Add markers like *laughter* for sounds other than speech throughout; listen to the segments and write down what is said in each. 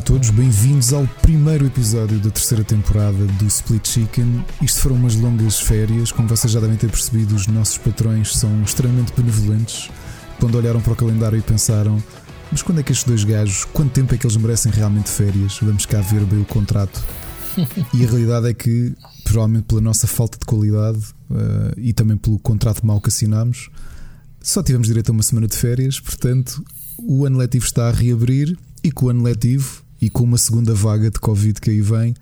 a todos, bem-vindos ao primeiro episódio da terceira temporada do Split Chicken. Isto foram umas longas férias, como vocês já devem ter percebido, os nossos patrões são extremamente benevolentes. Quando olharam para o calendário e pensaram: mas quando é que estes dois gajos, quanto tempo é que eles merecem realmente férias? Vamos cá ver bem o contrato. e a realidade é que, provavelmente pela nossa falta de qualidade uh, e também pelo contrato mau que assinámos, só tivemos direito a uma semana de férias, portanto, o ano letivo está a reabrir e com o ano letivo e com uma segunda vaga de Covid que aí vem,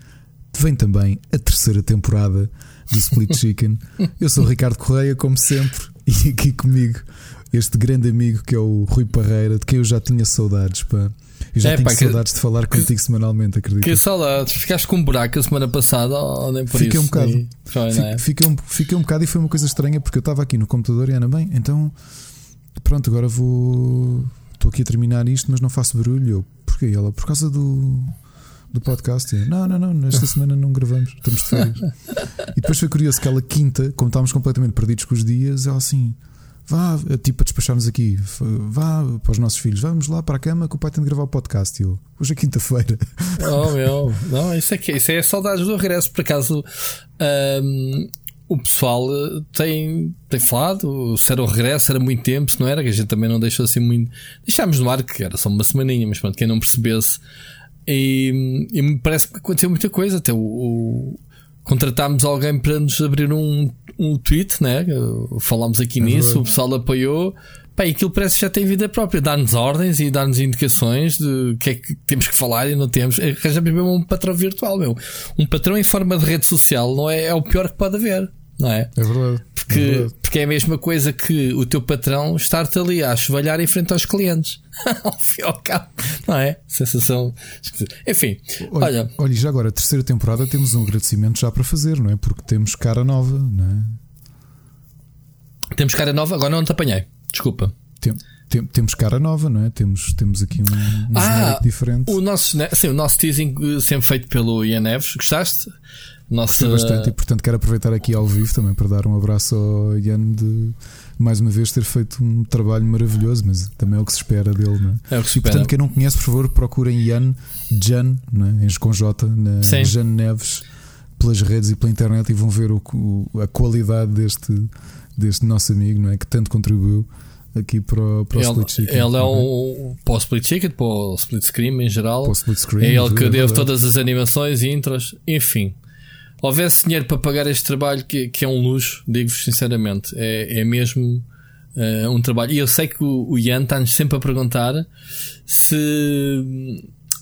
vem também a terceira temporada do Split *laughs* Chicken. Eu sou o Ricardo Correia, como sempre, e aqui comigo este grande amigo que é o Rui Parreira, de quem eu já tinha saudades. Pá. Eu já é, tinha pá, saudades que, de falar contigo que, semanalmente, acredito. Que saudades. Ficaste com um buraco a semana passada ou nem por fiquei isso? Um bocado. Foi, é? fiquei, um, fiquei um bocado e foi uma coisa estranha porque eu estava aqui no computador e Ana, bem, então pronto, agora vou estou aqui a terminar isto, mas não faço barulho. Eu, porquê? Ela, por causa do, do podcast. Eu, não, não, não, nesta *laughs* semana não gravamos, estamos de férias. e depois foi curioso que ela, quinta, como estávamos completamente perdidos com os dias, ela assim. Vá, tipo, a despachar-nos aqui, vá para os nossos filhos, vamos lá para a cama que o pai tem de gravar o podcast. E eu, hoje é quinta-feira. Oh, meu, não, isso é que isso é saudades do regresso. Por acaso, um, o pessoal eh, tem, tem falado, se era o regresso, era muito tempo, se não era, que a gente também não deixou assim muito. Deixámos no ar que era só uma semaninha, mas pronto, quem não percebesse. E, e me parece que aconteceu muita coisa. Até o, o contratámos alguém para nos abrir um, um tweet, né? Falámos aqui é nisso, verdade. o pessoal apoiou. Pá, e aquilo parece que já tem vida própria, dar-nos ordens e dar-nos indicações de o que é que temos que falar e não temos. Arranjamos mesmo um patrão virtual, meu. Um patrão em forma de rede social não é, é o pior que pode haver não é? É verdade. Porque é, verdade. porque é a mesma coisa que o teu patrão estar-te ali a chuvalhar em frente aos clientes. *laughs* ao fim ao cabo, não é? Sensação. Enfim, olha, olha. Olha, já agora, a terceira temporada temos um agradecimento já para fazer, não é? Porque temos cara nova, não é? Temos cara nova, agora não te apanhei. Desculpa. Tem, tem, temos cara nova, não é? Temos, temos aqui um, um ah, diferente. O nosso, sim, o nosso teasing eh, sempre feito pelo Ian Neves. Gostaste? Nossa... bastante e, portanto, quero aproveitar aqui ao vivo também para dar um abraço ao Ian de mais uma vez ter feito um trabalho maravilhoso, mas também é o que se espera dele, não é? é o que se espera. E, portanto, quem não conhece, por favor, procurem Ian Jan, não é? em com J, na Sim. Jan Neves, pelas redes e pela internet e vão ver o, o, a qualidade deste, deste nosso amigo, não é? Que tanto contribuiu aqui para o, para o ele, Split Chicken. Ele é um, para o Split Chicken, para o Split Screen em geral. Para o Split Screen, é ele que é deu todas as animações e intros, enfim houvesse dinheiro para pagar este trabalho, que, que é um luxo, digo-vos sinceramente, é, é mesmo uh, um trabalho. E eu sei que o, o Ian está-nos sempre a perguntar se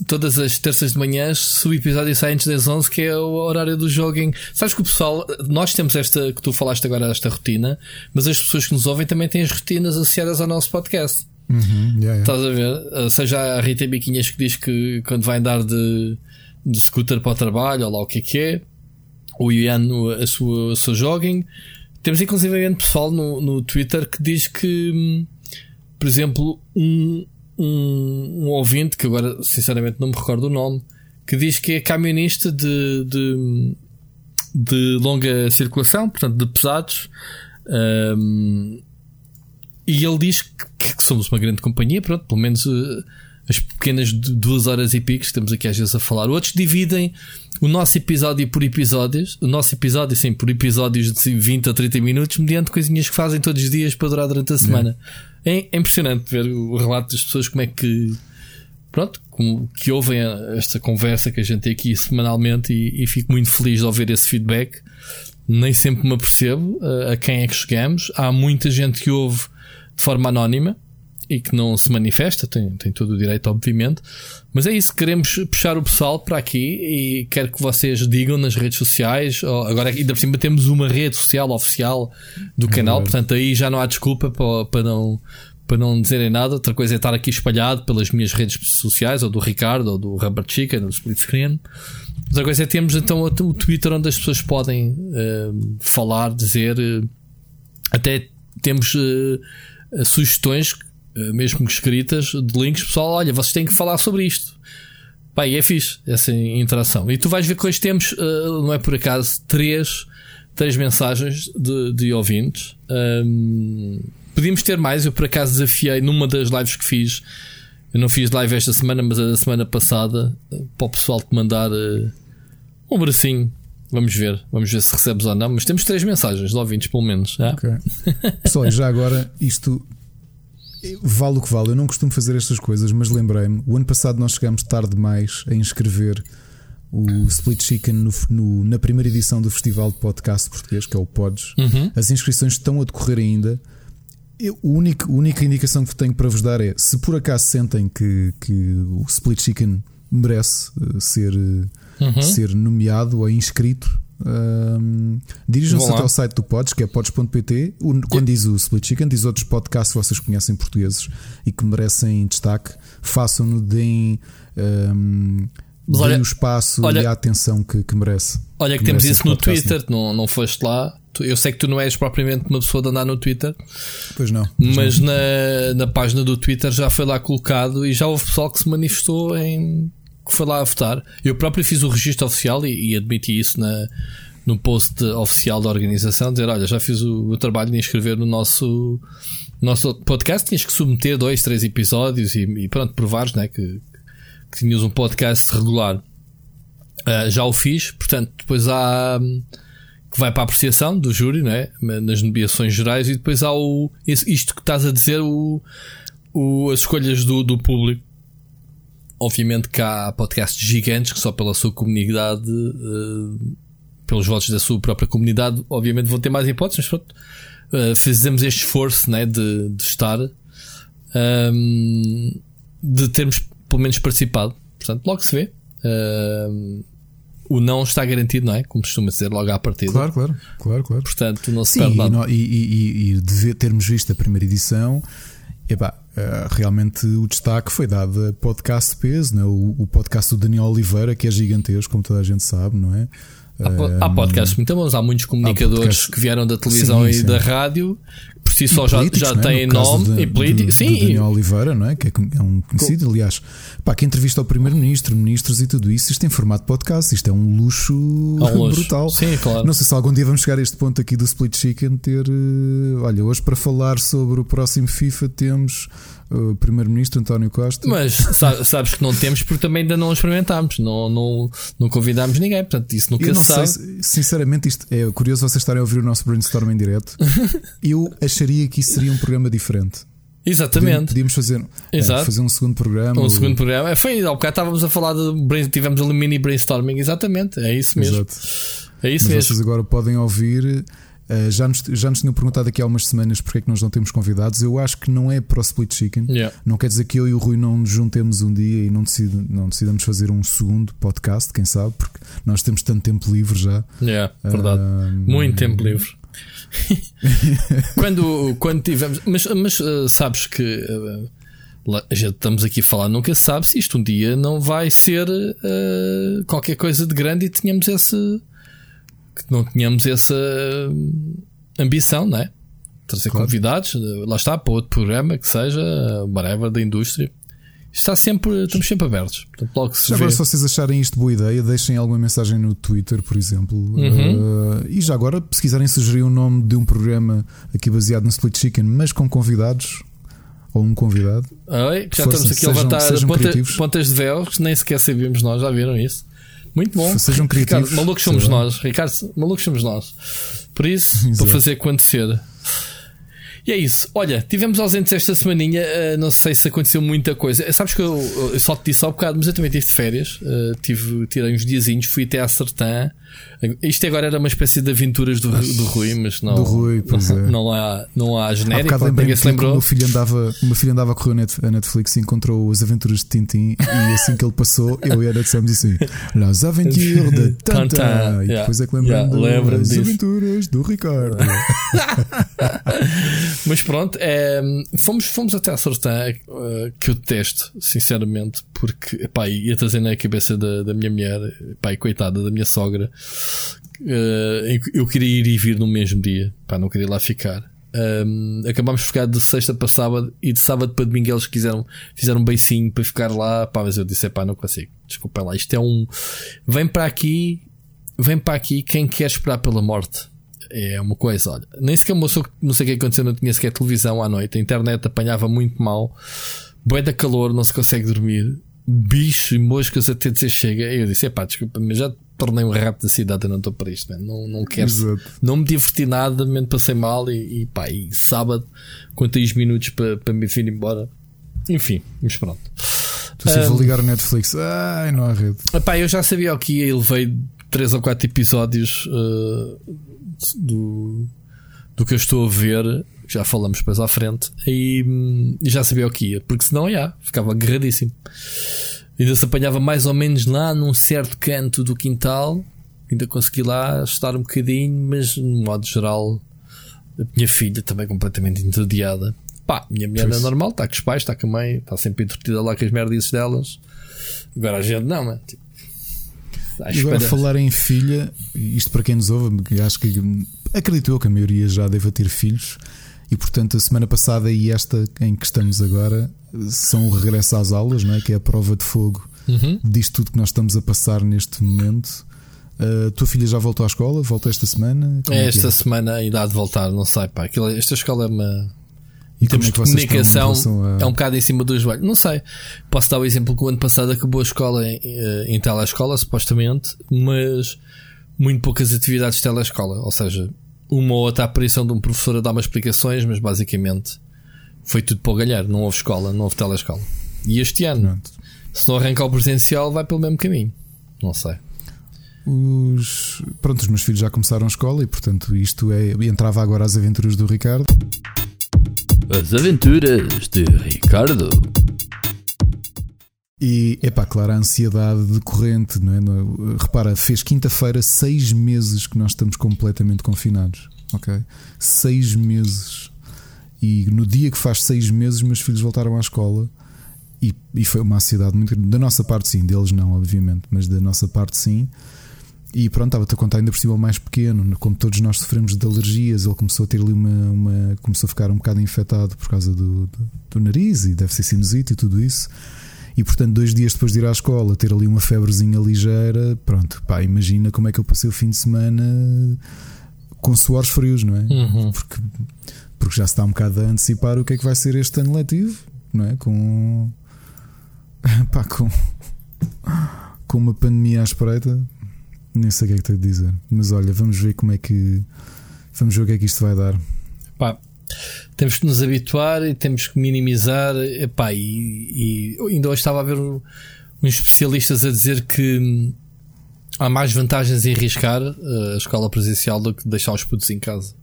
todas as terças de manhã se o episódio sai antes das 11, que é o horário do jogging. Sabes que o pessoal, nós temos esta, que tu falaste agora, esta rotina, mas as pessoas que nos ouvem também têm as rotinas associadas ao nosso podcast. Uhum, yeah, yeah. Estás a ver? Seja a Rita Biquinhas que diz que quando vai andar de, de scooter para o trabalho, ou lá o que é que é, o Ian a sua, a sua jogging. Temos inclusive pessoal no, no Twitter que diz que, hum, por exemplo, um, um, um ouvinte, que agora sinceramente não me recordo o nome, que diz que é camionista de, de, de longa circulação, portanto de pesados. Um, e ele diz que, que, somos uma grande companhia, pronto, pelo menos uh, as pequenas duas horas e pico, estamos aqui às vezes a falar. Outros dividem o nosso episódio por episódios, o nosso episódio, sim, por episódios de 20 a 30 minutos, mediante coisinhas que fazem todos os dias para durar durante a semana. É impressionante ver o relato das pessoas, como é que, pronto, como, que ouvem esta conversa que a gente tem aqui semanalmente e, e fico muito feliz de ouvir esse feedback. Nem sempre me apercebo a, a quem é que chegamos. Há muita gente que ouve de forma anónima e que não se manifesta, tem, tem todo o direito, obviamente. Mas é isso, queremos puxar o pessoal para aqui e quero que vocês digam nas redes sociais. Agora, ainda por cima, temos uma rede social oficial do canal, portanto, aí já não há desculpa para, para, não, para não dizerem nada. Outra coisa é estar aqui espalhado pelas minhas redes sociais, ou do Ricardo, ou do Rubber Chicken, ou do Split Screen. Outra coisa é termos então o Twitter onde as pessoas podem uh, falar, dizer, uh, até temos uh, sugestões mesmo escritas, de links, pessoal, olha, vocês têm que falar sobre isto. Bem, é fixe essa interação. E tu vais ver que hoje temos, uh, não é por acaso, três, três mensagens de, de ouvintes. Um, podíamos ter mais, eu por acaso desafiei numa das lives que fiz. Eu não fiz live esta semana, mas a semana passada, para o pessoal te mandar uh, um bracinho. Vamos ver, vamos ver se recebes ou não. Mas temos três mensagens de ouvintes, pelo menos. É? Okay. Pessoal, já agora, isto vale o que vale. Eu não costumo fazer estas coisas, mas lembrei-me. O ano passado nós chegámos tarde demais a inscrever o Split Chicken no, no, na primeira edição do Festival de Podcast Português, que é o Pods. Uhum. As inscrições estão a decorrer ainda. Eu, a, única, a única indicação que tenho para vos dar é: se por acaso sentem que, que o Split Chicken merece uh, ser, uh, uhum. ser nomeado ou inscrito, um, Dirijam-se até ao site do Pods, que é pods.pt. Quando diz o Split Chicken, diz outros podcasts que vocês conhecem portugueses e que merecem destaque. Façam-no, deem, um, olha, o espaço olha, e a atenção que, que merece. Olha, que, que temos isso no Twitter, não, não foste lá. Eu sei que tu não és propriamente uma pessoa de andar no Twitter. Pois não. Pois mas não. Na, na página do Twitter já foi lá colocado e já houve pessoal que se manifestou em que foi lá a votar. Eu próprio fiz o registro oficial e, e admiti isso na, no post oficial da organização, dizer, olha, já fiz o, o trabalho de inscrever no nosso, nosso podcast, tinhas que submeter dois, três episódios e, e pronto, provares né, que, que tinhas um podcast regular. Uh, já o fiz, portanto, depois há que vai para a apreciação do júri, né? nas nomeações gerais, e depois há o, isto que estás a dizer, o, o, as escolhas do, do público. Obviamente que há podcasts gigantes que só pela sua comunidade, uh, pelos votos da sua própria comunidade, obviamente vão ter mais hipóteses, mas pronto, uh, fizemos este esforço né, de, de estar, um, ehm, de termos pelo menos participado. Portanto, logo se vê. Uh, o não está garantido, não é? Como costuma ser logo à partida. Claro, claro, claro, claro. Portanto, não se Sim, perde nada. E, e, e, de termos visto a primeira edição, epá, uh, realmente o destaque foi dado a podcast peso, não é? o, o podcast do Daniel Oliveira, que é gigantesco, como toda a gente sabe, não é? Há, há podcasts muito bons, há muitos comunicadores que vieram da televisão sim, e sim. da rádio por si só já, já né? têm nome de, e políticos. Sim, do Daniel Oliveira, não é? que é um conhecido, aliás, pá, que entrevista ao Primeiro-Ministro, ministros e tudo isso. Isto em formato podcast, isto é um luxo, é um luxo. brutal. Sim, claro. Não sei se algum dia vamos chegar a este ponto aqui do Split Chicken. Ter, uh, olha, hoje para falar sobre o próximo FIFA temos o Primeiro-Ministro António Costa. Mas sabes que não temos porque também ainda não experimentámos, não, não, não convidámos ninguém, portanto isso nunca eu não se sabe. Sei, sinceramente, isto é curioso vocês estarem a ouvir o nosso brainstorm em direto. *laughs* eu acharia que isso seria um programa diferente. Exatamente. Podíamos fazer, é, fazer um segundo programa. Um ou... segundo programa. É, foi, ao bocado estávamos a falar de. Tivemos um mini brainstorming, exatamente. É isso mesmo. Exato. É isso Mas mesmo. Vocês agora podem ouvir já, nos, já nos tinham perguntado aqui há umas semanas porque é que nós não temos convidados. Eu acho que não é para o Split Chicken. Yeah. Não quer dizer que eu e o Rui não nos juntemos um dia e não, decid, não decidamos fazer um segundo podcast, quem sabe, porque nós temos tanto tempo livre já. Yeah, verdade. Uh, Muito tempo livre. *laughs* quando, quando tivemos. Mas, mas uh, sabes que. Uh, já estamos aqui a falar, nunca sabe se isto um dia não vai ser qualquer coisa de grande e tenhamos esse que não tínhamos essa ambição, não é? Trazer claro. convidados, lá está, para outro programa que seja, whatever, da indústria. Está sempre, estamos sempre abertos. Portanto, logo se já agora, se vocês acharem isto boa ideia, deixem alguma mensagem no Twitter, por exemplo. Uhum. Uh, e já agora, se quiserem sugerir o nome de um programa aqui baseado no Split Chicken, mas com convidados, ou um convidado. Oi, já estamos aqui a levantar ponta, pontas de véu, que nem sequer sabíamos nós, já viram isso? Muito bom. Sejam criativos. Ricardo, malucos somos nós. Ricardo, malucos somos nós. Por isso, para fazer acontecer. E é isso. Olha, tivemos ausentes esta semaninha. Uh, não sei se aconteceu muita coisa. Sabes que eu, eu só te disse há um bocado, mas eu também tive férias. Uh, tive, tirei uns diazinhos, fui até à Sertã. Isto agora era uma espécie de aventuras do, do Rui, mas não. Do Rui, pois não, é. não há, não há genérico. Há ninguém se lembrou. O meu filho andava, o meu filho andava a correr a Netflix e encontrou as aventuras de Tintin. e assim que ele passou, eu e a Ana dissemos assim: Las Aventures de *laughs* Tantan. E depois é que lembrando yeah, das aventuras do Ricardo. *laughs* mas pronto, é, fomos, fomos até a Sertã, uh, que eu detesto, sinceramente, porque epá, ia trazer na cabeça da, da minha mulher, epá, coitada da minha sogra Uh, eu queria ir e vir no mesmo dia, pá, não queria lá ficar. Um, acabámos de ficar de sexta para sábado e de sábado para domingo eles quiseram, fizeram um beicinho para ficar lá, pá, mas eu disse, pá, não consigo, desculpa lá, isto é um, vem para aqui, vem para aqui quem quer esperar pela morte. É uma coisa, olha, nem sequer mostrou, não sei o que aconteceu, não tinha sequer televisão à noite, a internet apanhava muito mal Boé da calor, não se consegue dormir. Bicho e moscas até dizer chega. Eu disse: pá, desculpa, mas já tornei um rato da cidade, eu não estou para isto, man. não, não quero. Exato. Não me diverti nada, mesmo passei mal e, e pá, e sábado, quanto os minutos para, para me vir embora. Enfim, mas pronto. Tu um, vou ligar o Netflix, ai, não há rede. Epá, eu já sabia o que ia, ele veio 3 ou 4 episódios uh, do, do que eu estou a ver. Já falamos depois à frente e, e já sabia o que ia, porque senão já ficava agarradíssimo. Ainda se apanhava mais ou menos lá num certo canto do quintal. Ainda consegui lá estar um bocadinho, mas no modo geral, a minha filha também completamente entediada. Pá, minha mulher é normal, está com os pais, está com a mãe, está sempre entretida lá com as merdas delas. Agora a gente não, mano. Tipo, Agora, falar em filha, isto para quem nos ouve, acho que acredito eu que a maioria já deva ter filhos, e portanto a semana passada e esta em que estamos agora são o regresso às aulas, não é? que é a prova de fogo uhum. disto tudo que nós estamos a passar neste momento. A tua filha já voltou à escola? Volta esta semana? Como é, esta é? semana ainda há de voltar, não sei. Pá. Aquilo, esta escola é uma em termos é de comunicação, a... é um bocado em cima do joelho. Não sei. Posso dar o exemplo que o ano passado acabou a escola em, eh, em telescola, supostamente, mas muito poucas atividades de telescola. Ou seja, uma ou outra aparição de um professor a dar umas explicações, mas basicamente foi tudo para o galhar. Não houve escola, não houve telescola. E este ano, se não arrancar o presencial, vai pelo mesmo caminho. Não sei. Os, pronto, os meus filhos já começaram a escola e, portanto, isto é. Entrava agora às aventuras do Ricardo. As Aventuras de Ricardo. E, é pá, claro, a ansiedade decorrente, não é? Repara, fez quinta-feira seis meses que nós estamos completamente confinados, ok? Seis meses. E no dia que faz seis meses, meus filhos voltaram à escola e, e foi uma ansiedade muito grande. Da nossa parte, sim, deles não, obviamente, mas da nossa parte, sim. E pronto, estava-te a contar ainda por cima o mais pequeno, como todos nós sofremos de alergias, ele começou a ter ali uma, uma começou a ficar um bocado infectado por causa do, do, do, nariz e deve ser sinusite e tudo isso. E portanto, dois dias depois de ir à escola, ter ali uma febrezinha ligeira, pronto, pá, imagina como é que eu passei o fim de semana com suores frios, não é? Uhum. Porque, porque já se está um bocado a antecipar o que é que vai ser este ano letivo, não é? Com. *laughs* pá, com. com uma pandemia à espreita, nem sei o que é que tenho de dizer. Mas olha, vamos ver como é que. Vamos ver o que é que isto vai dar. Pá, temos que nos habituar e temos que minimizar. Epá, e, e ainda hoje estava a ver uns especialistas a dizer que há mais vantagens em arriscar uh, a escola presencial do que deixar os putos em casa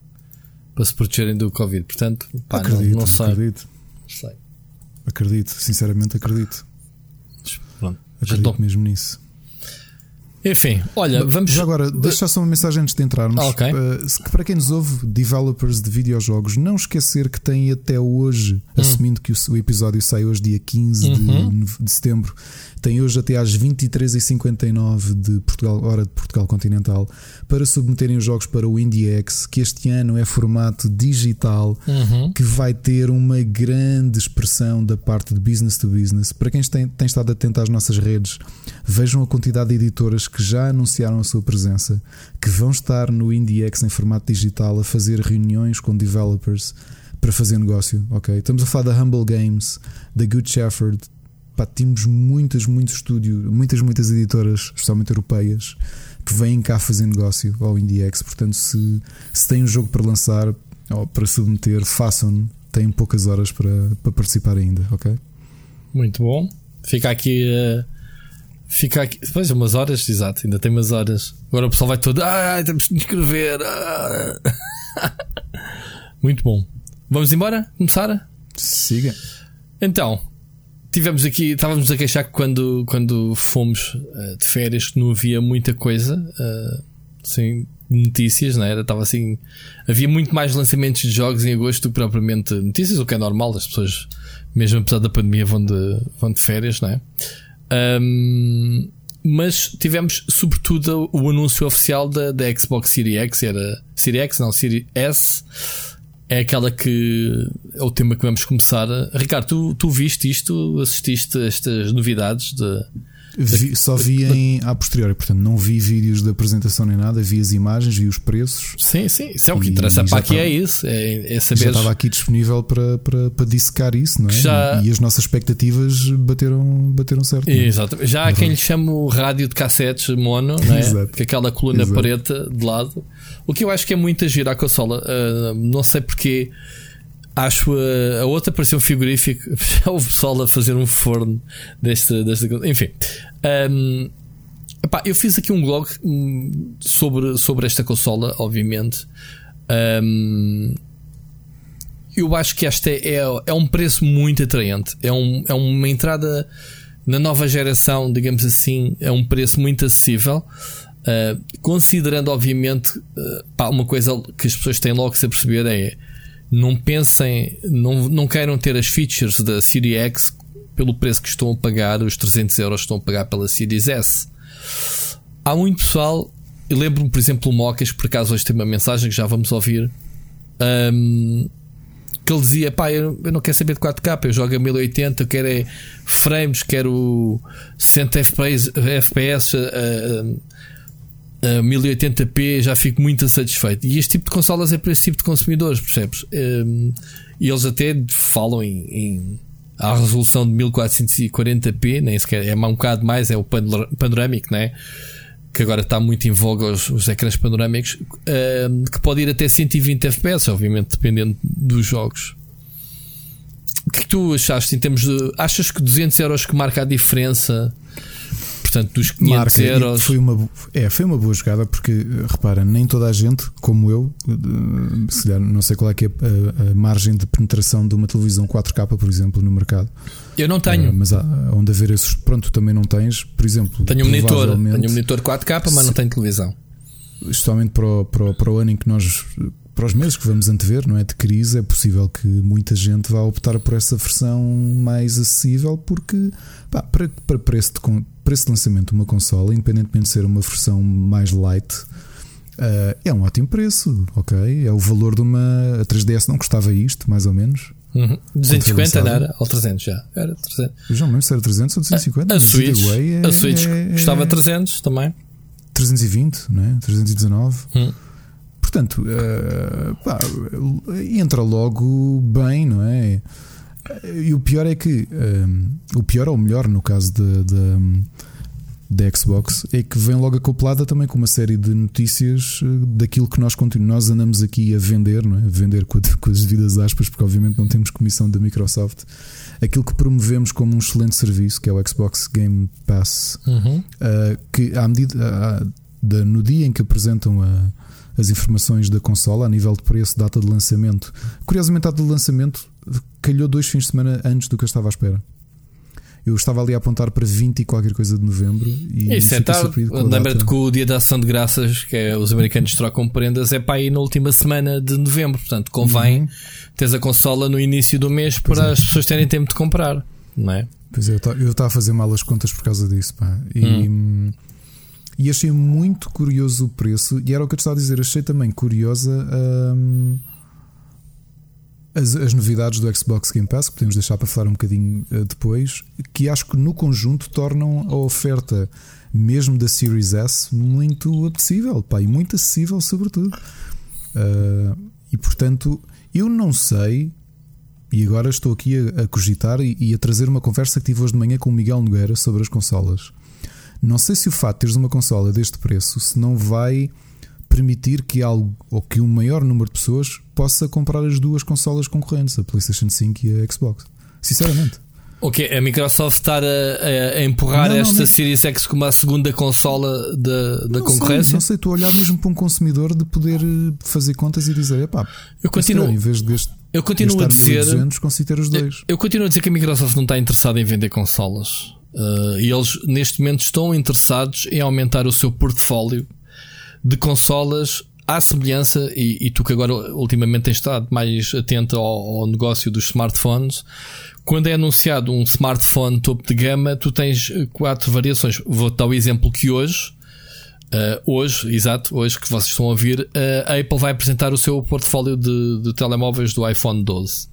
para se protegerem do Covid. Portanto, pá, acredito, não, não sei. Acredito. Sei. Acredito, sinceramente acredito. Pronto, acredito mesmo nisso. Enfim, olha, vamos. Já agora, deixa só uma mensagem antes de entrarmos. Okay. Uh, para quem nos ouve, developers de videojogos, não esquecer que tem até hoje, hum. assumindo que o, o, episódio sai hoje, dia 15 uhum. de, de setembro, tem hoje até às 23h59 de Portugal, hora de Portugal Continental para submeterem os jogos para o IndieX, que este ano é formato digital, uhum. que vai ter uma grande expressão da parte de business to business. Para quem tem, tem estado atento às nossas redes, vejam a quantidade de editoras que já anunciaram a sua presença, que vão estar no IndieX em formato digital a fazer reuniões com developers para fazer negócio, ok? Estamos a falar da Humble Games, da Good Shepherd, pá, temos muitas, muitos estúdios, muitas, muitas editoras, especialmente europeias, que vêm cá fazer negócio ao IndieX. Portanto, se, se tem um jogo para lançar ou para submeter, façam-no. Têm poucas horas para, para participar ainda, ok? Muito bom. Fica aqui. Uh, fica aqui. Depois, umas horas, exato, ainda tem umas horas. Agora o pessoal vai todo. Ah, temos de inscrever. Ah. *laughs* Muito bom. Vamos embora? Começar? Siga. Então, tivemos aqui, estávamos a queixar que quando, quando fomos uh, de férias não havia muita coisa, uh, notícias, não era? Estava assim, havia muito mais lançamentos de jogos em agosto do que propriamente notícias, o que é normal, as pessoas, mesmo apesar da pandemia, vão de, vão de férias, não é? Um, mas tivemos sobretudo o anúncio oficial da, da Xbox Series X, era Series X, não, Series S é aquela que é o tema que vamos começar. Ricardo, tu, tu viste isto? Assististe a estas novidades de, Vi, só vi em a posteriori, portanto não vi vídeos da apresentação nem nada, vi as imagens, vi os preços. Sim, sim, isso é o que interessa para aqui, é isso, é, é saber. Já estava aqui disponível para, para, para dissecar isso, não é? Já... E, as nossas expectativas bateram, bateram certo. É? Exato. Já há quem lhe chame o rádio de cassetes mono, não é? Exato. Com aquela coluna Exato. preta de lado. O que eu acho que é muito agir à consola, uh, não sei porque acho a, a outra parecia um frigorífico. *laughs* Já houve pessoal a fazer um forno desta. desta enfim. Um, epá, eu fiz aqui um blog hum, sobre, sobre esta consola, obviamente. Um, eu acho que esta é, é, é, um preço muito atraente. É, um, é uma entrada na nova geração, digamos assim, é um preço muito acessível. Uh, considerando, obviamente, uh, pá, uma coisa que as pessoas têm logo que se perceber é não pensem, não, não queiram ter as features da Series X pelo preço que estão a pagar, os 300 euros que estão a pagar pela Series S. Há muito pessoal, eu lembro-me, por exemplo, o Mocas, por acaso hoje tem uma mensagem que já vamos ouvir, um, que ele dizia: pá, eu, eu, não quero saber de 4K, eu jogo a 1080, eu quero é frames, quero 60 FPS, FPS uh, 1080p já fico muito satisfeito. E este tipo de consolas é para esse tipo de consumidores, percebes? Um, e eles até falam em, em resolução de 1440p, nem sequer é um bocado mais, é o panorâmico, né? que agora está muito em voga os, os ecrãs panorâmicos, um, que pode ir até 120 fps, obviamente, dependendo dos jogos. O que, é que tu achaste em termos de. Achas que 200 euros que marca a diferença portanto, dos 500 Marca, euros. Foi uma, é, foi uma boa jogada porque, repara, nem toda a gente, como eu, se calhar, não sei qual é, que é a, a, margem de penetração de uma televisão 4K, por exemplo, no mercado. Eu não tenho. Uh, mas há, onde haver esses. Pronto, também não tens, por exemplo. Tenho um monitor, tenho um monitor 4K, mas não tenho televisão. Especialmente para o, para, o, para o ano em que nós para os meses que vamos antever, não é? De crise, é possível que muita gente vá optar por essa versão mais acessível, porque pá, para, para preço, de, preço de lançamento de uma consola, independentemente de ser uma versão mais light, uh, é um ótimo preço, ok? É o valor de uma. A 3DS não custava isto, mais ou menos. Uhum. 250 não era? Ou 300 já? Era 300. Eu já não lembro se era 300 ou 250. A, a Switch, é, a Switch é, custava 300 também. 320, não é? 319. Hum. Portanto, uh, pá, entra logo bem, não é? E o pior é que um, eh, o pior ou o melhor no caso da Xbox é que vem logo acoplada também com uma série de notícias eh, daquilo que nós continuamos, nós andamos aqui a vender, não é? A vender com, com as devidas aspas, porque obviamente não temos comissão da Microsoft. Aquilo que promovemos como um excelente serviço, que é o Xbox Game Pass, uhum. uh, que à medida uh, de, no dia em que apresentam a as informações da consola a nível de preço, data de lançamento. Curiosamente, a data de lançamento calhou dois fins de semana antes do que eu estava à espera. Eu estava ali a apontar para 20 e qualquer coisa de novembro. E Isso é tarde. Lembra-te que o dia da ação de graças, que é os americanos trocam prendas, é para ir na última semana de novembro. Portanto, convém uhum. teres a consola no início do mês para é. as pessoas terem tempo de comprar, não é? Pois é, eu estava a fazer mal as contas por causa disso. Pá. E. Hum e achei muito curioso o preço. E era o que eu estava a dizer. Achei também curiosa hum, as, as, novidades do Xbox Game Pass, que podemos deixar para falar um bocadinho uh, depois, que acho que no conjunto tornam a oferta mesmo da Series S muito apetecível, pá, e muito acessível, sobretudo. Uh, e portanto, eu não sei. E agora estou aqui a, a cogitar e, e, a trazer uma conversa que tive hoje de manhã com o Miguel Nogueira sobre as consolas. Não sei se o fato de teres uma consola deste preço se não vai permitir que algo ou que um maior número de pessoas possa comprar as duas consolas concorrentes, a PlayStation 5 e a Xbox. Sinceramente. Ok, a Microsoft estar a, a, a empurrar não, esta não, Series X como a segunda consola da, da concorrência? Sei, não sei, estou a olhar mesmo para um consumidor de poder eh, fazer contas e dizer, epá, eu continuo, em vez de gastar, eu continuo a dizer, 200, consigo os dois. Eu, eu continuo a dizer que a Microsoft não está interessada em vender consolas. Uh, e eles neste momento estão interessados em aumentar o seu portfólio de consolas à semelhança, e, e, tu que agora ultimamente tens estado mais atento ao, ao, negócio dos smartphones, quando é anunciado um smartphone topo de gama, tu tens quatro variações. Vou dar o exemplo que hoje Uh, hoje, exato, hoje que vocês estão a ouvir, uh, a Apple vai apresentar o seu portfólio de, de telemóveis do iPhone 12.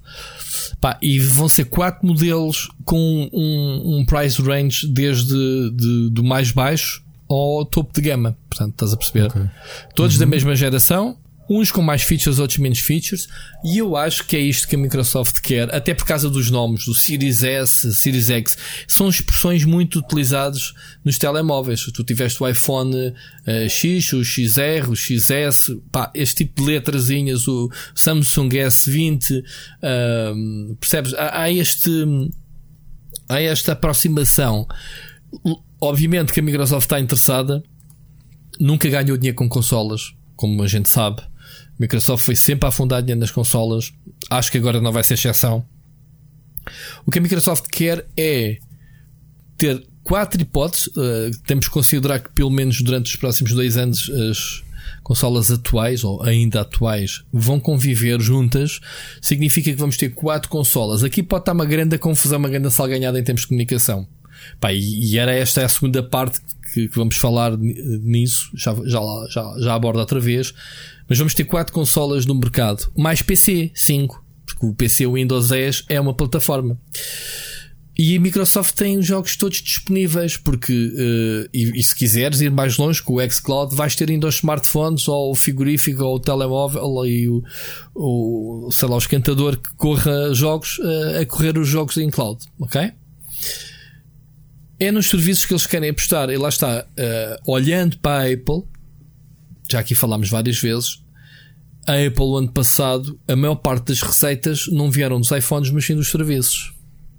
Pá, e vão ser quatro modelos com um, um price range desde de, do mais baixo ao topo de gama. Portanto, estás a perceber? Okay. Todos uhum. da mesma geração, uns com mais features, outros menos features, e eu acho que é isto que a Microsoft quer, até por causa dos nomes, do Series S, Series X, são expressões muito utilizadas nos telemóveis. Tu tiveste o iPhone uh, X, o XR, o XS, pá, este tipo de letrazinhas, o Samsung S20, uh, percebes? Há, há este, há esta aproximação. Obviamente que a Microsoft está interessada, nunca ganhou dinheiro com consolas, como a gente sabe. Microsoft foi sempre a afundar dinheiro nas consolas. Acho que agora não vai ser exceção. O que a Microsoft quer é ter quatro hipóteses. Uh, temos que considerar que, pelo menos durante os próximos dois anos, as consolas atuais ou ainda atuais vão conviver juntas. Significa que vamos ter quatro consolas. Aqui pode estar uma grande confusão, uma grande salganhada em termos de comunicação. Pá, e, era esta a segunda parte que, que vamos falar nisso. Já, já, já, já abordo outra vez mas vamos ter quatro consolas no mercado, mais PC, 5, porque o PC Windows 10 é uma plataforma. E a Microsoft tem os jogos todos disponíveis, porque, uh, e, e, se quiseres ir mais longe com o xCloud, vais ter ainda os smartphones, ou o frigorífico, ou o telemóvel, e o, o sei lá, o esquentador que corra jogos, uh, a correr os jogos em cloud, ok? É nos serviços que eles querem apostar, e lá está, uh, olhando para a Apple, já aqui falámos várias vezes, a Apple, ano passado, a maior parte das receitas não vieram dos iPhones, mas sim dos serviços.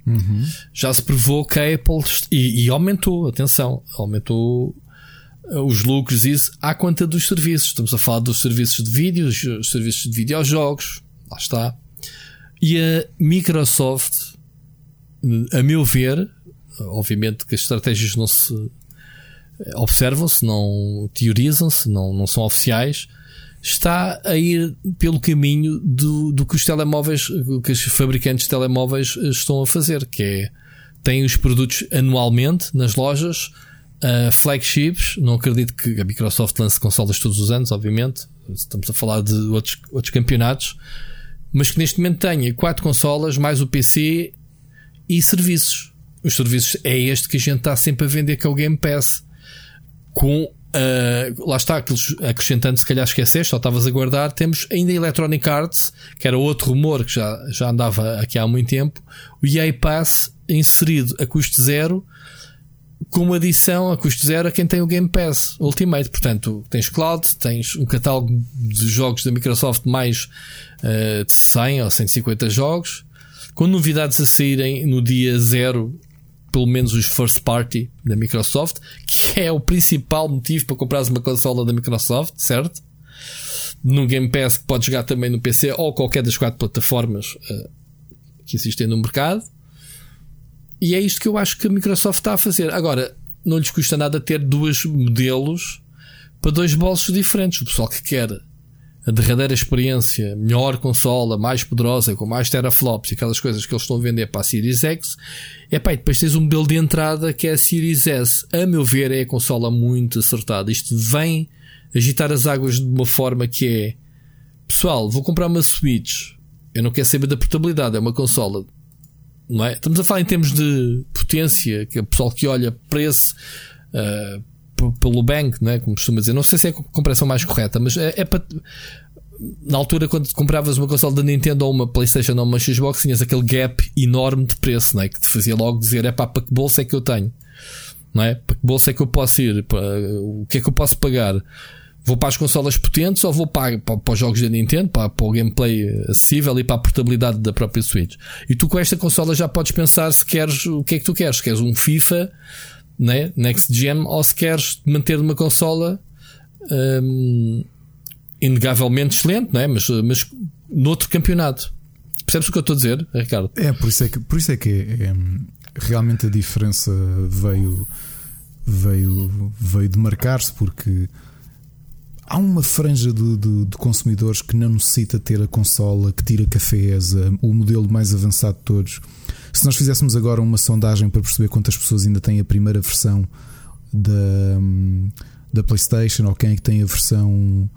Uhum. Já se provou que a Apple e, e, aumentou, atenção, aumentou uh, os lucros isso à conta dos serviços. Estamos a falar dos serviços de vídeo, os serviços de videojogos, lá está. E a Microsoft, a meu ver, obviamente que as estratégias não se observam-se, não teorizam-se, não, não são oficiais, está a ir pelo caminho do, do que os telemóveis, que os fabricantes de telemóveis estão a fazer, que é têm os produtos anualmente nas lojas, uh, flagships. Não acredito que a Microsoft lance consolas todos os anos, obviamente. Estamos a falar de outros, outros campeonatos, mas que neste momento tenha quatro consolas, mais o PC e serviços. Os serviços é este que a gente está sempre a vender, que é o Game Pass com Uh, lá está, acrescentando, se calhar esqueceste, só estavas a guardar. Temos ainda Electronic Arts, que era outro rumor que já, já andava aqui há muito tempo. O EA Pass inserido a custo zero, com uma adição a custo zero a quem tem o Game Pass Ultimate. Portanto, tens cloud, tens um catálogo de jogos da Microsoft mais uh, de 100 ou 150 jogos, com novidades a saírem no dia zero pelo menos os first party da Microsoft, que é o principal motivo para comprares uma consola da Microsoft, certo? No Game Pass pode jogar também no PC ou qualquer das quatro plataformas uh, que existem no mercado. E é isto que eu acho que a Microsoft está a fazer. Agora, não lhes custa nada ter dois modelos para dois bolsos diferentes. O pessoal que quer a derradeira experiência, melhor consola, mais poderosa, com mais teraflops e aquelas coisas que eles estão a vender para a Series X. É pá, depois tens um modelo de entrada que é a Series S. A meu ver, é a consola muito acertada. Isto vem agitar as águas de uma forma que é pessoal, vou comprar uma Switch. Eu não quero saber da portabilidade, é uma consola. Não é? Estamos a falar em termos de potência, que é o pessoal que olha preço. Uh, pelo bank, não é? Como costuma dizer. Não sei se é a comparação mais correta, mas é, é para. Na altura, quando compravas uma console da Nintendo ou uma PlayStation ou uma Xbox, tinhas aquele gap enorme de preço, não é? Que te fazia logo dizer: é pá, para que bolsa é que eu tenho? Não é? Para que bolsa é que eu posso ir? Para, o que é que eu posso pagar? Vou para as consolas potentes ou vou para, para, para os jogos da Nintendo, para, para, o gameplay acessível e para a portabilidade da própria Switch? E tu com esta consola já podes pensar se queres o que é que tu queres. Queres um FIFA né? Next Gen, ou se queres manter uma consola um, inegavelmente excelente, não é? mas, mas noutro campeonato. Percebes o que eu estou a dizer, Ricardo? É, por isso é que, por isso é que é, realmente a diferença veio, veio, veio de marcar-se, porque há uma franja de, de, de, consumidores que não necessita ter a consola que tira cafés, o modelo mais avançado de todos se nós fizéssemos agora uma sondagem para perceber quantas pessoas ainda têm a primeira versão da, da PlayStation ou quem é que tem a versão um,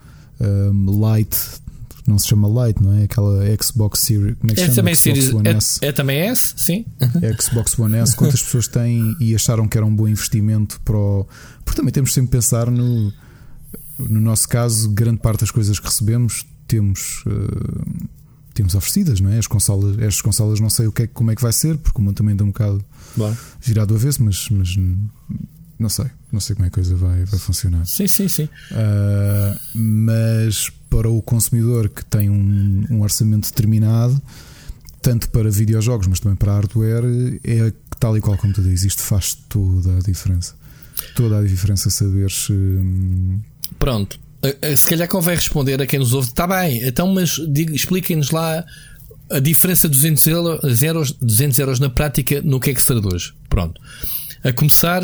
Lite não se chama Lite, não é? Aquela Xbox Series. Como é que é chama? Também Xbox Series, One é, S. é também S, sim. Xbox One S, quantas pessoas têm e acharam que era um bom investimento para o. Porque também temos sempre que pensar no. No nosso caso, grande parte das coisas que recebemos temos. Uh, temos oferecidas, não é? As consolas, estas consolas não sei o que é, como é que vai ser, porque o mundo também anda um bocado Bom. girado a avesso, mas, mas não sei, não sei como é que a coisa vai, vai funcionar. Sim, sim, sim. Uh, mas para o consumidor que tem um, um, orçamento determinado, tanto para videojogos, mas também para hardware, é tal e qual como tu dizes, isto faz toda a diferença. Toda a diferença saber se. Hum, Pronto. Se calhar convém responder a quem nos ouve, está bem, então, mas expliquem-nos lá a diferença de 200 euros, 200 euros na prática no que é que se traduz. Pronto. A começar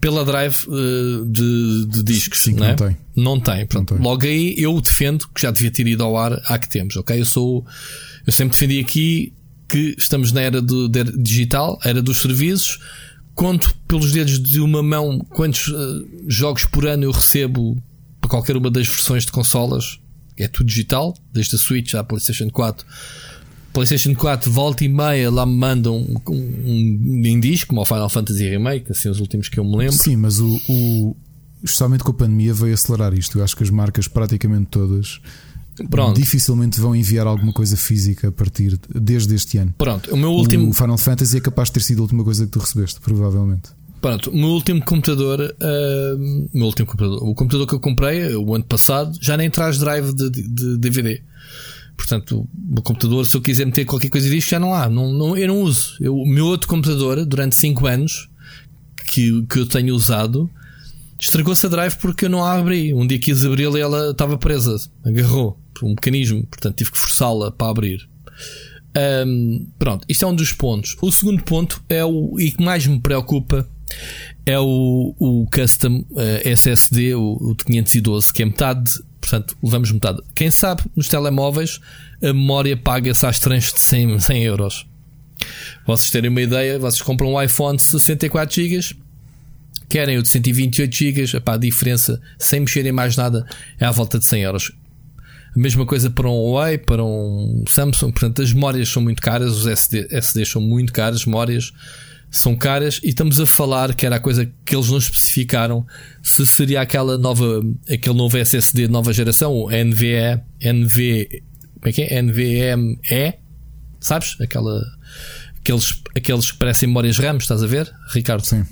pela drive uh, de, de, discos. Sim, não, é? não tem. Não tem. Pronto. Não tem. Logo aí eu defendo que já devia ter ido ao ar há que temos, ok? Eu sou. Eu sempre defendi aqui que estamos na era do, de, digital, era dos serviços. Conto pelos dedos de uma mão quantos uh, jogos por ano eu recebo para qualquer uma das versões de consolas. É tudo digital, desde a Switch à PlayStation 4. PlayStation 4 volta e meia lá me mandam um, um, um disco, como o Final Fantasy Remake, assim os últimos que eu me lembro. Sim, mas o, o especialmente com a pandemia veio acelerar isto. Eu acho que as marcas praticamente todas Pronto. dificilmente vão enviar alguma coisa física a partir desde este ano. Pronto, o meu último O Final Fantasy é capaz de ter sido a última coisa que tu recebeste, provavelmente. Pronto, o meu último computador, uh, meu último computador, o computador que eu comprei o ano passado já nem traz drive de, de, de DVD. Portanto, o computador, se eu quiser meter qualquer coisa disto, já não há. Não, não, eu não uso. Eu, o meu outro computador, durante 5 anos, que, que eu tenho usado, estragou-se a drive porque eu não a abri. Um dia quis abri-la e ela estava presa. Agarrou por um mecanismo. Portanto, tive que forçá-la para abrir. Um, pronto, isto é um dos pontos. O segundo ponto é o e que mais me preocupa é o, o custom uh, SSD, o, o de 512, que é metade Portanto, levamos metade. Quem sabe nos telemóveis a memória paga-se às trans de 100, 100 euros. Vocês terem uma ideia, vocês compram um iPhone de 64 GB, querem o de 128 GB, epá, a diferença, sem mexerem mais nada, é à volta de 100 euros. A mesma coisa para um Huawei, para um Samsung. Portanto, as memórias são muito caras, os SD, SDs são muito caras, as memórias são caras e estamos a falar que era a coisa que eles não especificaram se seria aquela nova aquele novo SSD de nova geração o NVE NV como é que é? NVMe sabes? Aquela aqueles aqueles que parecem memórias RAM estás a ver Ricardo? Sim.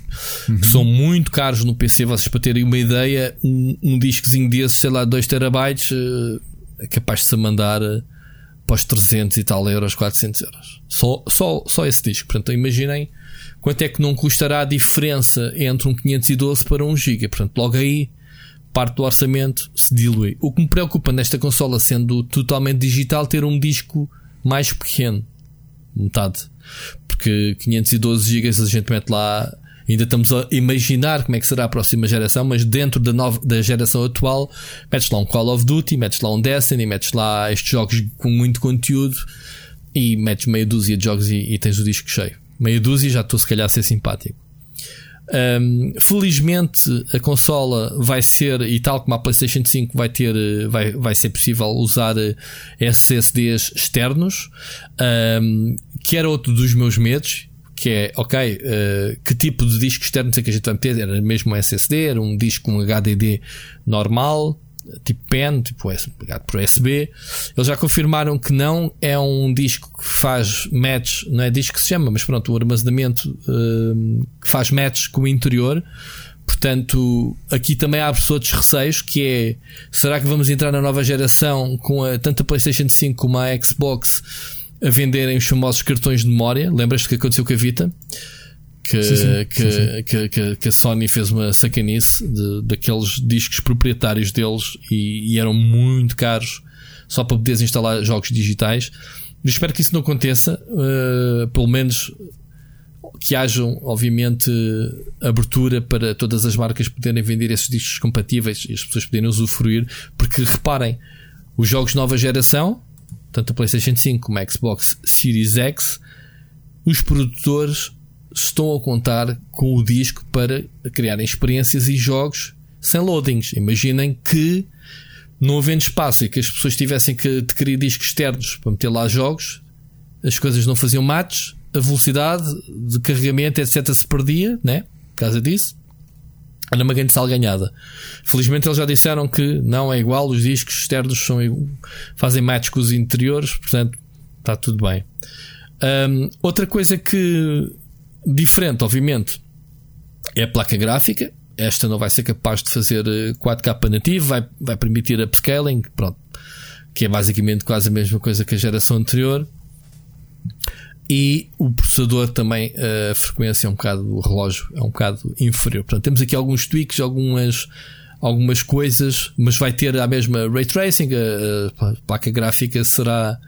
Uhum. que são muito caros no PC vocês para terem uma ideia um, um discozinho desses sei lá 2 terabytes é capaz de se mandar para os 300 e tal euros 400 euros. Só, só, só esse disco. Portanto imaginem quanto é que não custará a diferença entre um 512 para um GB. Portanto, logo aí parte do orçamento se dilui. O que me preocupa nesta consola, sendo totalmente digital, ter um disco mais pequeno, metade, porque 512 GB a gente mete lá. Ainda estamos a imaginar como é que será a próxima geração, mas dentro da, nova, da geração atual, metes lá um Call of Duty, metes lá um Destiny, metes lá estes jogos com muito conteúdo e metes meia dúzia de jogos e, e tens o disco cheio meia dúzia, já estou se calhar a ser simpático. Um, felizmente a consola vai ser, e tal como a PlayStation 5 vai ter, vai, vai ser possível usar SSDs externos, um, que era outro dos meus medos. Que é, ok, uh, que tipo de disco externo é que a gente vai meter? Era mesmo um SSD, era um disco com um HDD normal, tipo PEN, tipo ligado por USB. Eles já confirmaram que não é um disco que faz match, não é disco que se chama, mas pronto, o armazenamento uh, que faz match com o interior. Portanto, aqui também há outros receios que é será que vamos entrar na nova geração com a, tanto a PlayStation 5 como a Xbox a venderem os famosos cartões de memória? Lembras-te que aconteceu com a Vita? Que, sim, sim, que, sim, que, que, que, a Sony fez uma sacanice de, daqueles discos proprietários deles e, e, eram muito caros só para poderes instalar jogos digitais. Eu espero que isso não aconteça, uh, pelo menos que hajam, obviamente, abertura para todas as marcas poderem vender esses discos compatíveis e as pessoas poderem usufruir, porque reparem, os jogos nova geração, tanto a PlayStation 5 como a Xbox Series X, os produtores estão a contar com o disco para criarem experiências e jogos sem loadings. Imaginem que não havendo espaço e que as pessoas tivessem que adquirir discos externos para meter lá jogos, as coisas não faziam match, a velocidade de carregamento, etc., se perdia, né? Por causa disso. Era uma grande sal ganhada. Felizmente eles já disseram que não é igual, os discos externos são, fazem match com os interiores, portanto está tudo bem. Um, outra coisa que diferente, obviamente, é a placa gráfica. Esta não vai ser capaz de fazer 4K eh, nativo, vai, vai permitir upscaling, pronto, que é basicamente quase a mesma coisa que a geração anterior. E o processador também, eh, a frequência é um bocado, o relógio é um bocado inferior. Portanto, temos aqui alguns tweaks, algumas, algumas coisas, mas vai ter a mesma ray tracing, a, a placa gráfica será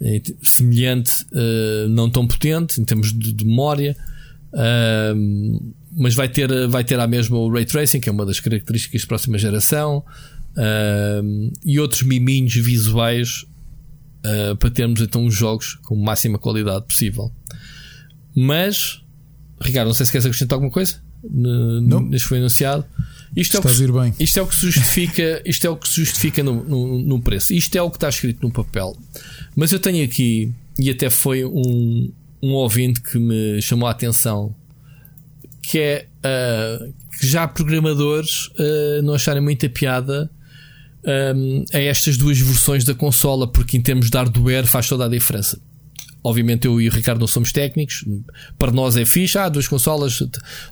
eh, semelhante, não tão potente em termos de, de memória. Uh, mas vai ter, vai ter a mesma o Ray Tracing, que é uma das características da próxima geração, uh, e outros miminhos visuais uh, para termos então os jogos com máxima qualidade possível. Mas, Ricardo, não sei se queres acrescentar alguma coisa não. neste foi anunciado. Isto é, o que, isto é o que justifica, *laughs* isto é o que se justifica no, no, no, preço. Isto é o que está escrito no papel. Mas eu tenho aqui, e até foi um, um ouvinte que me chamou a atenção que é uh, que já programadores uh, não acharem muita piada um, a estas duas versões da consola, porque em termos de hardware faz toda a diferença. Obviamente eu e o Ricardo não somos técnicos, para nós é fixe, ah, duas consolas,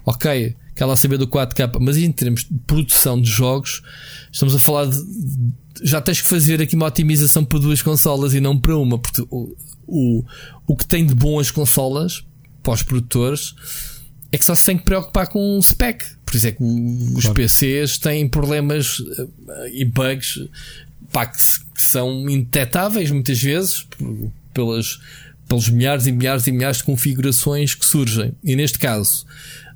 ok, aquela saber do 4K, mas em termos de produção de jogos, estamos a falar de. Já tens que fazer aqui uma otimização para duas consolas e não para uma, porque o, o, que tem de bom as consolas para os produtores é que só se tem que preocupar com o spec. Por isso é que os claro. PCs têm problemas eh, e bugs pá, que, que, são indetetáveis muitas vezes pelas, pelos milhares e milhares e milhares de configurações que surgem. E neste caso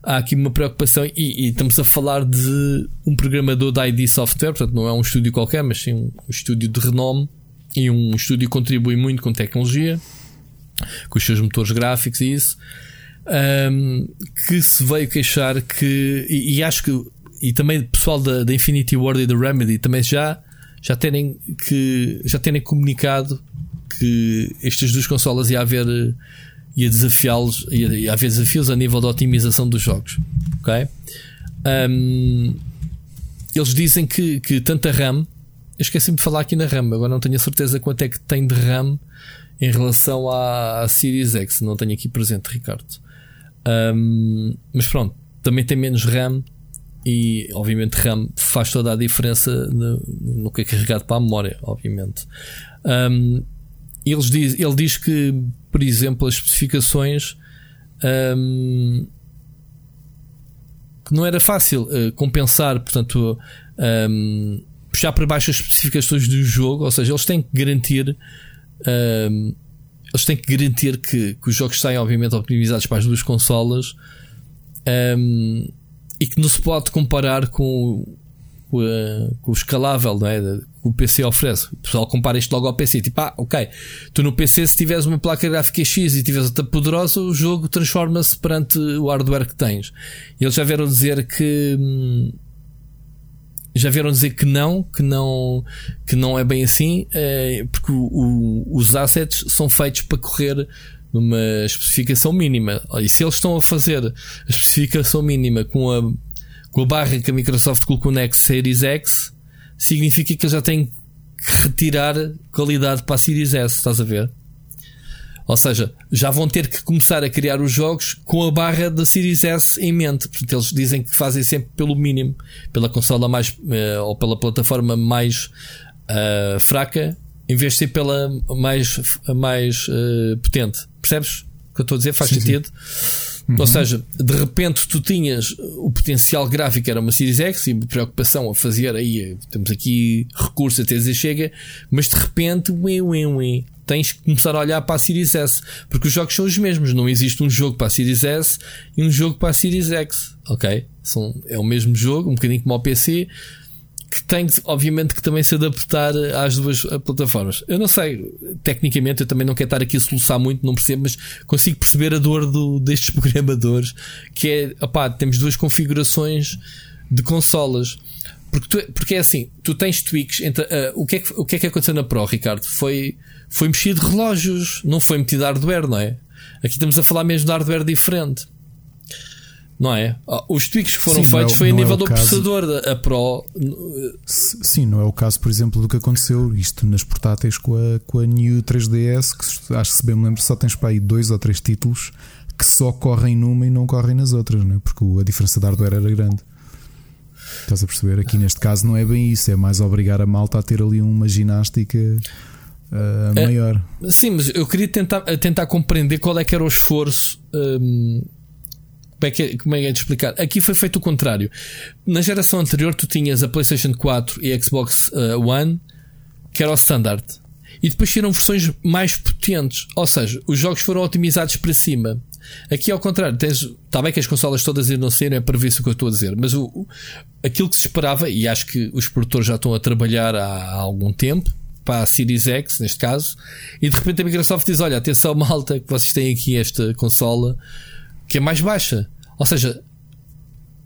há aqui uma preocupação e, e estamos a falar de um programador da ID Software, portanto não é um estúdio qualquer, mas sim um estúdio de renome e um estúdio contribui muito com tecnologia, com os seus motores gráficos e isso um, que se veio queixar que. E, e, acho que. E também pessoal da, da Infinity Ward e da Remedy também já, já terem que já terem comunicado que estas duas consolas ia haver ia desafiá-los ia, ia haver desafios a nível de otimização dos jogos ok um, eles dizem que, que tanto a RAM eu esqueci-me de falar aqui na RAM agora não tenho a certeza quanto é que tem de RAM em relação à, à Series X não tenho aqui presente Ricardo um, mas pronto, também tem menos RAM e obviamente RAM faz toda a diferença no, no que é carregado para a memória, obviamente. Um, eles diz, ele diz que, por exemplo, as especificações um, que não era fácil uh, compensar, portanto, um, puxar para baixo as especificações do jogo, ou seja, eles têm que garantir um, eles têm que garantir que, que os jogos saiam, obviamente, optimizados para as duas consolas um, e que não se pode comparar com, com, a, com o escalável não é? que o PC oferece. O pessoal compara isto logo ao PC, tipo, ah, ok, tu no PC, se tiveres uma placa gráfica X e tiveres outra poderosa, o jogo transforma-se perante o hardware que tens. E eles já vieram dizer que. Hum, já vieram dizer que não, que não, que não é bem assim, é, porque o, o, os assets são feitos para correr numa especificação mínima. E se eles estão a fazer a especificação mínima com a, com a barra que a Microsoft colocou na X Series X, significa que eles já têm que retirar qualidade para a Series S, estás a ver? Ou seja, já vão ter que começar a criar os jogos com a barra da Series S em mente. Portanto, eles dizem que fazem sempre pelo mínimo, pela consola mais uh, ou pela plataforma mais uh, fraca, em vez de ser pela mais, mais uh, potente. Percebes o que eu estou a dizer? Faz sim, sentido? Sim. Uhum. Ou seja, de repente tu tinhas o potencial gráfico era uma Series X e preocupação a fazer aí, temos aqui recurso a ter chega, mas de repente, ui, ui, ui, tens que começar a olhar para a Series S, porque os jogos são os mesmos. Não existe um jogo para a Series S e um jogo para a Series X. Ok? São, é o mesmo jogo, um bocadinho como ao PC, que tem, obviamente, que também se adaptar às duas plataformas. Eu não sei, tecnicamente, eu também não quero estar aqui a soluçar muito, não percebo, mas consigo perceber a dor do, destes *laughs* programadores, que é, opá, temos duas configurações de consolas. Porque, tu, porque é assim, tu tens tweaks entre. Uh, o, que é que, o que é que aconteceu na Pro, Ricardo? Foi, foi mexido relógios, não foi metido hardware, não é? Aqui estamos a falar mesmo de hardware diferente. Não é? Ah, os tweaks que foram sim, feitos é, foi a nível é do caso, processador. A Pro. Sim, não é o caso, por exemplo, do que aconteceu isto nas portáteis com a, com a New 3DS, que acho que se bem me lembro, só tens para aí dois ou três títulos que só correm numa e não correm nas outras, não é? porque a diferença de hardware era grande. Estás a perceber? Aqui neste caso não é bem isso, é mais obrigar a malta a ter ali uma ginástica uh, maior. Sim, mas eu queria tentar, tentar compreender qual é que era o esforço. Um, como é, que, é, como é que é de explicar? Aqui foi feito o contrário. Na geração anterior, tu tinhas a PlayStation 4 e a Xbox uh, One, que era o standard. E depois tiveram versões mais potentes. Ou seja, os jogos foram otimizados para cima. Aqui ao contrário, tens, está bem que as consolas todas ser, não é previsto o que eu estou a dizer, mas o, o, aquilo que se esperava, e acho que os produtores já estão a trabalhar há, há algum tempo, para a Series X, neste caso, e de repente a Microsoft diz: Olha, atenção, malta, que vocês têm aqui esta consola que é mais baixa. Ou seja,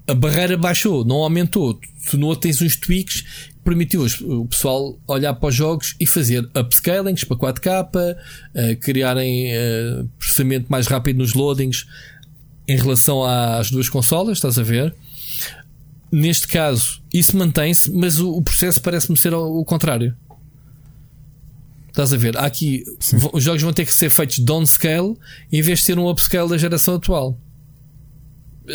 a barreira baixou, não aumentou. Tu não tens uns tweaks que permitiu o pessoal olhar para os jogos e fazer upscalings para 4K, uh, criarem uh, processamento mais rápido nos loadings em relação às duas consolas, estás a ver? Neste caso, isso mantém-se, mas o, o processo parece-me ser o, contrário. Estás a ver? Aqui os jogos vão ter que ser feitos downscale em vez de ser um upscale da geração atual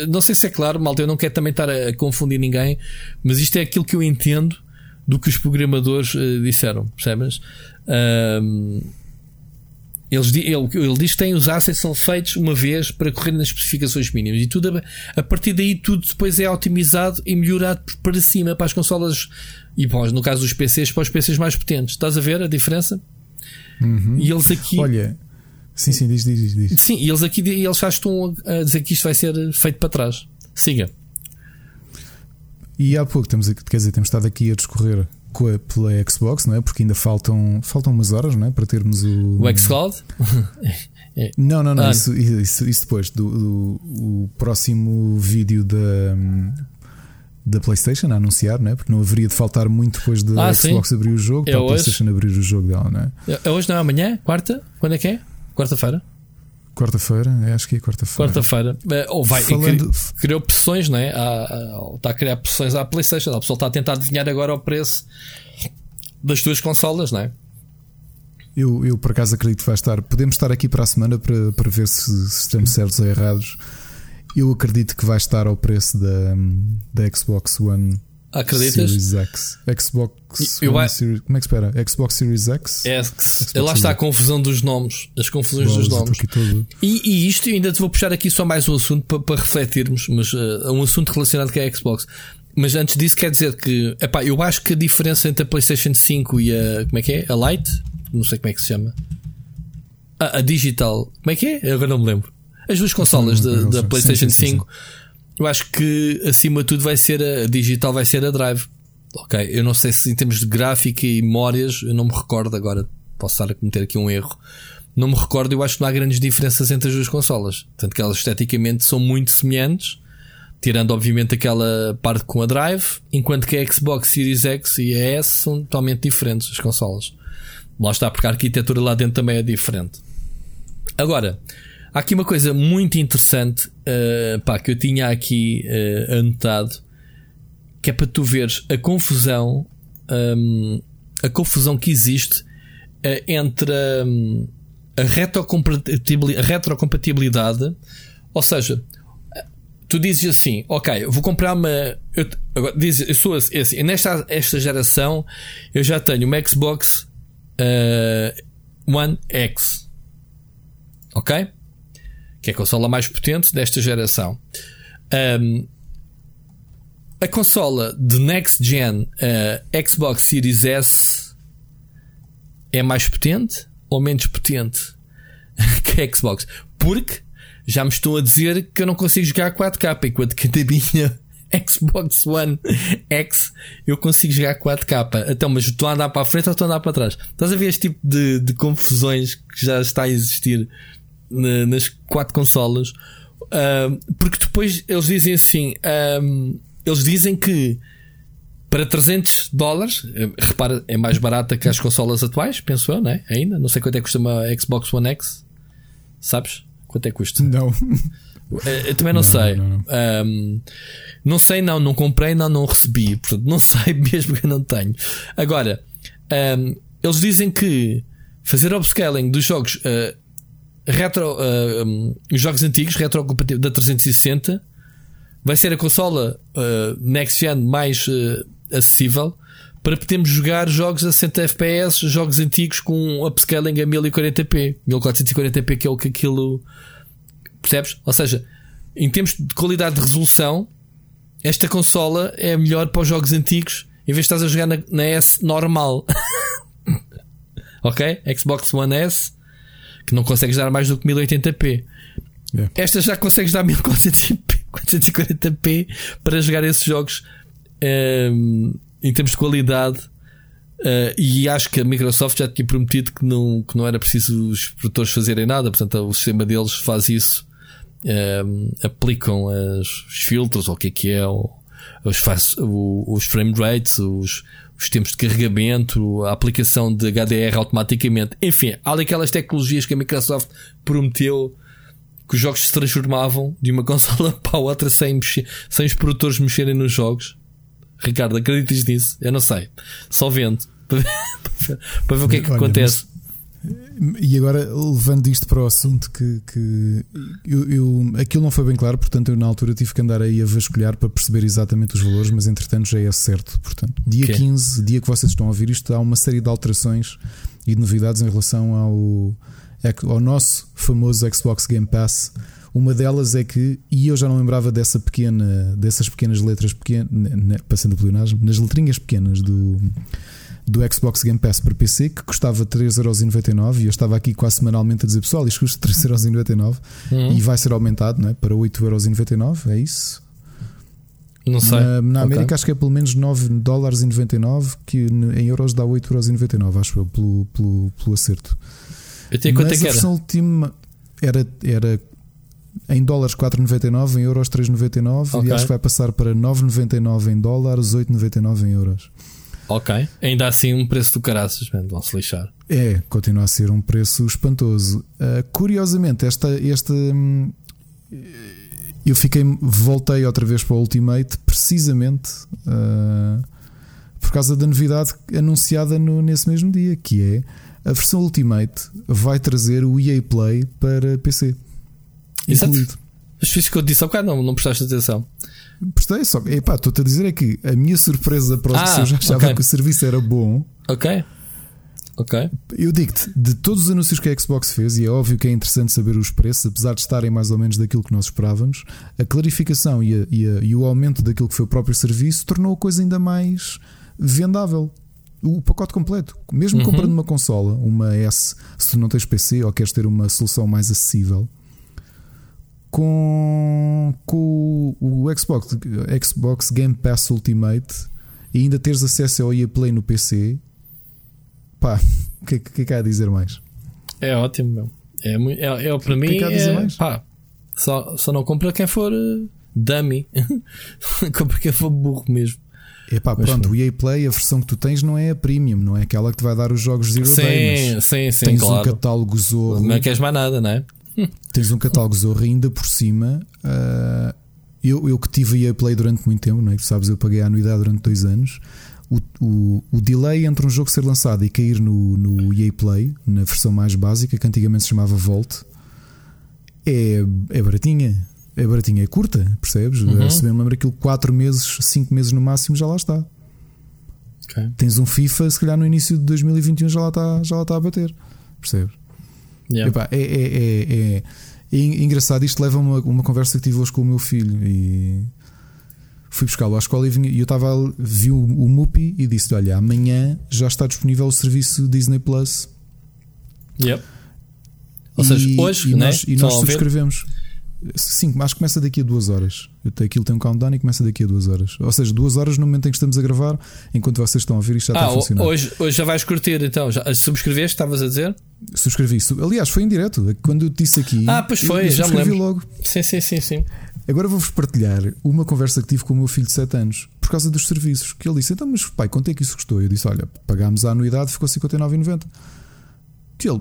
não sei se é claro, malta, eu não quero também estar a, confundir ninguém, mas isto é aquilo que eu entendo do que os programadores uh, disseram, percebes? Um, eles, ele, ele diz que tem os assets são feitos uma vez para correr nas especificações mínimas e tudo a, a partir daí tudo depois é otimizado e melhorado para cima para as consolas e no caso dos PCs para os PCs mais potentes. Estás a ver a diferença? Uhum. E eles aqui. Olha, Sim, sim, diz, diz, diz. Sim, e eles aqui eles já estão a dizer que isto vai ser feito para trás. Siga. E há pouco temos, quer dizer, temos estado aqui a discorrer a, pela Xbox, não é? Porque ainda faltam, faltam umas horas, não é? Para termos o. O Xcloud? *laughs* não, não, não. Ah. Isso, isso, isso, depois do, do o próximo vídeo da. Da PlayStation a anunciar, não é? Porque não haveria de faltar muito depois da ah, Xbox sim. abrir o jogo é para hoje? a PlayStation abrir o jogo dela, não é? É hoje, não é amanhã? Quarta? Quando é que é? Quarta-feira? Quarta-feira, acho que é quarta-feira. Quarta-feira. Eh, ou vai, Falando... criou pressões, não é? está a criar pressões à PlayStation. O pessoal está a tentar adivinhar agora o preço das duas consolas, não é? Eu, eu por acaso acredito que vai estar. Podemos estar aqui para a semana para, para ver se, se estamos certos ou errados. Eu acredito que vai estar ao preço da, da Xbox One Acreditas? Series X. Xbox eu, One Series, Como é que espera? Xbox Series X? X. Xbox Lá está a confusão dos nomes. As confusões dos nomes. E, e, isto, ainda te vou puxar aqui só mais um assunto para, para refletirmos, mas uh, um assunto relacionado com a Xbox. Mas antes disso, quer dizer que epá, eu acho que a diferença entre a PlayStation 5 e a. Como é que é? A Lite? Não sei como é que se chama. A, a Digital. Como é que é? Eu agora não me lembro. As duas consolas da, da PlayStation sim, sim, 5. Eu acho que acima de tudo vai ser a digital, vai ser a drive. Ok, eu não sei se em termos de gráfica e memórias, eu não me recordo agora, posso estar a cometer aqui um erro. Não me recordo, eu acho que não há grandes diferenças entre as duas consolas. Tanto que elas esteticamente são muito semelhantes, tirando obviamente aquela parte com a drive, enquanto que a Xbox Series X e a S são totalmente diferentes as consolas. Lá está, porque a arquitetura lá dentro também é diferente. Agora, Há aqui uma coisa muito interessante uh, pá, que eu tinha aqui uh, anotado que é para tu veres a confusão um, a confusão que existe uh, entre um, a, retrocompatibilidade, a retrocompatibilidade ou seja tu dizes assim ok vou comprar uma eu, agora, dizes, eu sou assim, nesta esta geração eu já tenho uma Xbox One X ok que é a consola mais potente desta geração. Um, a consola de next gen, a Xbox Series S, é mais potente ou menos potente *laughs* que a Xbox? Porque já me estão a dizer que eu não consigo jogar 4K, enquanto que a minha *laughs* Xbox One X eu consigo jogar 4K. Então, mas estou a andar para a frente ou estou a andar para trás? Estás a ver este tipo de, de confusões que já está a existir na, nas quatro consolas, uh, porque depois eles dizem assim: um, eles dizem que para 300 dólares, eh, repara, é mais barata que as consolas atuais, penso eu, né? Ainda. Não sei quanto é que custa uma Xbox One X. Sabes? Quanto é que custa? Não. *laughs* Eh, eu também não, não sei. Não, não. Um, não, sei, não. Não comprei, não, não recebi. Portanto, não *laughs* sei mesmo que eu não tenho. Agora, um, eles dizem que fazer upscaling dos jogos uh, retro, uh, um, os jogos antigos, retrocompatíveis da 360, vai ser a consola uh, next gen mais acessível para podermos jogar jogos a 60 FPS, jogos antigos com upscaling a 1040p, 1440p, que é o que aquilo percebes? Ou seja, em termos de qualidade de resolução, esta consola é melhor para os jogos antigos em vez de estás a jogar na, na S normal. *laughs* ok? Xbox One S que não consegues dar mais do que 1080p. Yeah. Esta já consegues dar 1440p para jogar esses jogos um, em termos de qualidade. Uh, e acho que a Microsoft já tinha prometido que não, que não era preciso os produtores fazerem nada, portanto, o sistema deles faz isso. Um, aplicam as, os filtros, ou o que é que é, os, faz, os frame rates, os, os tempos de carregamento, a aplicação de HDR automaticamente. Enfim, há aquelas tecnologias que a Microsoft prometeu que os jogos se transformavam de uma *laughs* consola para a outra sem, mexer, sem os produtores mexerem nos jogos. Ricardo, acreditas nisso? Eu não sei. Só vendo. *laughs* para ver o que é que Olha, acontece. E agora, levando isto para o assunto que, que eu, eu, aquilo não foi bem claro, portanto, eu na altura tive que andar aí a vasculhar para perceber exatamente os valores, mas entretanto já é certo. Portanto, dia okay. 15, dia que vocês estão a ouvir isto, há uma série de alterações e de novidades em relação ao, ao nosso famoso Xbox Game Pass. Uma delas é que, e eu já não lembrava dessa pequena, dessas pequenas letras pequenas, passando o pleonasmo, nas letrinhas pequenas do do Xbox Game Pass para PC que custava 3,99€ e eu estava aqui quase semanalmente a dizer pessoal, isto custa 3,99€ uhum. e vai ser aumentado não é? para 8,99€, é isso? Não sei. Na, na América okay. acho que é pelo menos 9,99$ que em euros dá 8,99€, acho eu, pelo, pelo, pelo acerto. Eu tenho quanto é que era? A versão última era, era em dólares 4,99, em euros 3,99 okay. e acho que vai passar para 9,99 em dólares, 8,99 em euros. Ok. Ainda assim, um preço do caraças, vão se lixar. É, continua a ser um preço espantoso. Uh, curiosamente, esta, esta. Hum, eu fiquei. Voltei outra vez para o Ultimate precisamente uh, por causa da novidade anunciada no, nesse mesmo dia, que é a versão Ultimate vai trazer o EA Play para PC. Exato. Incluído. Mas isso que eu disse ao bocado, não, não prestaste atenção. Prestei só. Epá, estou-te a dizer é que a minha surpresa para ah, eu já achava okay. que o serviço era bom. Ok. Ok. Eu digo-te, de todos os anúncios que a Xbox fez, e é óbvio que é interessante saber os preços, apesar de estarem mais ou menos daquilo que nós esperávamos, a clarificação e, a, e, a, e o aumento daquilo que foi o próprio serviço tornou a coisa ainda mais vendável. O pacote completo, mesmo uhum. comprando uma consola, uma S, se tu não tens PC ou queres ter uma solução mais acessível, com, com o Xbox, Xbox Game Pass Ultimate e ainda teres acesso ao EA Play no PC, pá, *laughs* o que, que, que há a dizer mais? É ótimo, meu. É, é, é, para mim, que que é, pá, só, só não compra quem for uh, dummy, *laughs* compra quem for burro mesmo. É pá, pronto, o EA Play, a versão que tu tens não é a premium, não é aquela que te vai dar os jogos Zero sim, Day, sim, sim, tens claro. um catálogo zorro. Não queres mais nada, não é? Tens um catálogo zorro ainda por cima. Uh, eu, eu que tive a Play durante muito tempo, não é? Tu sabes, eu paguei a anuidade durante dois anos. O, o, o, delay entre um jogo ser lançado e cair no, no EA Play, na versão mais básica, que antigamente se chamava Volt, é, é baratinha. É baratinha, é curta, percebes? Uhum. Se bem me lembro aquilo 4 meses, 5 meses no máximo, já lá está. Okay. Tens um FIFA, se calhar no início de 2021 já lá está, já lá está a bater, percebes? Yeah. Epá, é, é, é, é, engraçado. Isto leva a uma, uma conversa que tive hoje com o meu filho e fui buscá-lo à escola e, vinha, e eu estava vi o, o Mupi e disse: Olha, amanhã já está disponível o serviço Disney Plus. Yep. Ou seja, hoje e né? nós, e nós subscrevemos. Sim, mas começa daqui a duas horas. Aquilo tem um countdown e começa daqui a duas horas. Ou seja, duas horas no momento em que estamos a gravar, enquanto vocês estão a ouvir, isto já ah, está a funcionar. Hoje, hoje já vais curtir, então. Já subscreveste, estavas a dizer? Subscrevi. Aliás, foi em direto. Quando eu disse aqui. Ah, pois foi, já me lembro. logo. Sim, sim, sim, sim. Agora vou-vos partilhar uma conversa que tive com o meu filho de 7 anos. por causa dos serviços. Que ele disse: Então, mas pai, quanto é que isso custou? Eu disse: Olha, pagámos a anuidade, ficou 59,90. Que ele.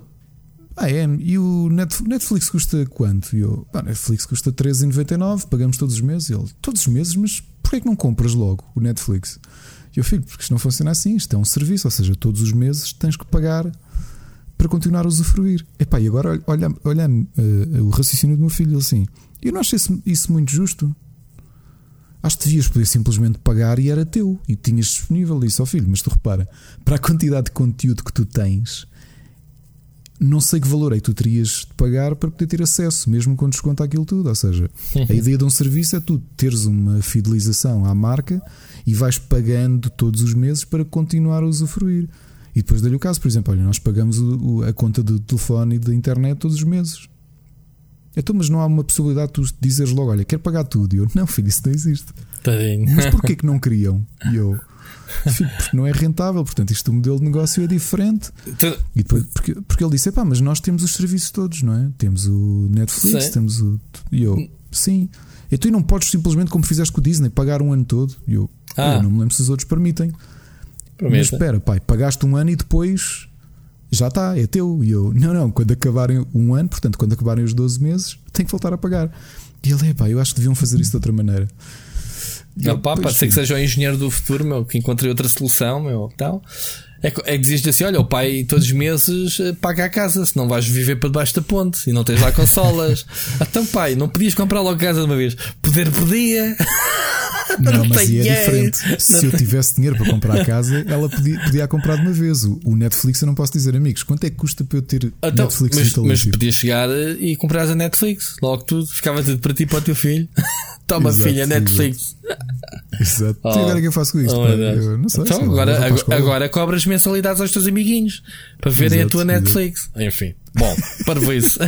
Ah, é? E o Netflix custa quanto? E eu, pá, Netflix custa 13,99, pagamos todos os meses. E ele, todos os meses, mas porquê é que não compras logo o Netflix? E eu, filho, porque isto não funciona assim, isto é um serviço, ou seja, todos os meses tens que pagar para continuar a usufruir. Epá, e agora olha, olha uh, o raciocínio do meu filho assim. Eu não acho isso, muito justo. Acho que devias poder simplesmente pagar e era teu e tinhas disponível isso ao filho. Mas tu repara, para a quantidade de conteúdo que tu tens, não sei que valor é que tu terias de pagar para poder ter acesso, mesmo quando desconta aquilo tudo. Ou seja, a ideia de um serviço é tu teres uma fidelização à marca e vais pagando todos os meses para continuar a usufruir. E depois dei-lhe o caso, por exemplo, olha, nós pagamos o, a conta do telefone e da internet todos os meses. Então, mas não há uma possibilidade de tu dizeres logo, olha, quero pagar tudo. E eu, não, filho, isso não existe. Tadinho. Mas porquê que não queriam? E eu, *laughs* porque não é rentável, portanto, isto o modelo de negócio é diferente. Tu... E depois, porque, porque ele disse, pá, mas nós temos os serviços todos, não é? Temos o Netflix, Sim. temos o. E eu, sim. E tu não podes simplesmente, como fizeste com o Disney, pagar um ano todo. E eu, ah. eu não me lembro se os outros permitem. Prometa. Mas espera, pai, pagaste um ano e depois já está, é teu. E eu, não, não, quando acabarem um ano, portanto, quando acabarem os 12 meses, tem que voltar a pagar. E ele, é pá, eu acho que deviam fazer isso de outra maneira. Não, pá, pode ser que seja o engenheiro do futuro, meu, que encontre outra solução, meu, tal. É, é que dizes assim: olha, o pai todos os meses eh, paga a casa, senão vais viver para debaixo da ponte e não tens lá consolas. *laughs* então, pai, não podias comprar logo casa de uma vez? Poder podia. Não, não mas é diferente. Se eu tivesse dinheiro para comprar a casa, ela podia, podia comprar de uma vez. O, Netflix eu não posso dizer, amigos, quanto é que custa para eu ter então, Netflix mas, mas podias chegar eh, e comprar a Netflix, logo tudo, ficava tudo para ti e para o teu filho. *laughs* Toma, exato, filha, Netflix. Exato. *laughs* Oh. E agora é que eu faço com isto? Oh, eu não sei. Então, agora, agora, agora cobras mensalidades aos teus amiguinhos para verem exato, a tua Netflix. Exato. Enfim. Bom, para *laughs* isso.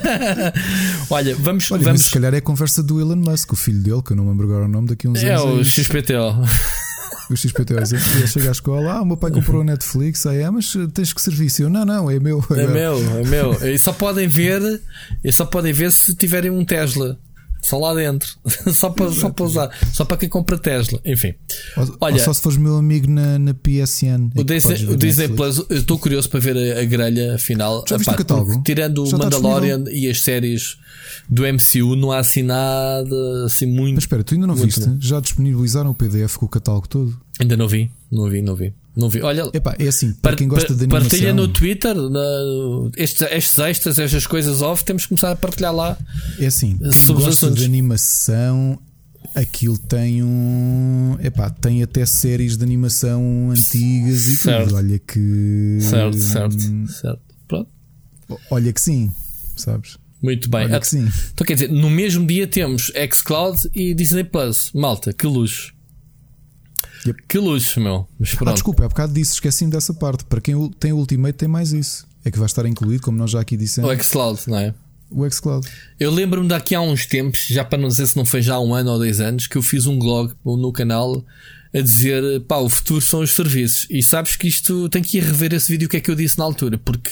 Olha, vamos. Olha, vamos... se calhar é a conversa do Elon Musk, o filho dele, que eu não me lembro agora o nome daqui uns é anos. É o XPTO. *laughs* O XPTO ele chega à escola, ah, o meu pai comprou a Netflix, aí é, mas tens que serviço. Eu, não, não, é meu. É, é meu, é meu. E só podem ver, e só podem ver se tiverem um Tesla. Só lá dentro. *laughs* só, para, só para usar. Só para quem compra Tesla. Enfim. Ou, Olha, ou só se fores meu amigo na, na PSN. O Disney, o Disney Plus, eu estou curioso para ver a, a grelha final. Já viste o catálogo? Tirando Já o Mandalorian e as séries do MCU, não há assim nada assim muito. Mas espera, tu ainda não viste? Já disponibilizaram o PDF com o catálogo todo? Ainda não vi, não vi, não vi. Não vi. Olha, Epá, é assim, para quem gosta de animação. Partilha no Twitter na, estes, estes extras, estas coisas off, temos que começar a partilhar lá. É assim, quem gosta de animação, aquilo tem um. Epá, tem até séries de animação antigas e certo. tudo. Olha que. Certo, certo, certo. Pronto. Olha que sim, sabes? Muito bem. Olha que sim. Então quer dizer, no mesmo dia temos Xcloud e Disney Plus. Malta, que luxo. Yep. Que luxo, meu. Mas Ah, desculpa, há bocado disse, esqueci-me dessa parte. Para quem tem o Ultimate, tem mais isso. É que vai estar incluído, como nós já aqui dissemos. O Xcloud, não é? O Xcloud. Eu lembro-me daqui a uns tempos, já para não dizer se não foi já um ano ou dois anos, que eu fiz um blog no canal a dizer pá, o futuro são os serviços. E sabes que isto tem que ir rever esse vídeo, o que é que eu disse na altura, porque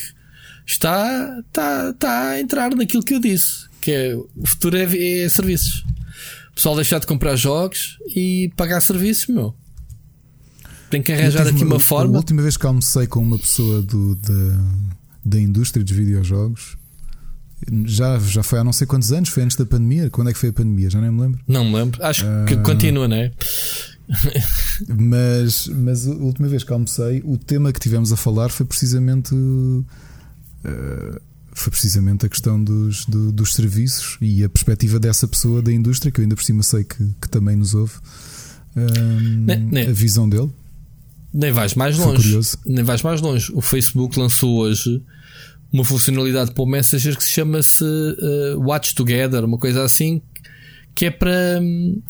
está, está, está a entrar naquilo que eu disse, que é o futuro é, é serviços. O pessoal deixar de comprar jogos e pagar serviços, meu. Tem que arranjar aqui uma, uma forma. A última vez que almocei com uma pessoa do, da, da indústria dos videojogos já, já foi há não sei quantos anos, foi antes da pandemia. Quando é que foi a pandemia? Já nem me lembro. Não me lembro. Acho uh, que continua, não é? mas, mas a última vez que almocei, o tema que tivemos a falar foi precisamente. Uh, foi precisamente a questão dos, do, dos serviços e a perspectiva dessa pessoa da indústria, que eu ainda por cima sei que, que também nos ouve, uh, a visão dele. Nem vais mais longe. Nem vais mais longe. O Facebook lançou hoje uma funcionalidade para o Messenger que se chama-se uh, Watch Together, uma coisa assim, que é para. Hum,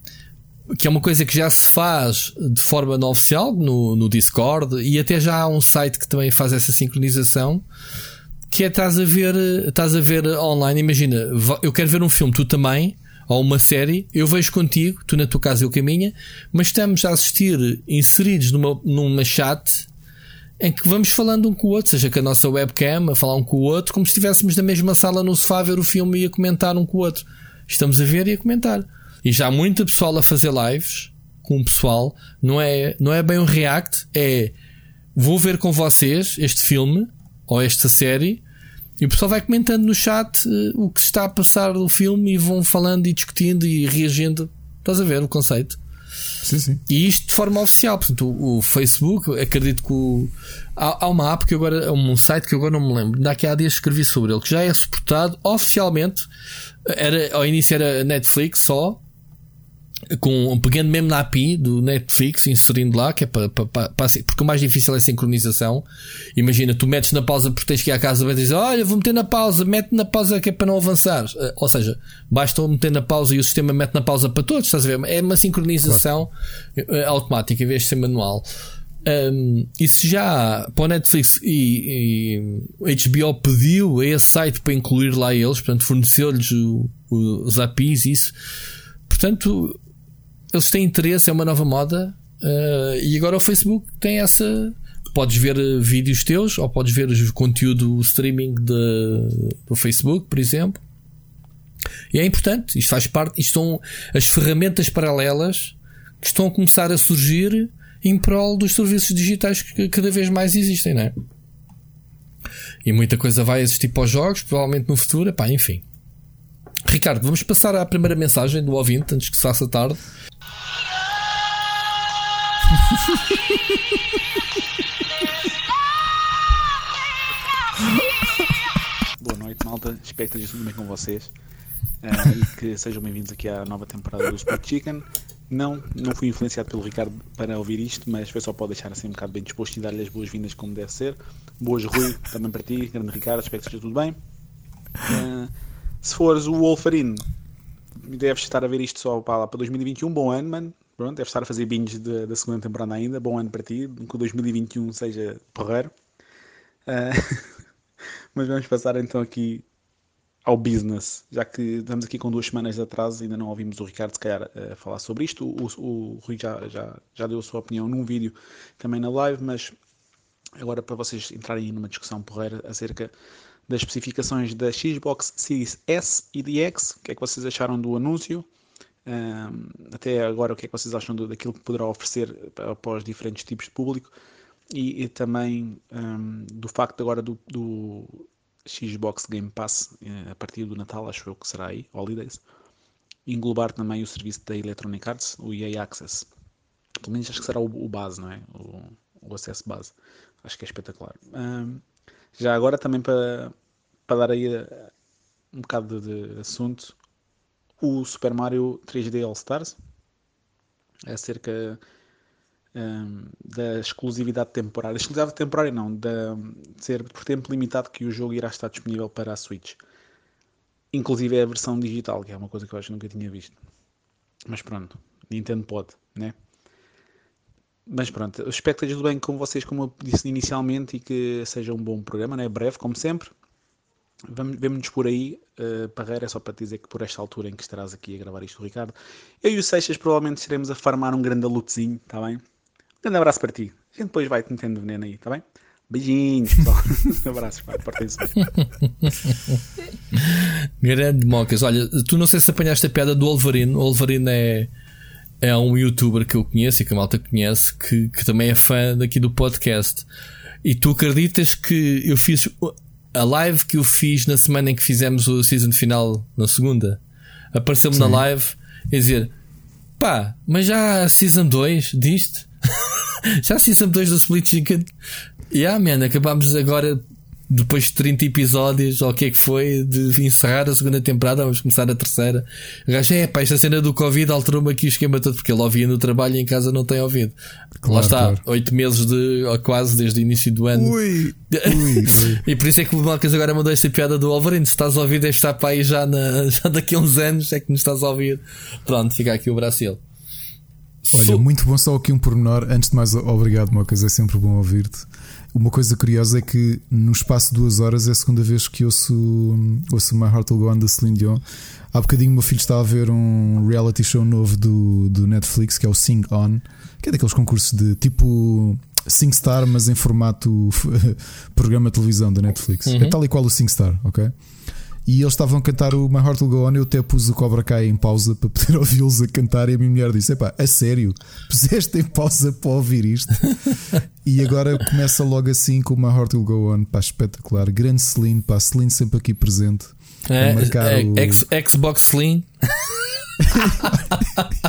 que é uma coisa que já se faz de forma não oficial no, no Discord e até já há um site que também faz essa sincronização. Que é estás a ver, estás a ver online. Imagina, eu quero ver um filme, tu também, ou uma série, eu vejo contigo, tu na tua casa eu caminha, mas estamos a assistir inseridos numa, numa chat em que vamos falando um com o outro, seja com a nossa webcam, a falar um com o outro, como se estivéssemos na mesma sala no sofá a ver o filme e a comentar um com o outro. Estamos a ver e a comentar. E já há muita pessoal a fazer lives com o pessoal. Não é, não é bem um react, é vou ver com vocês este filme ou esta série e o pessoal vai comentando no chat uh, o que está a passar do filme e vão falando e discutindo e reagindo. Estás a ver o conceito? Sim, sim. E isto de forma oficial. Portanto, o, o Facebook, acredito que o, há, há, uma app que agora, um site que agora não me lembro, daqui há dias escrevi sobre ele, que já é suportado oficialmente. Era, ao início era Netflix só, com, pegando mesmo na API do Netflix, inserindo lá, que é para, para, para, porque o mais difícil é a sincronização. Imagina, tu metes na pausa porque tens que ir à casa e dizes, olha, vou meter na pausa, mete na pausa que é para não avançar. Eh, ou seja, basta meter na pausa e o sistema mete na pausa para todos, estás a ver? É uma sincronização claro. Eh, automática em vez de ser manual. Um, isso já para o Netflix e, e HBO pediu a esse site para incluir lá eles, portanto, forneceu-lhes os APIs, isso. Portanto, eles têm interesse, é uma nova moda. Uh, e agora o Facebook tem essa. Podes ver eh, vídeos teus ou podes ver o conteúdo streaming de, do Facebook, por exemplo. E é importante, isto faz parte, isto são as ferramentas paralelas que estão a começar a surgir em prol dos serviços digitais que cada vez mais existem, não é? E muita coisa vai existir para os jogos, provavelmente no futuro, pá, enfim. Ricardo, vamos passar à primeira mensagem do ouvinte antes que se faça tarde. *laughs* Boa noite, malta. Espero que esteja tudo bem com vocês uh, e que sejam bem-vindos aqui à nova temporada do Split Chicken. Não, não fui influenciado pelo Ricardo para ouvir isto, mas foi só para deixar assim um bocado bem disposto e dar-lhe as boas-vindas como deve ser. Boas, Rui, também para ti, grande Ricardo, espero que esteja tudo bem. Uh, se fores o Wolfarino, deves estar a ver isto só para, para 2021. Bom ano, mano. Pronto, deve estar a fazer binge da segunda temporada ainda. Bom ano para ti, que o 2021 seja porreiro. Uh, *laughs* mas vamos passar então aqui ao business, já que estamos aqui com duas semanas de atraso, ainda não ouvimos o Ricardo se calhar a falar sobre isto. O, o, o Rui já, já, já deu a sua opinião num vídeo também na live, mas agora para vocês entrarem numa discussão porreira acerca das especificações da Xbox Series S e de X, o que é que vocês acharam do anúncio? Até agora, o que é que vocês acham do, daquilo que poderá oferecer para os diferentes tipos de público e, e também um, do facto agora do, do, Xbox Game Pass eh, a partir do Natal, acho eu que será aí, Holidays, englobar também o serviço da Electronic Arts, o EA Access. Pelo menos acho que será o, o base, não é? O, o, acesso base. Acho que é espetacular. Um, já agora também para, para dar aí eh, um bocado de, de assunto, o Super Mario 3D All Stars é acerca um, da exclusividade temporária. Exclusividade temporária não, de ser por tempo limitado que o jogo irá estar disponível para a Switch. Inclusive é a versão digital, que é uma coisa que eu acho que nunca tinha visto. Mas pronto, Nintendo pode, né? Mas pronto, espero que esteja tudo bem com vocês, como eu disse inicialmente, e que seja um bom programa, né? breve, como sempre. Vemo-nos por aí, uh, Parreira, só para te dizer que por esta altura em que estarás aqui a gravar isto, Ricardo, eu e o Seixas provavelmente estaremos a farmar um grande lutezinho, está bem? Um grande abraço para ti. A gente depois vai-te metendo veneno aí, está bem? Beijinhos, pessoal. Abraços, portem-se bem. Grande Mocas. Olha, tu não sei se apanhaste a piada do Wolverine. O Wolverine é, é um youtuber que eu conheço e que a malta conhece que, que também é fã daqui do podcast. E tu acreditas que eu fiz a live que eu fiz na semana em que fizemos o season final, na segunda, apareceu-me na live a dizer: pá, mas já há season 2 disto? *laughs* já há season 2 do Split Chicken? Yeah, man, acabámos agora depois de 30 episódios, ou o que é que foi, de encerrar a segunda temporada, vamos começar a terceira. O gajo, é pá, esta cena do Covid alterou-me aqui o esquema todo, porque ele ouvia no trabalho e em casa não tem ouvido. Claro, Lá está, oito claro. meses de, ou quase desde o início do ano. Ui, ui, *laughs* ui. e por isso é que o Malcas agora mandou esta piada do Wolverine. Se estás a ouvir, deve estar para aí já, na, *laughs* já daqui a uns anos, é que nos estás a ouvir. Pronto, fica aqui o braço dele. Olha, muito bom só aqui um pormenor. Antes de mais, obrigado, Mocas, é sempre bom ouvir-te. Uma coisa curiosa é que no espaço de duas horas é a segunda vez que ouço, ouço My Heart Will Go On da Celine Dion. Há bocadinho o meu filho estava a ver um reality show novo do, do Netflix que é o Sing On, que é daqueles concursos de tipo SingStar, mas em formato *laughs* programa de televisão da Netflix. É uhum. É tal e qual o SingStar, ok? E eles estavam a cantar o My Heart Will Go On. Eu até pus o Cobra Kai em pausa para poder *laughs* ouvi-los a cantar. E a minha mulher disse: Epá, a sério, puseste em pausa para ouvir isto. *laughs* e agora começa logo assim com o My Heart Will Go On. Pá, espetacular. Grande Celine, pá, Celine sempre aqui presente. É, é, o... X, Xbox Slim.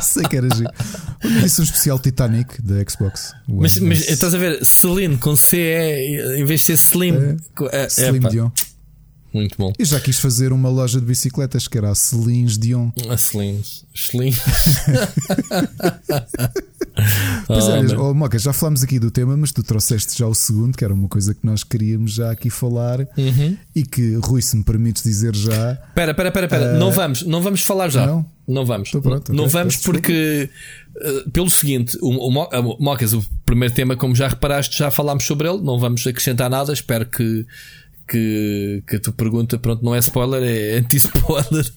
Sei *laughs* que era giro. Disse um especial Titanic da Xbox. Mas, mas, estás a ver, Celine com C é, em vez de ser Slim, é, é, Slim Dion. Muito bom. E já quis fazer uma loja de bicicletas que era a Celines Dion. A Celines. Celines. *laughs* pois é, oh, Moca, já falámos aqui do tema, mas tu trouxeste já o segundo, que era uma coisa que nós queríamos já aqui falar uhum. e que, Rui, se me permites dizer já. Espera, espera, espera, espera. Uh... não vamos, não vamos falar já. Não, não vamos. Pronto, não okay, vamos porque, uh, pelo seguinte, o, o, o Mocas, o primeiro tema, como já reparaste, já falámos sobre ele, não vamos acrescentar nada. Espero que que, que a tua pergunta, pronto, não é spoiler, é anti-spoiler.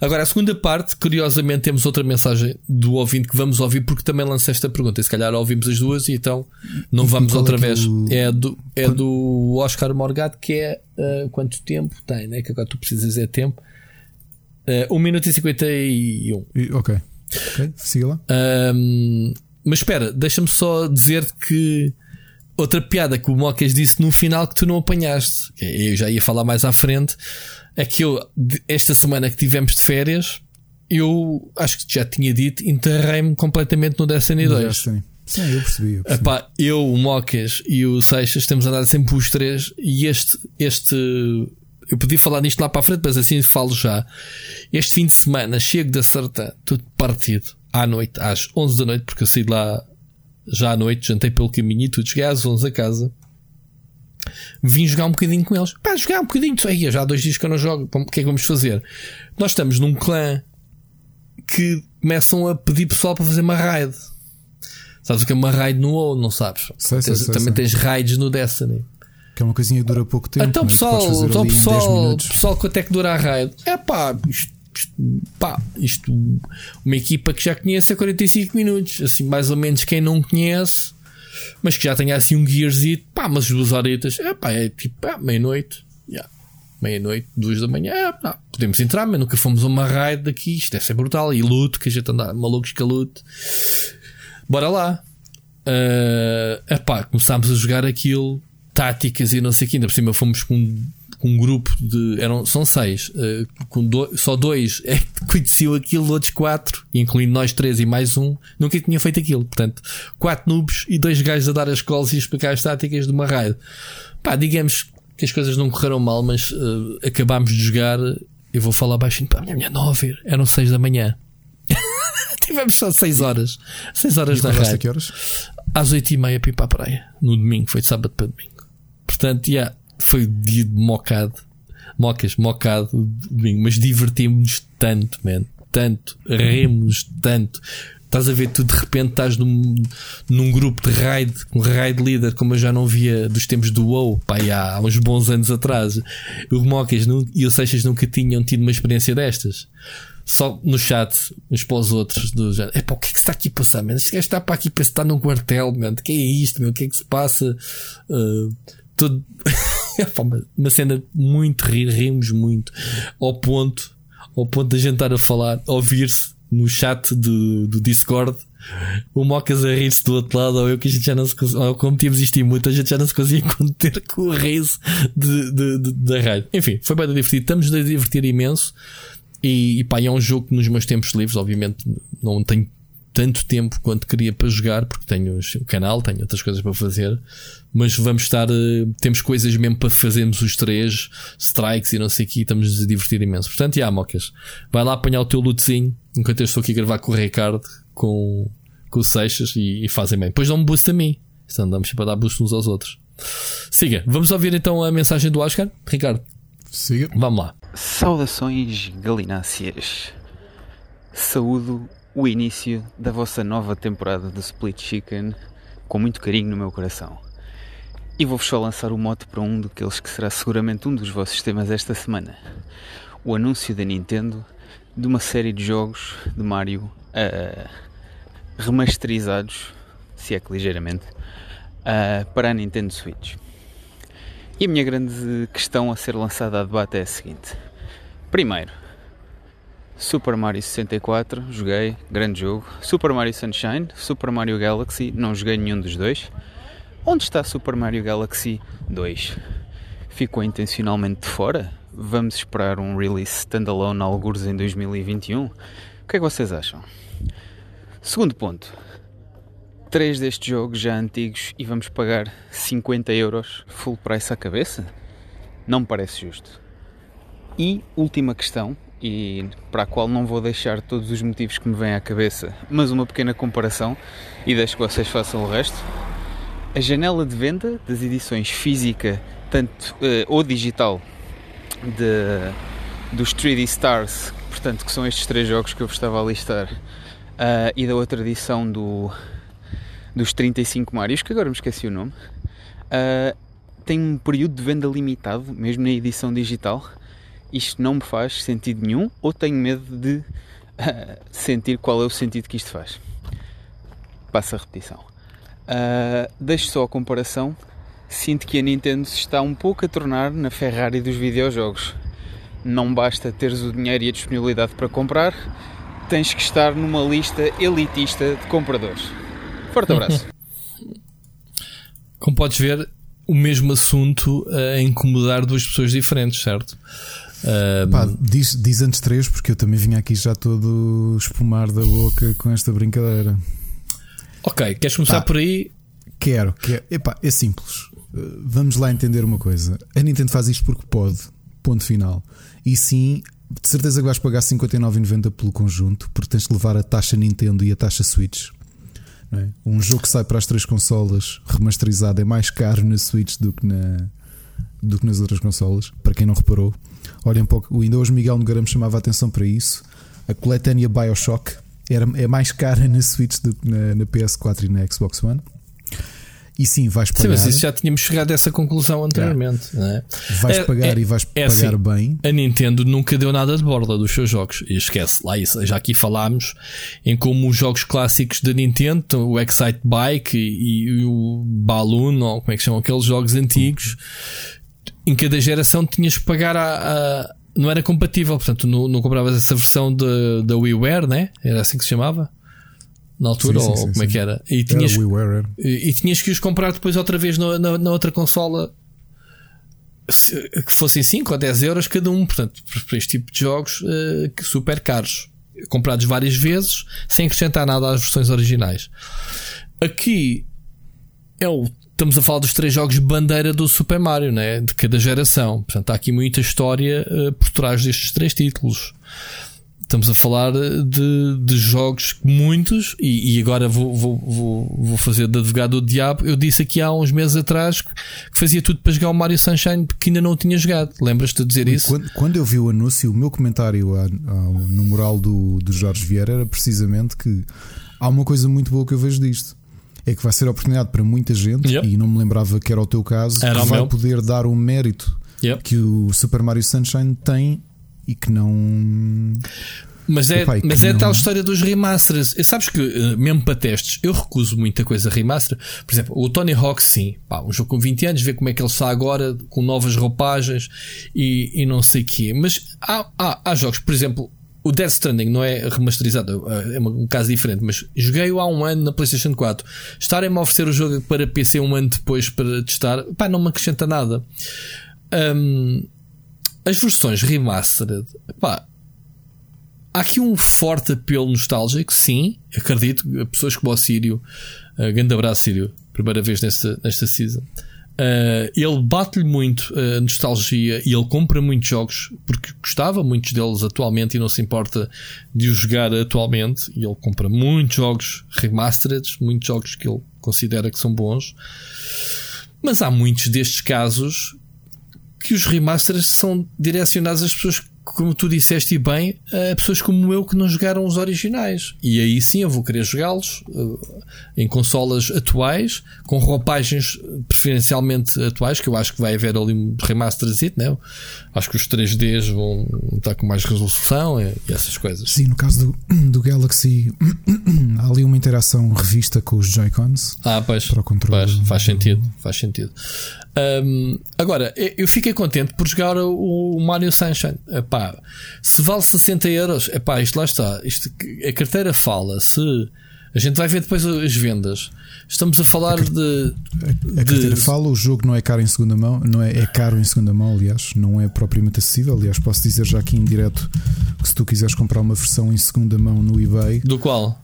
Agora, a segunda parte, curiosamente, temos outra mensagem do ouvinte que vamos ouvir, porque também lancei esta pergunta. E se calhar ouvimos as duas e então não vamos outra é vez. O... É, do, é do Oscar Morgado, que é uh, quanto tempo tem, né? Que agora tu precisas é tempo. Uh, 1 minuto e 51. Ok. Ok, siga lá. Um, mas espera, deixa-me só dizer que outra piada que o Mocas disse no final que tu não apanhaste, eu já ia falar mais à frente, é que eu, esta semana que tivemos de férias, eu acho que já tinha dito, enterrei-me completamente no Destiny 2. Sim, sim eu percebi. Eu, percebi. Epá, eu, o Mocas e o Seixas temos andado sempre os três e este, este, eu podia falar nisto lá para a frente, mas assim falo já. Este fim de semana chego da Sartã, tudo partido, à noite, às 11 da noite, porque eu saí de lá já à noite, jantei pelo caminho e tudo, cheguei às 11 a casa. Vim jogar um bocadinho com eles. Pá, jogar um bocadinho. Aí, já há dois dias que eu não jogo. O que é que vamos fazer? Nós estamos num clã que começam a pedir pessoal para fazer uma raid. Sabes o que é uma raid no WoW? Não sabes? Sei, sei, tens, sei, também tens raids no Destiny. Que é uma coisinha que dura pouco tempo. Então, pessoal, então, pessoal, pessoal, quanto é que dura a raid? É pá, isto pá, isto, uma equipa que já conhece há 45 minutos, assim, mais ou menos quem não conhece, mas que já tenha assim um gearzito, pá, mas duas horetas, é pá, é tipo, meia-noite, yeah. meia-noite, duas da manhã, é, pá, podemos entrar, mas nunca fomos a uma raid daqui, isto deve ser brutal, e luto, que a gente anda malucos com a luto, bora lá, uh, é pá, começámos a jogar aquilo, táticas e não sei o que, ainda por cima fomos com com um grupo de. Eram, são seis. Uh, com do, só dois é que *laughs* conheciam aquilo, outros quatro, incluindo nós três e mais um, nunca tinham feito aquilo. Portanto, quatro noobs e dois gajos a dar as colas e explicar as táticas de uma raid. Pá, digamos que as coisas não correram mal, mas uh, acabámos de jogar. Eu vou falar baixinho para a minha mulher não ouvir. Eram seis da manhã. *laughs* Tivemos só seis horas. seis horas e da raid. que horas? Às oito e meia para ir para a praia. No domingo, foi de sábado para domingo. Portanto, yeah, foi dia de mocado. Mocas, mocado domingo, mas divertimos-nos tanto, man. Tanto, remos tanto. Estás a ver, tu de repente estás num, num grupo de raid, um raid leader, como eu já não via dos tempos do WoW, pá, há uns bons anos atrás. O Mocas e o Seixas nunca tinham tido uma experiência destas. Só no chat, uns para os outros, do é pá, o que é que está aqui a passar, man? Este gajo está para aqui para estar num quartel, man. O que é isto, meu? O que é que se passa? Uh. *laughs* *laughs* uma cena muito rir, rimos muito. Ao ponto, ao ponto de a gente estar a falar, ouvir-se no chat do, do Discord, o Mocas a rir-se do outro lado, ou eu que a gente já não se ou como tínhamos isto muito, a gente já não se conseguia *laughs* conter com o riso de, da rádio. Enfim, foi bem divertido. Estamos a divertir imenso. E, e pá, é um jogo que nos meus tempos livres, obviamente, não tenho tanto tempo quanto queria para jogar, porque tenho o canal, tenho outras coisas para fazer, mas vamos estar, eh, temos coisas mesmo para fazermos os três, strikes e não sei o que, estamos a divertir imenso. Portanto, e há mocas, vai lá apanhar o teu lootzinho, enquanto eu estou aqui a gravar com o Ricardo, com, com o Seixas e, e fazem bem. Depois dão um boost a mim, então andamos sempre a dar boost uns aos outros. Siga, vamos ouvir então a mensagem do Oscar, Ricardo. Siga. Vamos lá. Saudações galináceas. Saúdo o início da vossa nova temporada de Split Chicken com muito carinho no meu coração. E vou-vos só lançar o mote para um daqueles que será seguramente um dos vossos temas esta semana. O anúncio da Nintendo de uma série de jogos de Mario uh, remasterizados, se é que ligeiramente, uh, para a Nintendo Switch. E a minha grande questão a ser lançada a debate é a seguinte: Primeiro, Super Mario 64, joguei, grande jogo. Super Mario Sunshine, Super Mario Galaxy, não joguei nenhum dos dois. Onde está Super Mario Galaxy 2? Ficou intencionalmente de fora? Vamos esperar um release standalone alguns em 2021? O que é que vocês acham? Segundo ponto. Três destes jogos já antigos e vamos pagar 50 euros full price à cabeça? Não me parece justo. E última questão, e para a qual não vou deixar todos os motivos que me vêm à cabeça, mas uma pequena comparação e deixo que vocês façam o resto. A janela de venda das edições física, tanto uh, ou digital, de, dos 3D Stars, portanto, que são estes três jogos que eu vos estava a listar, uh, e da outra edição do, dos 35 Marios, que agora me esqueci o nome, uh, tem um período de venda limitado, mesmo na edição digital. Isto não me faz sentido nenhum, ou tenho medo de uh, *laughs* sentir qual é o sentido que isto faz. Passa a repetição. Uh, deixo só a comparação. Sinto que a Nintendo se está um pouco a tornar na Ferrari dos videojogos. Não basta teres o dinheiro e a disponibilidade para comprar, tens que estar numa lista elitista de compradores. Forte abraço. *laughs* Como podes ver, o mesmo assunto a incomodar duas pessoas diferentes, certo? Um... Pá, diz, diz antes três, porque eu também vinha aqui já todo espumar da boca com esta brincadeira. Ok, queres começar Pá, por aí? Quero, quero. Epá, é simples. Vamos lá entender uma coisa. A Nintendo faz isto porque pode. Ponto final. E sim, de certeza que vais pagar 59,90 pelo conjunto, porque tens que levar a taxa Nintendo e a taxa Switch. É? Um jogo que sai para as três consolas remasterizado é mais caro na Switch do que, na, do que nas outras consolas. Para quem não reparou, olhem um pouco. Ainda hoje Miguel Nogueira me chamava a atenção para isso. A coletânea Bioshock era, é mais cara na Switch do que na, na PS4 e na Xbox One. E sim, vais pagar. Sim, mas isso já tínhamos chegado a essa conclusão anteriormente. É. Vais é, pagar é, e vais é pagar assim, bem. A Nintendo nunca deu nada de borda dos seus jogos. E esquece, lá isso. Já aqui falámos em como os jogos clássicos da Nintendo, o Excite Bike e, e o Balloon, ou como é que chamam aqueles jogos antigos, em cada geração tinhas que pagar a, a não era compatível, portanto, não, não compravas essa versão da WiiWare, né? Era assim que se chamava? na altura, sim, sim, ou sim, como é que era? E tinhas, era e, e, tinhas que os comprar depois outra vez na, na, na outra consola se, que fossem 5 ou 10 euros cada um, portanto, para este tipo de jogos uh, super caros, comprados várias vezes sem acrescentar nada às versões originais. Aqui é o, estamos a falar dos três jogos bandeira do Super Mario, né? de cada geração. Portanto, há aqui muita história uh, por trás destes três títulos. Estamos a falar de, de jogos muitos, e, e agora vou, vou, vou, vou, fazer de advogado do diabo. Eu disse aqui há uns meses atrás que fazia tudo para jogar o Mario Sunshine porque ainda não tinha jogado. Lembras-te de dizer isso? Quando, quando, eu vi o anúncio, o meu comentário no moral do, do Jorge Vieira era precisamente que há uma coisa muito boa que eu vejo disto. É que vai ser oportunidade para muita gente, yep. e não me lembrava que era o teu caso, era que vai meu. poder dar o mérito yep. que o Super Mario Sunshine tem e que não. Mas é, Epá, mas é não... tal história dos remasters. Sabes que, eh, mesmo para testes, eu recuso muita coisa remaster. Por exemplo, o Tony Hawk, sim. Pá, um jogo com 20 anos, ver como é que ele está agora, com novas roupagens e, e não sei o quê. Mas há, há, há jogos, por exemplo, o Death Stranding não é remasterizado, é um caso diferente, mas joguei-o há um ano na PlayStation 4. Estarem-me a oferecer o jogo para PC um ano depois para testar, pá, não me acrescenta nada. Um, as versões remastered, pá, há aqui um forte apelo nostálgico, sim, acredito. Pessoas como o Sírio, uh, grande abraço, Sírio, primeira vez nesta, nesta season. Uh, ele bate-lhe muito a uh, nostalgia e ele compra muitos jogos porque gostava muitos deles atualmente e não se importa de os jogar atualmente. E ele compra muitos jogos remastered, muitos jogos que ele considera que são bons. Mas há muitos destes casos que os remasters são direcionados às pessoas como tu disseste e bem, a pessoas como eu que não jogaram os originais. E aí sim eu vou querer jogá-los uh, em consolas atuais, com roupagens preferencialmente atuais, que eu acho que vai haver ali um remasterzito, né? Acho que os 3Ds vão estar com mais resolução e, essas coisas. Sim, no caso do, *clears throat* do Galaxy, *clears throat* há ali uma interação revista com os Joy-Cons. Ah, pois. Para o controle. Pois, faz sentido, faz sentido. Agora, eu fiquei contente por jogar o Mario Sunshine. Epá, se vale 60 euros, é pá, isto lá está. Isto, a carteira fala. Se a gente vai ver depois as vendas. Estamos a falar a de. A, a carteira de... fala, o jogo não é caro em segunda mão, não é, é caro em segunda mão, aliás, não é propriamente acessível. Aliás, posso dizer já aqui em direto que se tu quiseres comprar uma versão em segunda mão no eBay. Do qual?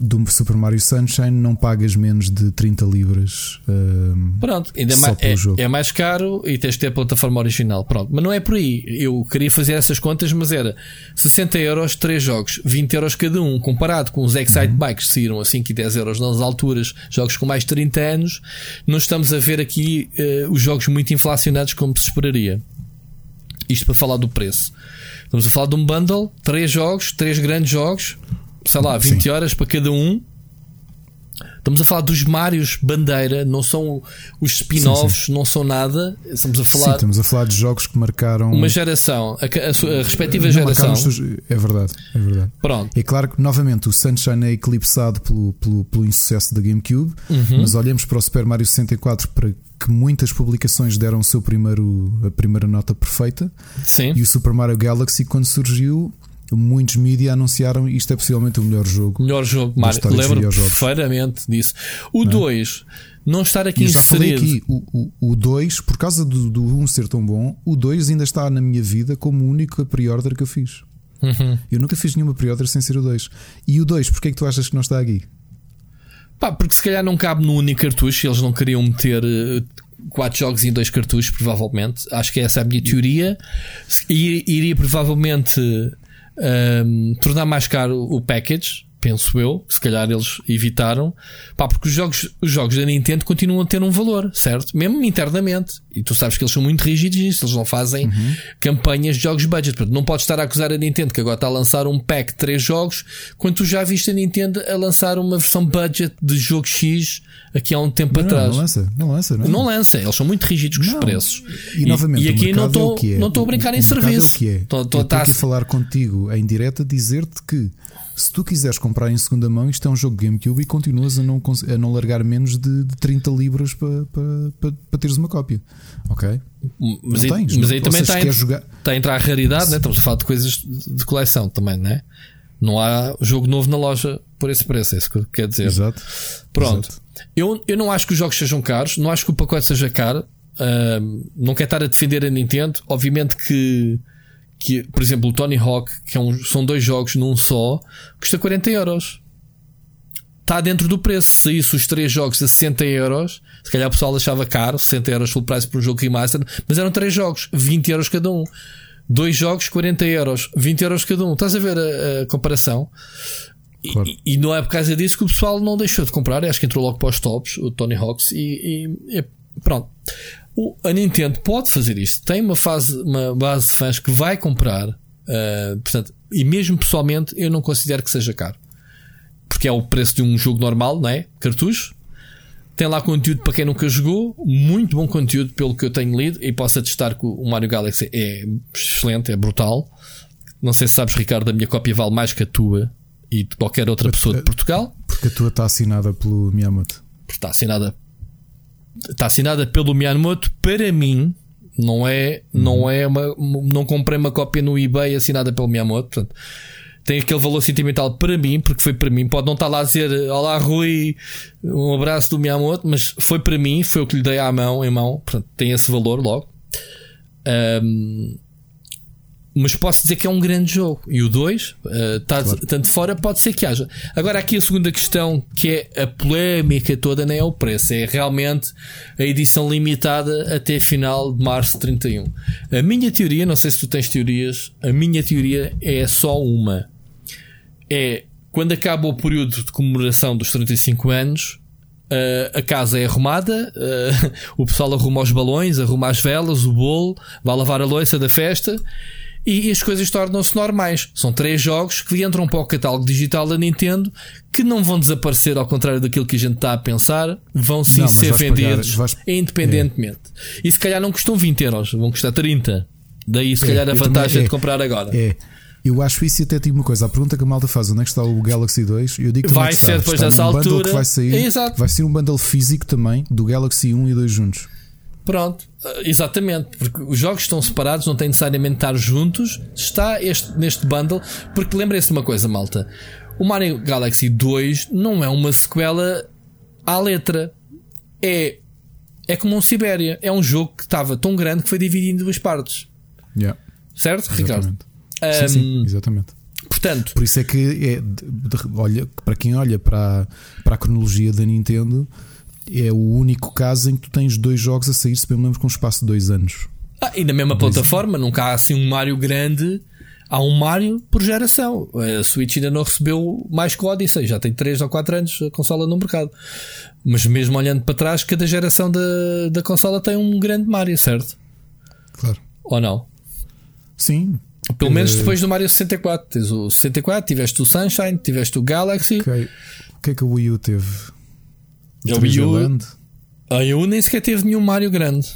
Do Super Mario Sunshine não pagas menos de 30 libras. Uh, Pronto, ainda mais, é, é, mais caro e tens de ter a plataforma original. Pronto, mas não é por aí. Eu queria fazer essas contas, mas era 60 euros, 3 jogos, 20 euros cada um, comparado com os Excite uhum. Bikes que saíram a 5 e 10 euros nas alturas, jogos com mais de 30 anos. Não estamos a ver aqui uh, os jogos muito inflacionados como se esperaria. Isto para falar do preço. Estamos a falar de um bundle, 3 jogos, 3 grandes jogos sei lá, 20 Sim. horas para cada um. Estamos a falar dos Marios Bandeira, não são os spin-offs, não são nada. Estamos a falar. Sim, estamos a falar de jogos que marcaram uma geração, a, a, a respectiva geração. É verdade, é verdade. Pronto. É claro que novamente o Sunshine é eclipsado pelo, pelo, pelo insucesso da GameCube, uhum. mas olhamos para o Super Mario 64 para que muitas publicações deram o seu primeiro, a primeira nota perfeita. Sim. E o Super Mario Galaxy, quando surgiu, muitos mídias anunciaram isto é possivelmente o melhor jogo. Melhor jogo, Mário. Lembro perfeitamente disso. O 2, não, é? não, estar aqui inserido. Aqui, o 2, por causa do 1 um ser tão bom, o 2 ainda está na minha vida como o único pre-order que eu fiz. Uhum. Eu nunca fiz nenhuma pre-order sem ser o 2. E o 2, porquê é que tu achas que não está aqui? Pá, porque se calhar não cabe no único cartucho, eles não queriam meter eh, quatro jogos em dois cartuchos, provavelmente. Acho que essa é a minha teoria. Iria provavelmente um, tornar mais caro o package, penso eu, que se calhar eles evitaram, pá, porque os jogos, os jogos da Nintendo continuam a ter um valor, certo? Mesmo internamente. E tu sabes que eles são muito rígidos nisso, eles não fazem uhum. campanhas de jogos budget. Portanto, não podes estar a acusar a Nintendo que agora está a lançar um pack de 3 jogos, quando tu já viste a Nintendo a lançar uma versão budget de jogo X aqui há um tempo não, atrás. Não lança, não lança, não. não lança, eles são muito rígidos com os preços. E, e novamente, e aqui não estou é estou a brincar o, em serviço. É o que é. Estou, estou a estar a falar contigo em direto, dizer-te que se tu quiseres comprar em segunda mão, isto é um jogo GameCube e continuas a não, a não largar menos de, de 30 libras para, para, para, teres uma cópia. Ok? Mas, aí, tens, mas aí também está, a, jogar... está a entrar a raridade, né? estamos a falar de coisas de coleção também, não é? Não há jogo novo na loja por esse preço, é isso que quer dizer. Exato. Pronto. Exato. Eu, eu não acho que os jogos sejam caros, não acho que o pacote seja caro. Uh, não quero estar a defender a Nintendo. Obviamente que que, por exemplo, o Tony Hawk, que é um, são dois jogos num só, custa 40 euros. Está dentro do preço. Se isso os três jogos a 60 euros, se calhar o pessoal achava caro, 60 euros full price por um jogo remaster, mas eram três jogos, 20 euros cada um. Dois jogos, 40 euros, 20 euros cada um. Estás a ver a, a comparação? Claro. E, e, não é por causa disso que o pessoal não deixou de comprar. Acho que entrou logo para os tops, o Tony Hawks, e, e, e pronto. O, a Nintendo pode fazer isto. Tem uma fase, uma base de fãs que vai comprar. Uh, portanto, e mesmo pessoalmente, eu não considero que seja caro. Porque é o preço de um jogo normal, não é? Cartucho. Tem lá conteúdo para quem nunca jogou. Muito bom conteúdo, pelo que eu tenho lido. E posso atestar que o Mario Galaxy é excelente, é brutal. Não sei se sabes, Ricardo, a minha cópia vale mais que a tua e de qualquer outra pessoa de Portugal. Porque a tua está assinada pelo Miyamoto. Porque está assinada está assinada pelo Miyamoto para mim. Não é, uhum. não é uma, não comprei uma cópia no eBay assinada pelo Miyamoto, portanto, tem aquele valor sentimental para mim, porque foi para mim. Pode não estar lá a dizer Olá Rui, um abraço do Miyamoto, mas foi para mim, foi o que lhe dei à mão, em mão, portanto, tem esse valor logo. Um, mas posso dizer que é um grande jogo. E o 2, uh, tá, claro. tanto fora, pode ser que haja. Agora, aqui a segunda questão, que é a polémica toda, nem é o preço, é realmente a edição limitada até final de março 31. A minha teoria, não sei se tu tens teorias, a minha teoria é só uma. É quando acaba o período de comemoração dos 35 anos. Uh, a casa é arrumada, uh, *laughs* o pessoal arruma os balões, arruma as velas, o bolo, vai lavar a louça da festa e as coisas tornam-se normais. São três jogos que entram para o catálogo digital da Nintendo que não vão desaparecer ao contrário daquilo que a gente está a pensar, vão sim não, ser vendidos pagar, vais... independentemente. É. E se calhar não custam 20 euros, vão custar 30. Daí se é, calhar a vantagem é, de comprar agora. É. Eu acho isso e até digo uma coisa. A pergunta que a malta faz: onde é que está o Galaxy 2? Eu digo que vai ser depois dessa altura. Que vai sair, vai ser um bundle físico também do Galaxy 1 e 2 juntos. Pronto, eh, exatamente, porque os jogos estão separados, não têm necessariamente de estar juntos. Está este, neste bundle, porque lembrem-se de uma coisa, malta: o Mario Galaxy 2 não é uma sequela à letra, é, é como um Sibéria, é um jogo que estava tão grande que foi dividido em duas partes. Yeah, certo, Ricardo? Sim, sim, exatamente. Portanto, por isso é que é, de, de, olha, para quem olha para, para a cronologia da Nintendo, é o único caso em que tu tens dois jogos a sair, se bem me lembro, com um espaço de dois anos. Ah, e na mesma dois plataforma, anos. nunca há assim um Mario grande. Há um Mario por geração. A Switch ainda não recebeu mais que o Odyssey, já tem 3 ou 4 anos a consola no mercado. Mas mesmo olhando para trás, cada geração da, da consola tem um grande Mario, certo? Claro. Ou não? Sim. Pelo menos depois do Mario 64. Tens o 64, tiveste o Sunshine, tiveste o Galaxy. Okay. O que é que o Wii U teve? O, o Wii U. A Wii U nem sequer teve nenhum Mario grande.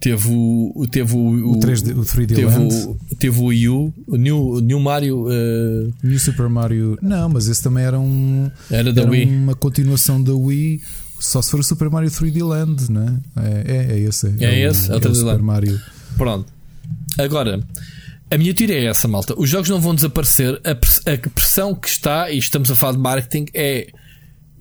Teve o. Teve o, o, 3D, o 3D teve Land. O, teve o Wii U, o New, New Mario. Uh... New Super Mario. Não, mas esse também era um. Era da era Wii. uma continuação da Wii. Só se for o Super Mario 3D Land, né? É, é, é esse. É, é esse? É o, é o Super Mario. Pronto. Agora, a minha teoria é essa, malta. Os jogos não vão desaparecer. A, pressão que está, e estamos a falar de marketing, é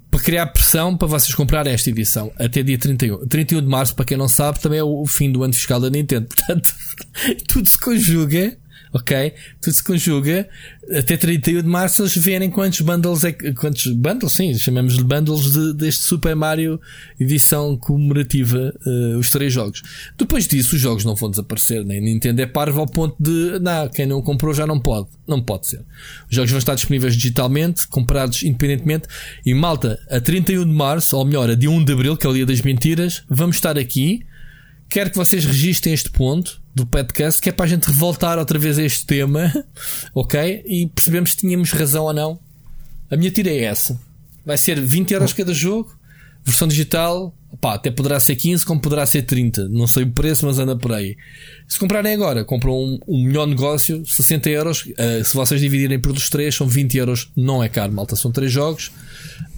para criar pressão para vocês comprarem esta edição até dia 31. 31 de março, para quem não sabe, também é o fim do ano fiscal da Nintendo. *laughs* Portanto, *laughs* tudo se conjuga ok? Tudo se conjuga. Até 31 de março eles verem quantos bundles é quantos bundles, sim, chamamos-lhe bundles de, deste Super Mario edição comemorativa, uh, os três jogos. Depois disso, os jogos não vão desaparecer, nem Nintendo é parvo ao ponto de, não, quem não comprou já não pode. Não pode ser. Os jogos vão estar disponíveis digitalmente, comprados independentemente. E malta, a 31 de março, ou melhor, a dia 1 de abril, que é o dia das mentiras, vamos estar aqui. Quero que vocês registrem este ponto do podcast, que é para a gente revoltar outra vez a este tema, *laughs* ok? E percebemos se tínhamos razão ou não. A minha tira é essa. Vai ser 20 euros cada jogo, versão digital, Opa, até poderá ser 15, como poderá ser 30. Não sei o preço, mas anda por aí. Se comprarem agora, compram um, um melhor negócio, 60 euros. Uh, se vocês dividirem por os três, são 20 euros. Não é caro, malta. São três jogos.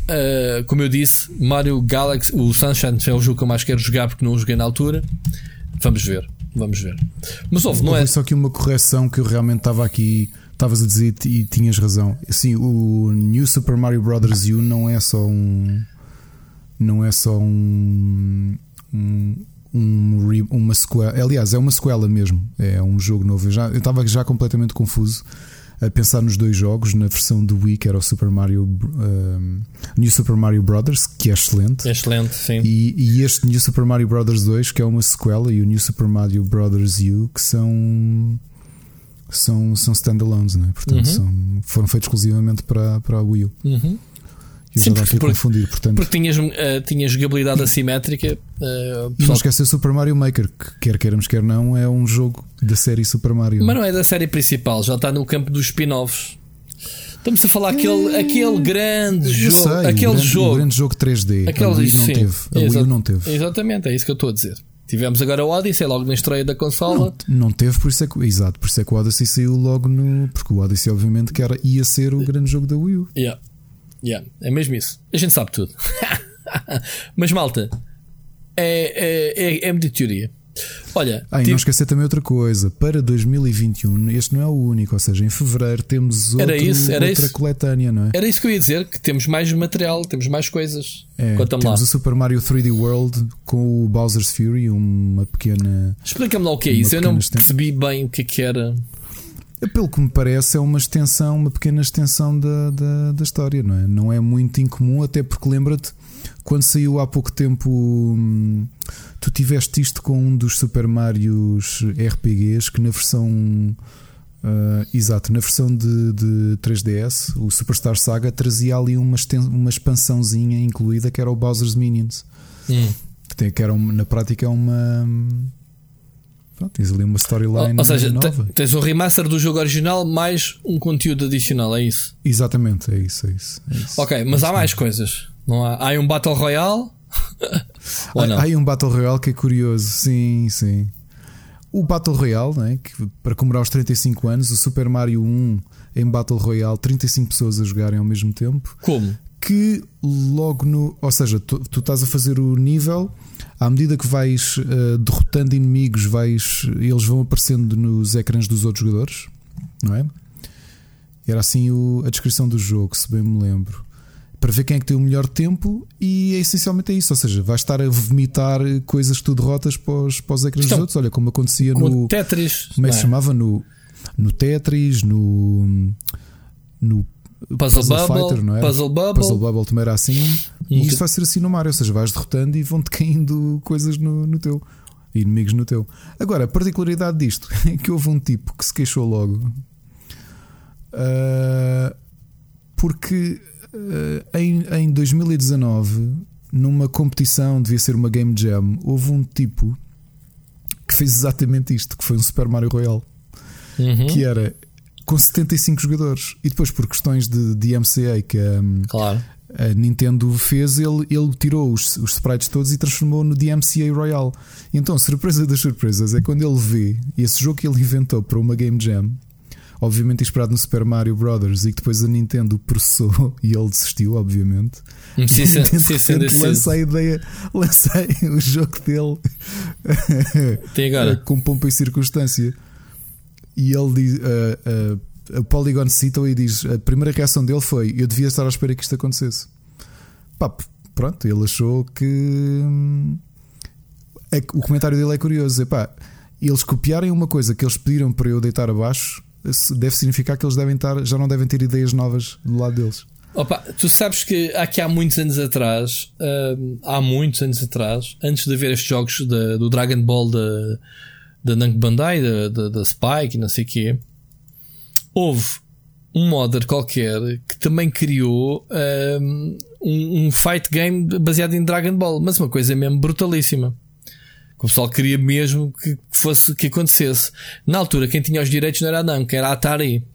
Uh, como eu disse, Mario Galaxy, o Sunshine é o jogo que eu mais quero jogar porque não o joguei na altura. Vamos ver. Vamos ver. Mas houve, não é? Só que uma correção que eu realmente estava aqui, estavas a dizer e tinhas razão. Assim, o New Super Mario Bros. U não é só um. Não é só um. um, um uma sequela. Aliás, é uma sequela mesmo. É um jogo novo. Eu estava já completamente confuso a pensar nos dois jogos, na versão do Wii, que era o Super Mario um, New Super Mario Brothers, que é excelente. É excelente, sim. E, e, este New Super Mario Brothers 2, que é uma sequela, e o New Super Mario Brothers U, que são são, são standalones, né? portanto uhum. são, foram feitos exclusivamente para, para a Wii U. Uhum. Eu Sim, já porque, confundir, portanto. Porque tinhas, uh, tinhas jogabilidade assimétrica. Uh, e não esquecer Super Mario Maker, que quer queiramos, quer não, é um jogo da série Super Mario. Mas não é da série principal, já está no campo dos spin-offs. Estamos a falar aquele, aquele grande Eu jogo. Sei, aquele o grande, jogo. O grande jogo 3D. Aquele, a Wii não sim, teve. A Wii não teve. Exatamente, é isso que eu estou a dizer. Tivemos agora o Odyssey logo na estreia da consola. Não, não teve, por isso é que, exato, por isso é que o Odyssey saiu logo no. Porque o Odyssey, obviamente, que era, ia ser o grande jogo da Wii U. Yeah. Yeah, é mesmo isso. A gente sabe tudo. *laughs* Mas malta, é, é, é, é muita teoria. Olha, ah, e tive... não esquecer também outra coisa. Para 2021, este não é o único, ou seja, em fevereiro temos outro, era isso, era outra isso. coletânea, não é? Era isso que eu ia dizer: que temos mais material, temos mais coisas. É, temos lá. o Super Mario 3D World com o Bowser's Fury, uma pequena. Explica-me lá o que é isso. Eu não percebi bem o que, é que era. Pelo que me parece, é uma extensão, uma pequena extensão da, da, da história, não é? Não é muito incomum, até porque lembra-te, quando saiu há pouco tempo, hum, tu tiveste isto com um dos Super Marios RPGs que na versão. Uh, exato, na versão de, de 3DS, o Superstar Saga trazia ali uma, uma expansãozinha incluída que era o Bowser's Minions. Hum. Que, tem, que era uma, na prática é uma Pronto, tens ali uma storyline. Ou, ou seja, nova. tens um remaster do jogo original mais um conteúdo adicional, é isso? Exatamente, é isso, é isso. É isso. Ok, mas há mais coisas. Não há, há um Battle Royale? *laughs* Ou não? Há, há um Battle Royale que é curioso, sim, sim. O Battle Royale, né, que para comemorar os 35 anos, o Super Mario 1 em Battle Royale, 35 pessoas a jogarem ao mesmo tempo. Como? Que logo no. Ou seja, tu, tu estás a fazer o nível, à medida que vais uh, derrotando inimigos, vais, eles vão aparecendo nos ecrãs dos outros jogadores, não é? Era assim o, a descrição do jogo, se bem me lembro. Para ver quem é que tem o melhor tempo, e é essencialmente é isso. Ou seja, vais estar a vomitar coisas que tu derrotas para os, para os ecrãs dos outros. Olha, como acontecia como no. Tetris. Como é que se é? chamava? No, no Tetris, no. No Puzzle, Puzzle Bubble, Fighter, não é? Puzzle Bubble. Puzzle Bubble também era assim. E isto vai ser assim no Mario, ou seja, vais derrotando e vão-te caindo coisas no, no teu. Inimigos no teu. Agora, a particularidade disto *laughs* é que houve um tipo que se queixou logo. Uh, porque uh, em, em 2019, numa competição, devia ser uma Game Jam, houve um tipo que fez exatamente isto: que foi um Super Mario Royale. Uhum. Que era com 75 jogadores. E depois, por questões de DMCA que a, claro. a Nintendo fez, ele, ele tirou os, os sprites todos e transformou no DMCA Royale. E então, surpresa das surpresas é quando ele vê esse jogo que ele inventou para uma Game Jam. Obviamente inspirado no Super Mario Brothers e que depois a Nintendo processou *laughs* e ele desistiu, obviamente. Sim, sim, sim, sim, lança a ideia, lança *laughs* o jogo dele *laughs* com pompa e circunstância. E ele diz: uh, uh, o Polygon cita e diz: a primeira reação dele foi: Eu devia estar à espera que isto acontecesse. Pá, pronto, ele achou que. Hum, é, o comentário dele é curioso: é pá, eles copiarem uma coisa que eles pediram para eu deitar abaixo, deve significar que eles devem estar, já não devem ter ideias novas do lado deles. Opa, tu sabes que aqui há muitos anos atrás, uh, há muitos anos atrás, antes de haver estes jogos de, do Dragon Ball da da Namco Bandai, da, da, da Spike, não sei o quê, houve um modder qualquer que também criou um, um, fight game baseado em Dragon Ball, mas uma coisa mesmo brutalíssima. O pessoal queria mesmo que fosse que acontecesse. Na altura, quem tinha os direitos não era a Namco, era a Atari.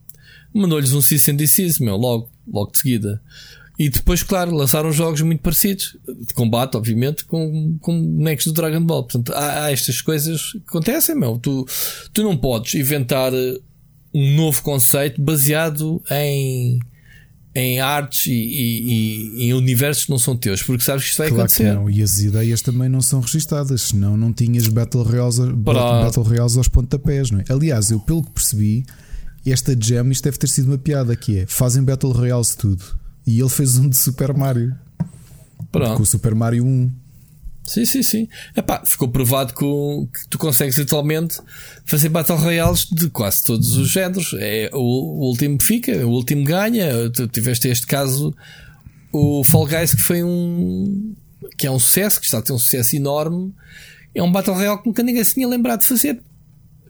Mandou-lhes um cease and desist, meu, logo, logo de seguida. E depois, claro, lançaram jogos muito parecidos, de combate, obviamente, com, com bonecos do Dragon Ball. Portanto, há, há, estas coisas que acontecem, meu. Tu, tu não podes inventar eh, um novo conceito baseado em, em artes e, e, e, em universos que não são teus, porque sabes que isto vai claro acontecer. não. E as ideias também não são registadas, senão não tinhas Battle Royales, Para... Battle Royales aos pontapés, não é? Aliás, eu pelo que percebi, esta Gem, isto deve ter sido uma piada que é, fazem Battle Royales tudo e ele fez um de Super Mario. Pronto. Com o Super Mario 1. Sim, sim, sim. Epá, ficou provado que, que, tu consegues atualmente fazer Battle Royales de quase todos os géneros. É, o, o último fica, o último ganha. Tu tiveste este caso, o Fall Guys, que foi um. que é um sucesso, que está a ter um sucesso enorme. É um Battle Royale que nunca ninguém se tinha lembrado de fazer.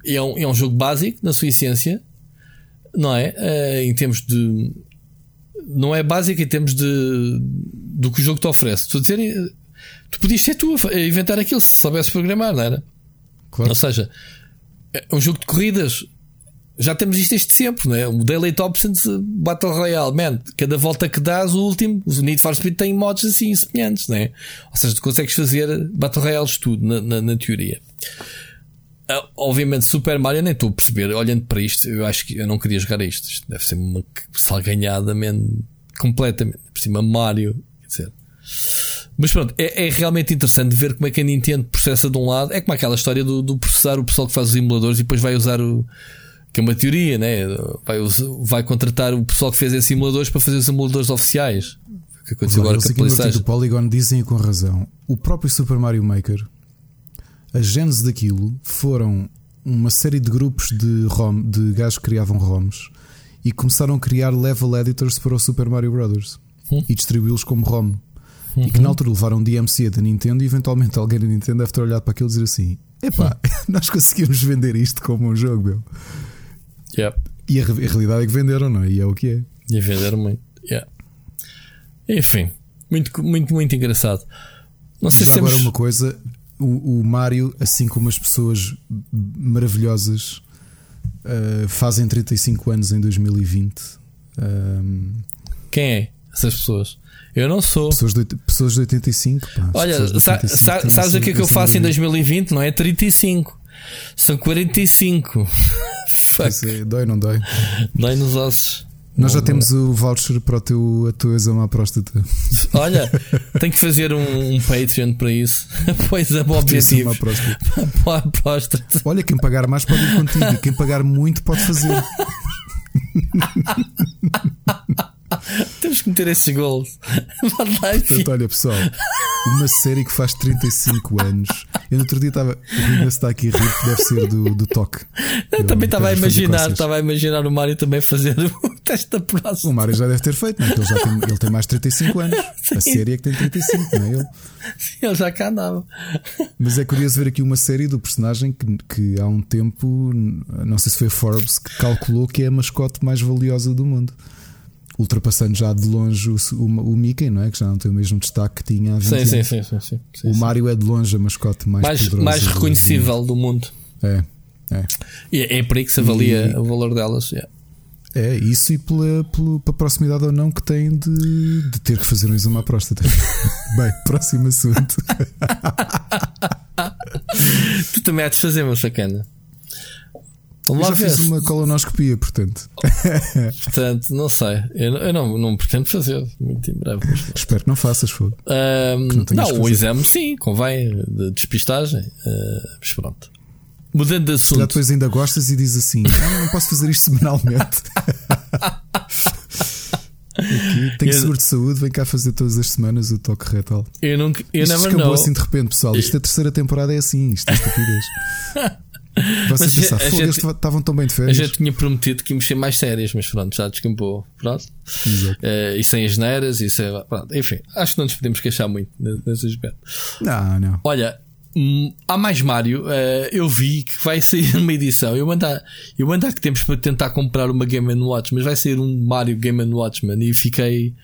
É um, é um jogo básico, na sua essência, não é? Uh, em termos de não é básica em termos de do que o jogo te oferece. Estou a dizer, tu podias ser tu a inventar aquilo se soubesse programar, não era? Claro. Ou seja, é um jogo de corridas. Já temos isto este sempre, não é? O Daily Topsons Battle Royale, man, cada volta que dás, o último, o Need for Speed tem mods assim semelhantes, não é? Ou seja, tu consegues fazer Battle Royales tudo, na, na, na teoria. Uh, obviamente, Super Mario nem estou a perceber. Olhando para isto, eu acho que eu não queria jogar isto. Isto deve ser uma salganhada, man, completamente. Por cima, Mario, quer dizer. Mas pronto, é, é, realmente interessante ver como é que a Nintendo processa de um lado. É como aquela história do, do processar o pessoal que faz os emuladores e depois vai usar o. que é uma teoria, né? Vai, vai contratar o pessoal que fez esses emuladores para fazer os emuladores oficiais. O que aconteceu agora com a PlayStation. O Polygon dizem com razão. O próprio Super Mario Maker a gênese daquilo foram uma série de grupos de, ROM, de gajos que criavam ROMs e começaram a criar level editors para o Super Mario Bros. Hum. e distribuí-los como ROM. Uhum. E que na altura levaram DMCA da Nintendo e eventualmente alguém da Nintendo deve ter olhado para aquilo e dizer assim: epá, hum. *laughs* nós conseguimos vender isto como um jogo, meu. Yep. E a, a, realidade é que venderam, não é? E é o que é. E venderam muito. Yeah. Enfim, muito, muito, muito engraçado. Não sei se agora temos... uma coisa, o, o Mário, assim como as pessoas maravilhosas, uh, fazem 35 anos em 2020. Um, Quem é essas pessoas? Eu não sou. Pessoas de, pessoas de 85. Pá, Olha, de 85 sa, sabes o que é que eu faço em 2020? Não é 35. São 45. Fuck. *laughs* É, dói, não dói? Dói nos ossos. Nós já temos o voucher para o teu, a tua exame à próstata. *laughs* Olha, tenho que fazer um, um Patreon para isso. *laughs* pois é, bom objetivo. Para a *laughs* próstata. Olha, quem pagar mais pode ir contigo. Quem pagar muito pode fazer. *laughs* Temos que meter esses gols. *laughs* Portanto, olha pessoal, uma série que faz 35 anos. Eu no outro dia estava. O Rina está aqui a rir, que deve ser do, do toque. Eu, também estava a imaginar, estava a imaginar o Mário também fazer o *laughs* teste da próxima. O Mário já deve ter feito, não? É? ele, já tem, ele tem mais de 35 anos. Sim. A série é que tem 35, não é ele? Sim, ele já cá andava. Mas é curioso ver aqui uma série do personagem que, que há um tempo, não sei se foi Forbes, que calculou que é a mascote mais valiosa do mundo ultrapassando já de longe o, o, o, Mickey, não é? Que já não tem o mesmo destaque que tinha há 20 sim, anos. Sim, sim, sim, sim, sim O Mario é de longe a mascote mais mais, mais reconhecível do mundo. É, é. E é, é por aí que se avalia e... o valor delas. Yeah. É, isso e pela, pela, pela, proximidade ou não que tem de, de ter que fazer um exame à próstata. *laughs* Bem, próximo assunto. *laughs* tu também há de fazer, uma sacana. Vamos eu lá já ver. fiz uma colonoscopia, portanto. *laughs* portanto, não sei. Eu, eu não, não pretendo fazer muito em breve. Espero que não faças, fogo. Um, não, não o exame sim, convém, de despistagem. Uh, mas pronto. Mudando de assunto. Já depois ainda gostas e dizes assim: ah, não posso fazer isto semanalmente. *laughs* Aqui, tenho eu... seguro de saúde, vem cá fazer todas as semanas o toque retal. Eu nunca. Eu isto acabou assim de repente, pessoal. Isto é a terceira temporada é assim, isto é estupidez. *laughs* Vocês pensar, gente, estavam tão bem de férias. A gente tinha prometido que íamos ser mais sérias, mas pronto, já descampou. Pronto. Uh, e sem as neiras, e sem, pronto, enfim, acho que não nos podemos queixar muito nesse aspecto. Não, não. Olha, hum, há mais Mario. Uh, eu vi que vai sair *laughs* uma edição. Eu mandar, eu mandar que temos para tentar comprar uma Game Watch, mas vai sair um Mario Game Watch, man, e fiquei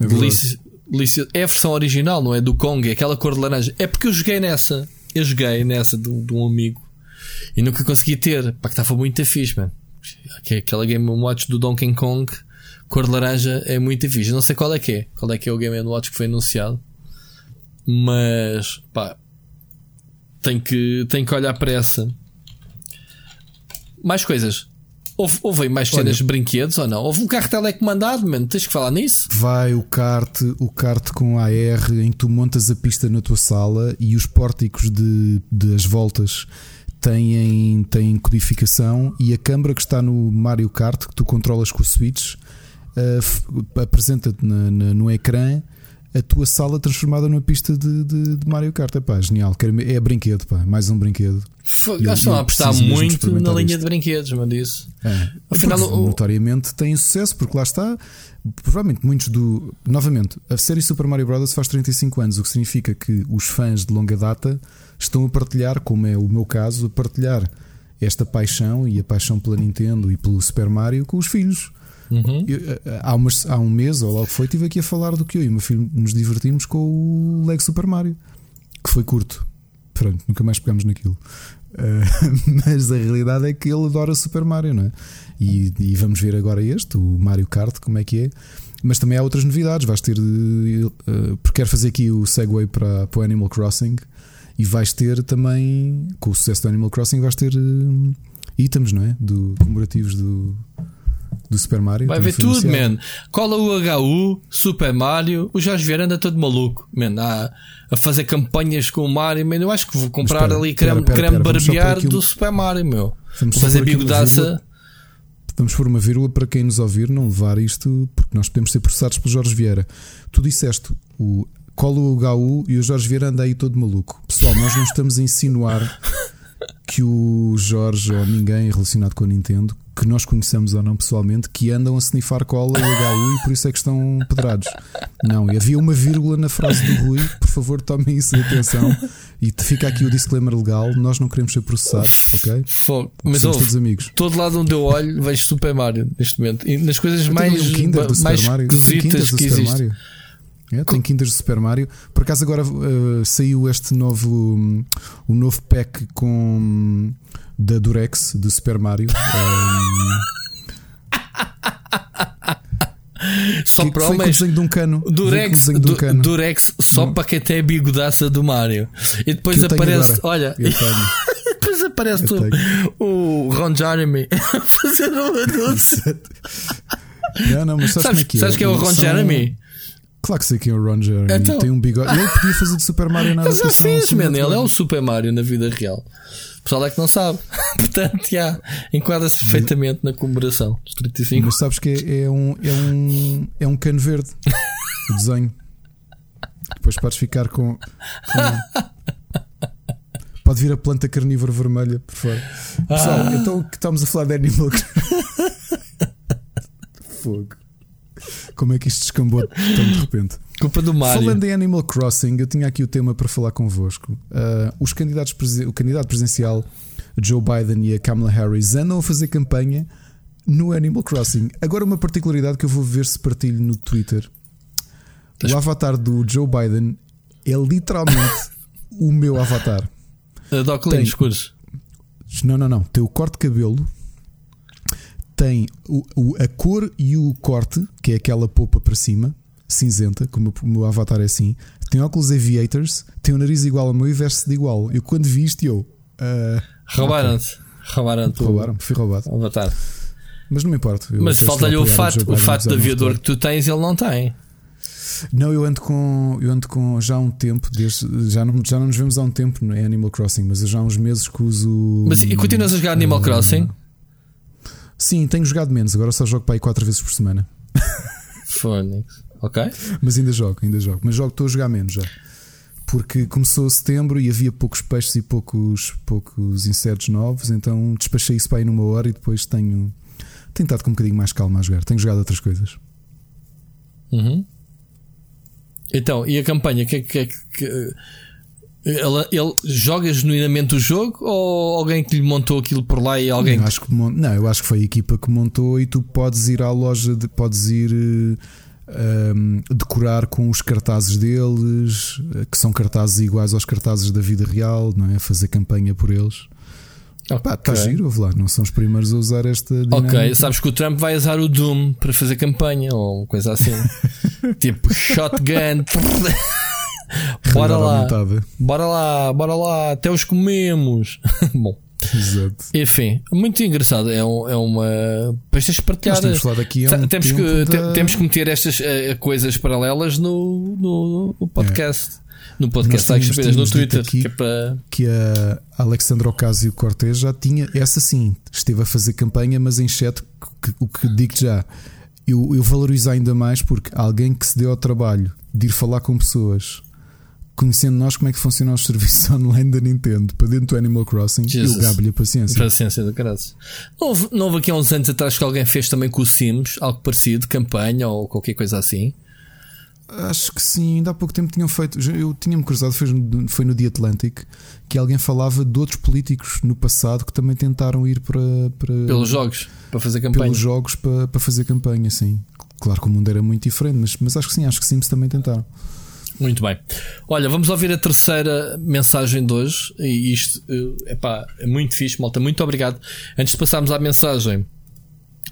é delícia, É a versão original, não é? Do Kong, é aquela cor de laranja. É porque eu joguei nessa. Eu joguei nessa de, de um amigo e nunca consegui ter. Pá, que estava muito fixe, mano. Aquela Game Watch do Donkey Kong, cor de laranja, é muito fixe. Não sei qual é que é. Qual é que é o Game Watch que foi anunciado. Mas, pá, tem que, tem que olhar para essa. Mais coisas. Houve, houve mais cenas de brinquedos ou não? Houve um carro telecomandado, mano. Tens que falar nisso? Vai o kart, o kart com AR em que tu montas a pista na tua sala e os pórticos de, de as voltas têm, têm codificação e a câmara que está no Mario Kart, que tu controlas com o Switch, uh, apresenta-te no ecrã a tua sala transformada numa pista de, de, de Mario Kart. É pá, genial. É brinquedo, pá, mais um brinquedo. Acho estão a apostar muito na linha isto. de brinquedos, mas isso. É. Afinal, o... notoriamente tem sucesso, porque lá está. Provavelmente muitos do. Novamente, a série Super Mario Bros. faz 35 anos, o que significa que os fãs de longa data estão a partilhar, como é o meu caso, a partilhar esta paixão e a paixão pela Nintendo e pelo Super Mario com os filhos. Uhum. Eu, há, umas, há um mês, ou logo foi, estive aqui a falar do que eu e o meu filho nos divertimos com o Lego Super Mario, que foi curto. Pronto, nunca mais pegámos naquilo. Uh, *laughs* mas a realidade é que ele adora Super Mario, não é? E, e, vamos ver agora este, o Mario Kart, como é que é. Mas também há outras novidades. Vais ter. Uh, porque quero fazer aqui o segue para, para o Animal Crossing. E vais ter também, com o sucesso do Animal Crossing, vais ter uh, itens, não é? Do, comemorativos do, do Super Mario. Vai ver tudo, man. Cola o HU, Super Mario. O Jorge Vieira anda todo maluco, man. A, a fazer campanhas com o Mario, man. Eu acho que vou comprar espera, ali creme, pera, pera, creme barbear do Super Mario, meu. Vamos vou fazer bigodaça. Vamos pôr uma vírgula para quem nos ouvir não levar isto, porque nós podemos ser processados pelo Jorge Vieira. Tu disseste o cola o HU e o Jorge Vieira anda aí todo maluco. Pessoal, nós não estamos a insinuar que o Jorge ou ninguém relacionado com a Nintendo, que nós conhecemos ou não pessoalmente, que andam a snifar cola e HU e por isso é que estão pedrados. Não, e havia uma vírgula na frase do Rui, por favor, tomem isso em atenção. E fica aqui o disclaimer legal: nós não queremos ser processados, ok? Fogo. Mas Somos ouve, todos amigos. Todo lado onde eu olho, vejo Super Mario neste momento. E nas coisas mais, mais esquisitas que existe. É, tem quintas de Super Mario. Por acaso agora uh, saiu este novo um, um novo pack com um, da Durex de Super Mario. Um, *laughs* só que, para o desenho de um cano. Durex, de um cano. Durex só hum. para quem tem a bigodaça do Mario. E depois aparece, olha, *laughs* depois aparece o, o Ron Jeremy *laughs* fazendo um anúncio. Não, não, mas sabes, sabes, é que é? sabes que é o Ron São- Jeremy? Claro que sei quem é o Ron Jeremy. Então. Tem um bigode. Ele podia fazer de Super Mario na Ele já fez, man. Ele é o. Super Mario na vida real. O pessoal é que não sabe. *laughs* Portanto, já, enquadra-se perfeitamente na comemoração dos 35. Mas sabes que é, é um, é um, é um cano verde. O desenho. Depois podes ficar com. com- Pode vir a planta carnívora vermelha por fora. Pessoal, Ah. então que estamos a falar de Animal *laughs* Fogo. Como é que isto descambou tão de repente? Culpa do Mario. Falando em Animal Crossing, eu tinha aqui o tema para falar convosco. Ah, os candidatos, o candidato presidencial Joe Biden e a Kamala Harris andam a fazer campanha no Animal Crossing. Agora, uma particularidade que eu vou ver se partilho no Twitter: o avatar do Joe Biden é literalmente *laughs* o meu avatar. Uh, Doc escuros. Não, não, não. Tem o corte de cabelo, tem o, o- a cor e o corte, que é aquela polpa para cima, cinzenta, como o meu avatar é assim. Tem óculos aviators, tem o nariz igual ao meu e veste de igual. Eu quando vi isto, eu. ah, Roubaram-te. Roubaram-te. roubaram-me, fui roubado. Avatar. Mas não me importa. Mas falta-lhe o fato, o fato de não aviador que tu tens, ele não tem. Não, eu ando com, eu ando com já há um tempo, desde, já, não, já não nos vemos há um tempo no Animal Crossing, mas já há uns meses que uso. Mas e continuas a jogar Animal Ah, Crossing? Sim, tenho jogado menos, agora só jogo para aí 4 vezes por semana. Phoenix. Ok? Mas ainda jogo, ainda jogo. Mas jogo, estou a jogar menos já. Porque começou setembro e havia poucos peixes e poucos, poucos insetos novos, então despachei isso para aí numa hora e depois tenho, tenho estado com um bocadinho mais calma a jogar. Tenho jogado outras coisas. Uhum. Então, e a campanha? Que, que, que, ele, ele joga genuinamente o jogo ou alguém que lhe montou aquilo por lá e alguém Eu acho que não, eu acho que foi a equipa que montou e tu podes ir à loja, de, podes ir eh, um, decorar com os cartazes deles, eh, que são cartazes iguais aos cartazes da vida real, não é? Fazer campanha por eles. Pá, está Ok. giro, ouve lá, não são os primeiros a usar esta Ok, dinâmica. sabes que o Trump vai usar o Doom para fazer campanha ou coisa assim. *laughs* tipo shotgun. Bora lá, bora lá, bora lá, até os comemos. *laughs* Bom, Exato. enfim, muito engraçado. É, um- é uma. Depois tens de partilhar. Temos aqui um Temos que, da- temos que meter estas eh, coisas paralelas no, no, no podcast. No podcast, Nós tínhamos- no Twitter. aqui- Que é para... que a Alexandra Ocasio Cortez já tinha, essa sim, esteve a fazer campanha, mas em chat, o que digo já, eu, eu valorizo ainda mais porque alguém que se deu ao trabalho de ir falar com pessoas, conhecendo nós como é que funcionam os *laughs* serviços online da Nintendo para dentro do Animal Crossing, Jesus. eu gabo-lhe a paciência. Para a ciência do caralho. Não houve, não houve aqui há uns anos atrás que alguém fez também com o Sims, algo parecido, campanha ou qualquer coisa assim. Acho que sim, ainda há pouco tempo tinham feito. Eu tinha-me cruzado, foi no, foi no The Atlantic, que alguém falava de outros políticos no passado que também tentaram ir para. para Pelos jogos, para fazer campanha. pelos jogos para, para fazer campanha, sim. Claro que o mundo era muito diferente, mas, mas acho que sim, acho que Sims também tentaram. Muito bem. Olha, vamos ouvir a terceira mensagem de hoje. E isto eh, epá, é muito fixe, malta. Muito obrigado. Antes de passarmos à mensagem,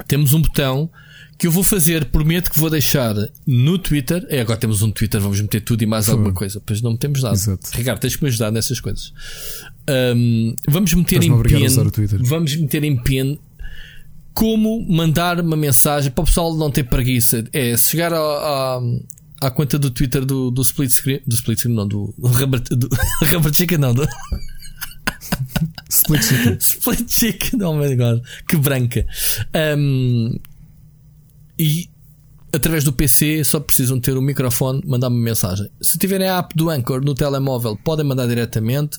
temos um botão que eu vou fazer. Prometo que vou deixar no Twitter. É, agora temos um Twitter, vamos meter tudo e mais Foi. alguma coisa. Pois não metemos nada. Exato. Ricardo, tens que me ajudar nessas coisas. Ahm, vamos meter em a a pin. Vamos meter em pin como mandar uma mensagem para o pessoal não ter preguiça. É se chegar à, à, à conta do Twitter do, do Split Screen, do Split Screen, não, do, do Rubber, do, *laughs* Rubber Chicken, não, do Split Chicken. *laughs* Split Chicken, oh my god, que branca. Um, e através do PC só precisam ter o microfone, mandar uma mensagem. Se tiverem a app do Anchor no telemóvel, podem mandar diretamente.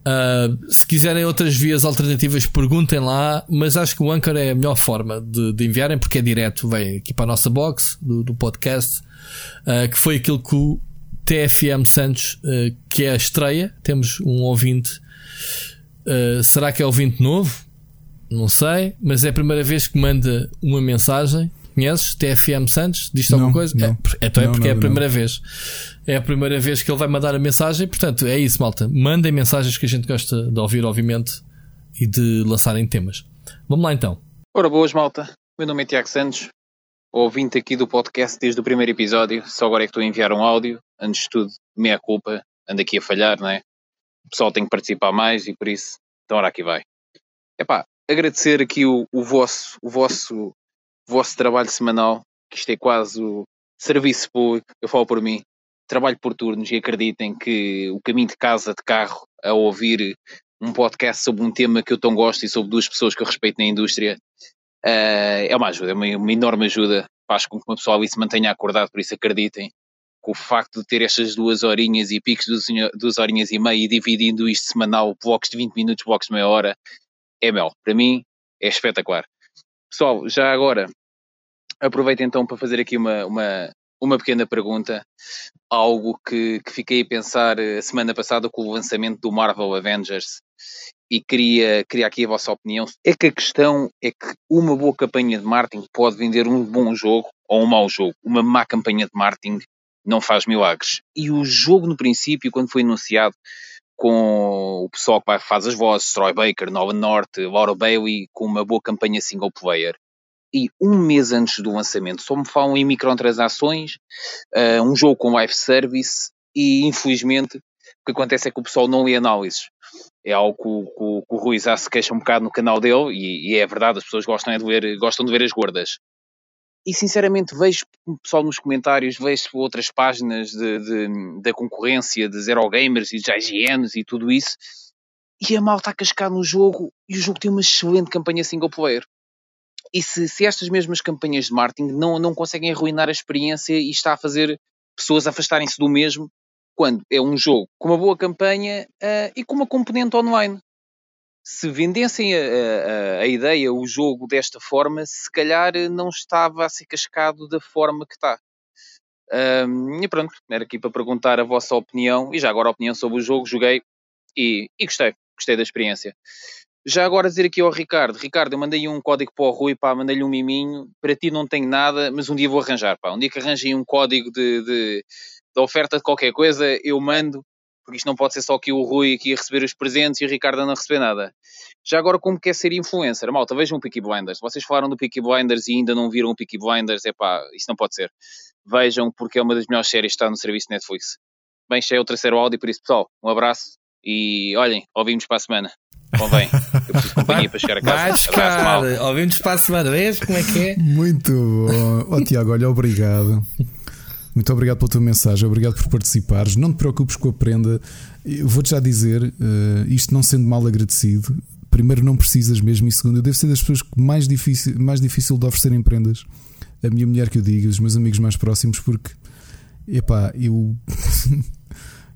Uh, se quiserem outras vias alternativas, perguntem lá. Mas acho que o Anchor é a melhor forma de, de enviarem, porque é direto. Vem aqui para a nossa box do, do podcast, uh, que foi aquilo que o TFM Santos, uh, que é a estreia. Temos um ouvinte. Uh, será que é ouvinte novo? Não sei, mas é a primeira vez que manda uma mensagem. Conheces? TFM Santos? Diz-te alguma Não, coisa? não. É, então é Não, porque é a primeira vez. É a primeira vez que ele vai mandar a mensagem. Portanto, é isso, malta. Mandem mensagens que a gente gosta de ouvir, obviamente, e de lançarem temas. Vamos lá então. Ora, boas, malta. Meu nome é Tiago Santos, ouvinte aqui do podcast desde o primeiro episódio. Só agora é que estou a enviar um áudio. Antes de tudo, meia culpa. Ando aqui a falhar, não é? O pessoal tem que participar mais e por isso, então ora aqui vai. Epá, agradecer aqui o, o vosso, o vosso vosso trabalho semanal, que isto é quase o serviço público, eu falo por mim, trabalho por turnos e acreditem que o caminho de casa de carro a ouvir um podcast sobre um tema que eu tão gosto e sobre duas pessoas que eu respeito na indústria é uma ajuda, é uma, uma, enorme ajuda, faz com que uma pessoa ali se mantenha acordado, por isso acreditem que o facto de ter estas duas horinhas e picos de duas horinhas e meia e dividindo isto semanal, blocos de 20 minutos, blocos de meia hora, é mel. Para mim é espetacular. Pessoal, já agora aproveito então para fazer aqui uma, uma, uma pequena pergunta, algo que, que fiquei a pensar a semana passada com o lançamento do Marvel Avengers e queria, queria aqui a vossa opinião. É que a questão é que uma boa campanha de marketing pode vender um bom jogo ou um mau jogo. Uma má campanha de marketing não faz milagres. E o jogo, no princípio, quando foi anunciado, com o pessoal que faz as vozes, Troy Baker, Nolan North, Laura Bailey, com uma boa campanha single player. E um mês antes do lançamento só me falam em microtransações, uh, um jogo com live service e infelizmente o que acontece é que o pessoal não lê análises. É algo que o, que, o Rui já se queixa um bocado no canal dele e, e é verdade, as pessoas gostam de, ver, gostam de ver as gordas e sinceramente vejo pessoal nos comentários, vejo outras páginas de, de, da concorrência, de Zero Gamers e de IGNs e tudo isso, e a malta a cascar no jogo, e o jogo tem uma excelente campanha single player. E se, se estas mesmas campanhas de marketing não, não conseguem arruinar a experiência e está a fazer pessoas afastarem-se do mesmo, quando é um jogo com uma boa campanha uh, e com uma componente online se vendessem a, a, a, ideia, o jogo desta forma, se calhar não estava a ser cascado da forma que está. Um, e pronto, era aqui para perguntar a vossa opinião e já agora a opinião sobre o jogo. Joguei e, e gostei, gostei da experiência. Já agora dizer aqui ao Ricardo: Ricardo, eu mandei um código para o Rui, pá, mandei-lhe um miminho. Para ti não tenho nada, mas um dia vou arranjar, pá. Um dia que arranjem um código de, de, de oferta de qualquer coisa, eu mando porque isto não pode ser só aqui o Rui aqui a receber os presentes e o Ricardo a não receber nada. Já agora, como quer ser influencer? Malta, vejam o Peaky Blinders. Vocês falaram do Peaky Blinders e ainda não viram o Peaky Blinders, é pá, isso não pode ser. Vejam, porque é uma das melhores séries que está no serviço Netflix. Bem, este é o terceiro áudio, por isso, pessoal, um abraço e olhem, ouvimos para a semana. Convém, eu preciso de *laughs* companhia para chegar a casa. Vai ouvimos para a semana, vês como é que é? Muito bom. Oh, Tiago, olha, obrigado. Muito obrigado pela tua mensagem, obrigado por participares. Não te preocupes com a prenda. Vou-te já dizer, uh, isto não sendo mal agradecido, primeiro não precisas mesmo, e segundo, eu devo ser das pessoas que mais difícil, mais difícil de oferecerem prendas. A minha mulher que eu digo, os meus amigos mais próximos, porque epá, eu. *laughs*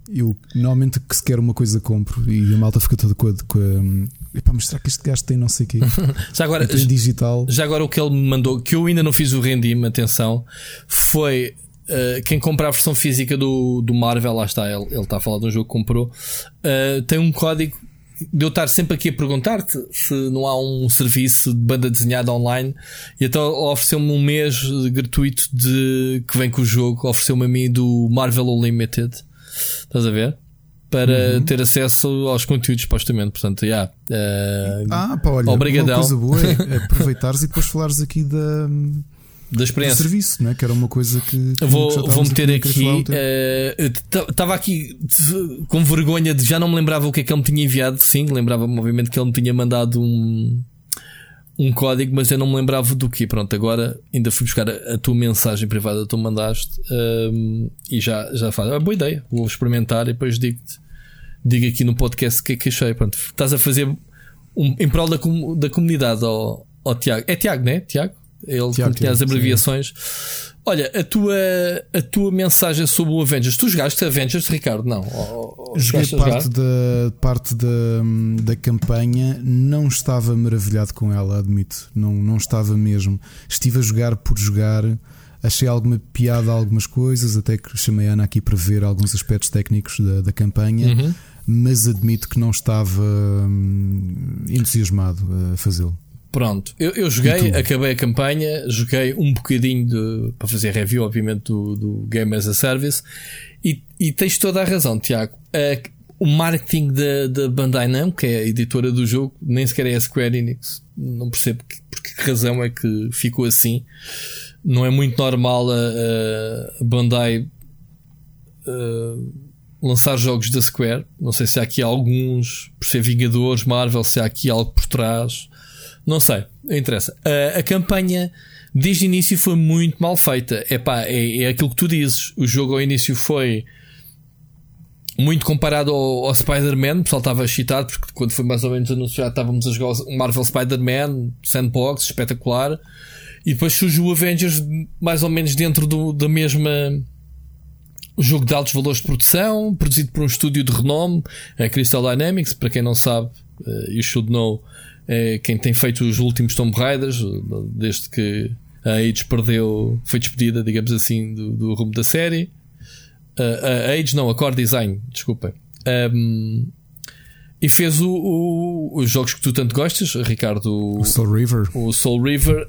eu normalmente que se quer uma coisa compro e a malta fica toda com a. Com a epá, mas será que este gajo tem não sei o quê? *laughs* já agora, digital. Já agora o que ele me mandou, que eu ainda não fiz o rendime, atenção, foi Uh, quem comprar a versão física do, do Marvel, lá está, ele, ele está a falar de um jogo que comprou, uh, tem um código de eu estar sempre aqui a perguntar-te se não há um serviço de banda desenhada online e então ofereceu-me um mês gratuito de que vem com o jogo, ofereceu-me a mim do Marvel Unlimited. Estás a ver? Para uhum. ter acesso aos conteúdos, supostamente. Portanto, já. Yeah, uh, ah, pá, olha, obrigadão. uma coisa boa é *laughs* aproveitares e depois falares aqui da da experiência. Do serviço, não é? Que era uma coisa que. que vou, vou meter aqui. Estava uh, aqui com vergonha de já não me lembrava o que é que ele me tinha enviado. Sim, lembrava-me, obviamente, que ele me tinha mandado um, um código, mas eu não me lembrava do que. Pronto, agora ainda fui buscar a, a tua mensagem privada que tu mandaste um, e já, já faz. Ah, boa ideia, vou experimentar e depois digo-te. Digo aqui no podcast o que é que achei. Pronto, estás a fazer um, em prol da, da comunidade, ó, ó Tiago. É Tiago, não é? Tiago? Ele Tiago, tinha as abreviações. Sim. Olha, a tua, a tua mensagem sobre o Avengers, tu jogaste Avengers, Ricardo? Não. Ou, Joguei parte, da, parte da, da campanha, não estava maravilhado com ela, admito. Não, não estava mesmo. Estive a jogar por jogar, achei alguma piada a algumas coisas, até que chamei a Ana aqui para ver alguns aspectos técnicos da, da campanha. Uhum. Mas admito que não estava hum, entusiasmado a fazê-lo. Pronto, eu, eu joguei, acabei a campanha, joguei um bocadinho de, para fazer review, obviamente, do, do Game as a Service, e, e tens toda a razão, Tiago. Uh, o marketing da, da Bandai Namco, que é a editora do jogo, nem sequer é a Square Enix. Não percebo que, por que razão é que ficou assim. Não é muito normal a, a Bandai lançar jogos da Square. Não sei se há aqui alguns, por ser Vingadores, Marvel, se há aqui algo por trás. Não sei, não interessa. A, a campanha desde o início foi muito mal feita. Epá, é, é aquilo que tu dizes. O jogo ao início foi muito comparado ao, ao Spider-Man, o pessoal estava excitado porque quando foi mais ou menos anunciado estávamos a jogar o Marvel Spider-Man, Sandbox, espetacular. E depois surge o Avengers mais ou menos dentro do, da mesma jogo de altos valores de produção, produzido por um estúdio de renome, a Crystal Dynamics, para quem não sabe, uh, you should know, é quem tem feito os últimos Tomb Raiders, desde que a Age perdeu, foi despedida, digamos assim, do, do rumo da série. Uh, a Age, não, a Core Design, desculpa. Um, e fez o, o, os jogos que tu tanto gostas, Ricardo. O Soul River. O Soul River.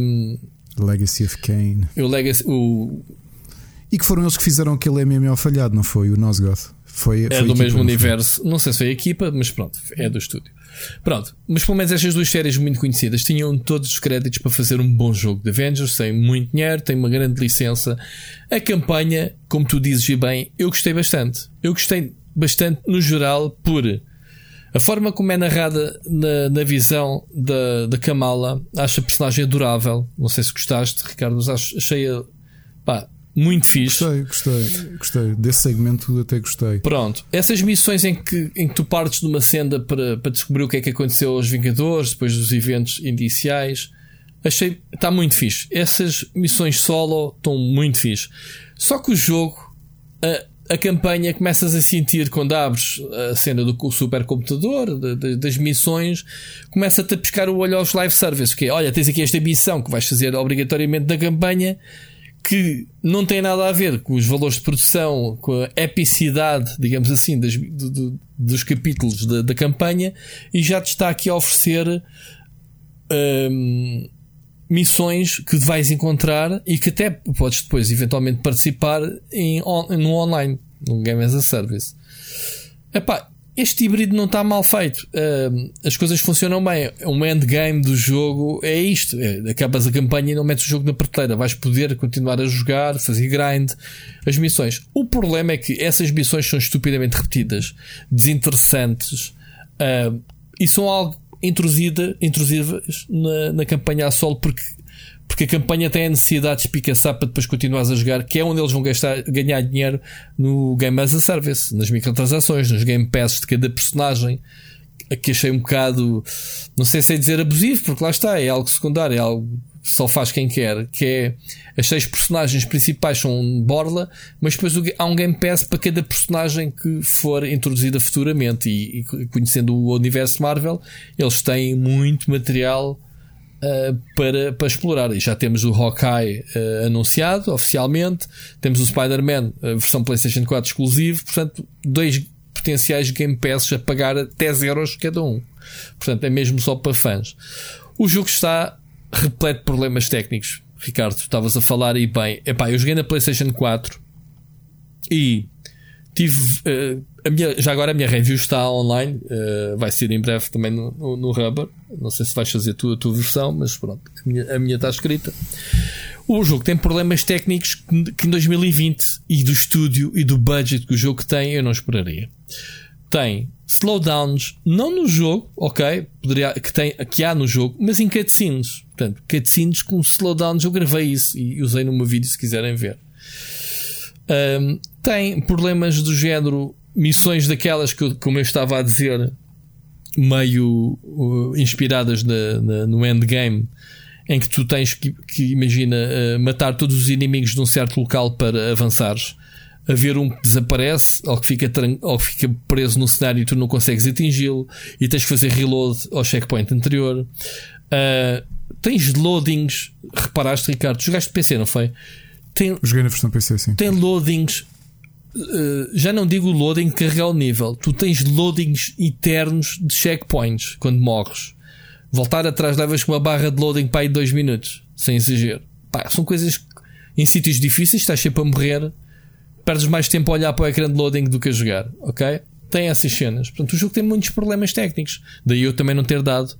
Um, Legacy of Kane. O Legacy. O... E que foram eles que fizeram aquele MMO falhado, não foi? O Nosgoth. Foi, é foi do mesmo universo. Não sei se foi a equipa, mas pronto, é do estúdio. Pronto, mas pelo menos estas duas séries muito conhecidas tinham todos os créditos para fazer um bom jogo de Avengers, tem muito dinheiro, tem uma grande licença. A campanha, como tu dizes e bem, eu gostei bastante. Eu gostei bastante no geral por a forma como é narrada na, na visão da, da Kamala. Acho a personagem adorável. Não sei se gostaste, Ricardo, mas achei a, pá, muito fixe. Gostei, gostei, gostei. Desse segmento até gostei. Pronto. Essas missões em que, em que tu partes de uma senda para, para descobrir o que é que aconteceu aos Vingadores, depois dos eventos indiciais, achei. Está muito fixe. Essas missões solo estão muito fixe. Só que o jogo, a, a campanha, começas a sentir quando abres a cena do supercomputador, de, de, das missões, começa-te a pescar o olho aos live service. Que é, olha, tens aqui esta missão que vais fazer obrigatoriamente da campanha que não tem nada a ver com os valores de produção, com a epicidade, digamos assim, das, do, dos capítulos da, da, campanha, e já te está aqui a oferecer hum, missões que vais encontrar e que até podes depois eventualmente participar em, on, no online, no Game as a Service. Epá, este híbrido não está mal feito. Uh, as coisas funcionam bem. Um endgame do jogo é isto. É, acabas a campanha e não metes o jogo na prateleira. Vais poder continuar a jogar, fazer grind, as missões. O problema é que essas missões são estupidamente repetidas, desinteressantes uh, e são algo intrusivas na, na campanha a solo porque porque a campanha tem a necessidade de espicaçar para depois continuares a jogar, que é onde eles vão gastar, ganhar dinheiro no Game as a Service, nas microtransações, nos Game Passes de cada personagem. Que achei um bocado, não sei se é dizer abusivo, porque lá está, é algo secundário, é algo que só faz quem quer, que é as seis personagens principais são borla, mas depois há um Game Pass para cada personagem que for introduzida futuramente. E, e conhecendo o universo Marvel, eles têm muito material Uh, para, para explorar. E já temos o Hawkeye uh, anunciado oficialmente, temos o Spider-Man, a versão PlayStation 4 exclusivo, portanto, dois potenciais Game Passes a pagar 10 euros cada um. Portanto, é mesmo só para fãs. O jogo está repleto de problemas técnicos. Ricardo, estavas a falar e bem. Epá, eu joguei na PlayStation 4 e tive uh, a minha, já agora a minha review está online, uh, vai ser em breve também no, no, no, Rubber. Não sei se vais fazer tu a tua versão, mas pronto, a minha, a minha está escrita. O jogo tem problemas técnicos que em 2020 e do estúdio e do budget que o jogo tem, eu não esperaria. Tem slowdowns, não no jogo, ok, poderia, que, tem, que há no jogo, mas em cutscenes. Portanto, cutscenes com slowdowns, eu gravei isso e usei numa vídeo se quiserem ver. Um, tem problemas do género missões daquelas que, como eu estava a dizer, meio uh, inspiradas na, na, no endgame, em que tu tens que, que imagina, uh, matar todos os inimigos de um certo local para avançares. Haver um que desaparece ou que fica, ou que fica preso no cenário e tu não consegues atingi-lo e tens que fazer reload ao checkpoint anterior. Uh, tens loadings, reparaste, Ricardo? Jogaste PC, não foi? Tem, Joguei na versão PC, sim. Tem loadings já não digo loading carregar o nível, tu tens loadings eternos de checkpoints quando morres. Voltar atrás levas com uma barra de loading para aí 2 minutos, sem exagero. Pá, são coisas que, em sítios difíceis, estás sempre a morrer, perdes mais tempo a olhar para o ecrã de loading do que a jogar, ok? Tem essas cenas. Portanto, o jogo tem muitos problemas técnicos. Daí eu também não ter dado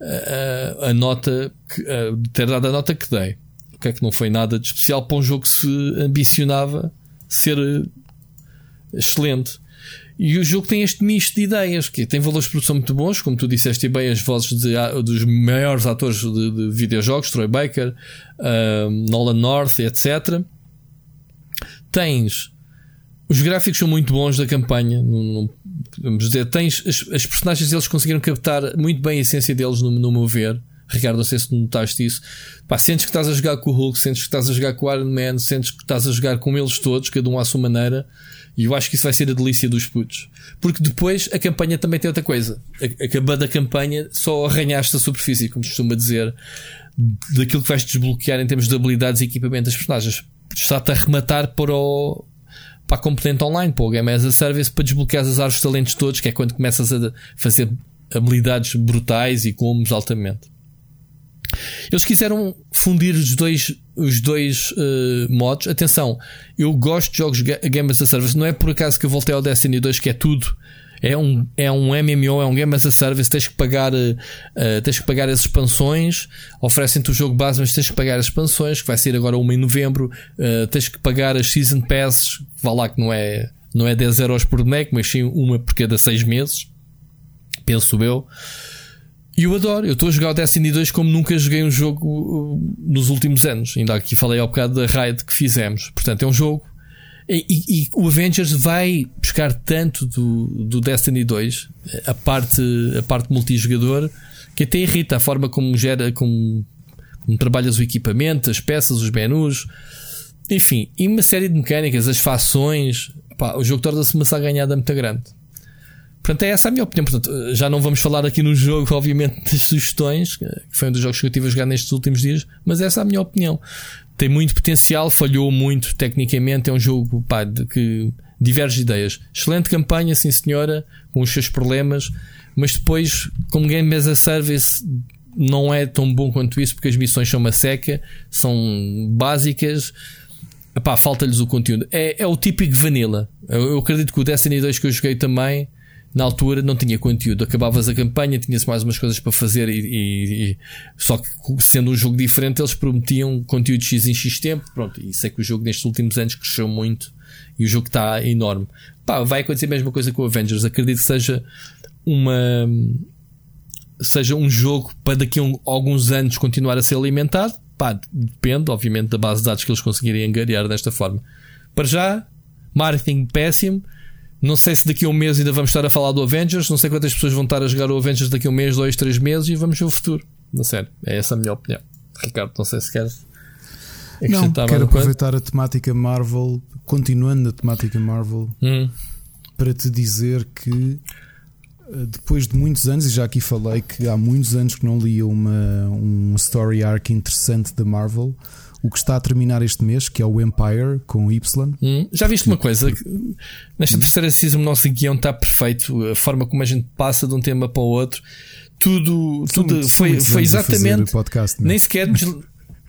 uh, a nota, que, ter dado a nota que dei. O que é que não foi nada de especial para um jogo que se ambicionava ser excelente. E o jogo tem este misto de ideias, que tem valores de produção muito bons, como tu disseste bem, as vozes de, dos maiores atores de, de videojogos, Troy Baker, uh, Nolan North, etc. Tens os gráficos são muito bons da campanha. Não, não, vamos dizer, tens as, as, personagens eles conseguiram captar muito bem a essência deles, no, no meu ver. Ricardo, não sei se notaste isso. Pá, sentes que estás a jogar com o Hulk, sentes que estás a jogar com o Iron Man, sentes que estás a jogar com eles todos, cada um à sua maneira. E eu acho que isso vai ser a delícia dos putos. Porque depois a campanha também tem outra coisa. Acabando a campanha, só arranhaste a superfície, como costuma dizer, daquilo que vais desbloquear em termos de habilidades e equipamento das personagens. Está-te a rematar para o, para a componente online, para o Game as a Service, para desbloquear as árvores de talentos todos, que é quando começas a fazer habilidades brutais e combos altamente. Eles quiseram fundir os dois, os dois uh, modos. Atenção, eu gosto de jogos Game as a Service. Não é por acaso que eu voltei ao Destiny 2, que é tudo. É um, é um MMO, é um Game as a Service. Tens que pagar, uh, tens que pagar as expansões. Oferecem-te o jogo base, mas tens que pagar as expansões, que vai ser agora uma em novembro. Uh, tens que pagar as Season Passes. Vá lá que não é, não é 10 euros por boneco, mas sim uma por cada 6 meses. Penso eu. E eu adoro, eu estou a jogar o Destiny 2 como nunca joguei um jogo uh, nos últimos anos. Ainda aqui falei ao bocado da raid que fizemos. Portanto, é um jogo. E, e, e, o Avengers vai buscar tanto do, do Destiny 2, a parte, a parte multijogador, que até irrita a forma como gera, como, como trabalhas o equipamento, as peças, os menus, enfim, e uma série de mecânicas, as fações. Pá, o jogo torna-se uma ganhada muito grande. Portanto, é essa a minha opinião. Portanto, já não vamos falar aqui no jogo, obviamente, das sugestões, que foi um dos jogos que eu tive a jogar nestes últimos dias, mas essa é a minha opinião. Tem muito potencial, falhou muito tecnicamente, é um jogo pá, de que diverge ideias. Excelente campanha, sim senhora, com os seus problemas, mas depois, como Game as a Service, não é tão bom quanto isso, porque as missões são uma seca, são básicas. falta-lhes o conteúdo. É, é o típico vanilla. Eu, eu acredito que o Destiny 2 que eu joguei também na altura não tinha conteúdo. Acabavas a campanha, tinha-se mais umas coisas para fazer e, e, e, só que sendo um jogo diferente, eles prometiam conteúdo X em X tempo. Pronto, e sei que o jogo nestes últimos anos cresceu muito e o jogo está enorme. Pá, vai acontecer a mesma coisa com o Avengers. Acredito que seja uma seja um jogo para daqui a um, alguns anos continuar a ser alimentado. Pá, depende, obviamente, da base de dados que eles conseguirem angariar desta forma. Para já, marketing péssimo não sei se daqui a um mês ainda vamos estar a falar do Avengers. Não sei quantas pessoas vão estar a jogar o Avengers daqui a um mês, dois, três meses e vamos ver o futuro. Não sério, é essa a minha opinião. Ricardo, não sei se queres. Não, quero aproveitar a temática Marvel, continuando a temática Marvel, hum. para te dizer que eh, depois de muitos anos, e já aqui falei que há muitos anos que não lia uma, um story arc interessante da Marvel o que está a terminar este mês, que é o Empire com Y. Hum, já viste uma coisa? Nesta terceira season, o nosso guião está perfeito. A forma como a gente passa de um tema para o outro, tudo, tudo muito, foi, foi exatamente. Podcast, é? nem sequer nos,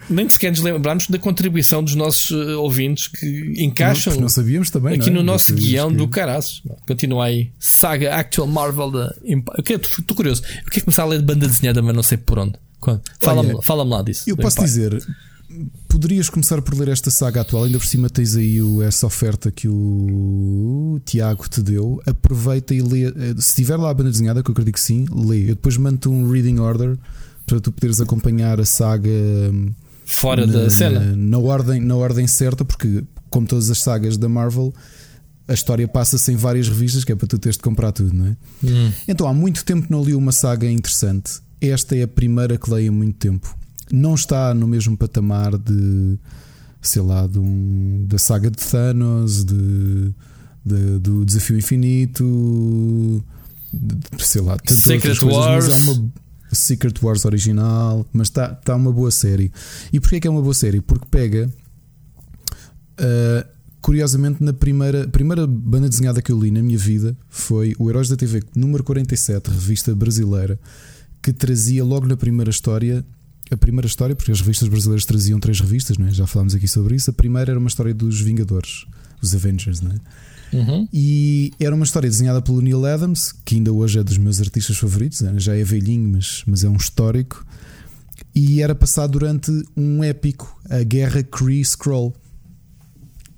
nem sequer nos lembramos da contribuição dos nossos eh, ouvintes que encaixam não, não sabíamos também, aqui é? no nosso guião que... do caraço. Continua aí. Saga Actual Marvel da Empire. Estou curioso. Eu quero começar a ler de banda desenhada, mas não sei por onde. Fala-me fala lá disso. Eu posso Empire. dizer, poderias começar por ler esta saga atual. Ainda por cima tens aí essa oferta que o Tiago te deu. Aproveita e lê. Eh, se tiver lá a banda desenhada, que eu acredito que sim, lê. Eu depois mando um reading order para tu poderes acompanhar a saga hum, fora na, da cena na, na, ordem, na ordem certa, porque como todas as sagas da Marvel. A história passa-se em várias revistas, que é para tu teres de comprar tudo, não é? Hum. Então há muito tempo que não li uma saga interessante. Esta é a primeira que leio há muito tempo não está no mesmo patamar de sei lá, de um, da saga de Thanos, de, de do Desafio Infinito, de, sei lá, Secret Wars. Coisas, é uma Secret Wars original, mas está tá uma boa série. E porquê que é uma boa série? Porque pega. Uh, curiosamente, na primeira, primeira banda desenhada que eu li na minha vida foi o Heróis da TV, número 47, revista brasileira, que trazia logo na primeira história a primeira história, porque as revistas brasileiras traziam três revistas, é? já falámos aqui sobre isso. A primeira era uma história dos Vingadores, os Avengers, não é? Uhum. E era uma história desenhada pelo Neil Adams, que ainda hoje é dos meus artistas favoritos, né? já é velhinho, mas, mas é um histórico. E era passado durante um épico, a Guerra Kree Skrull.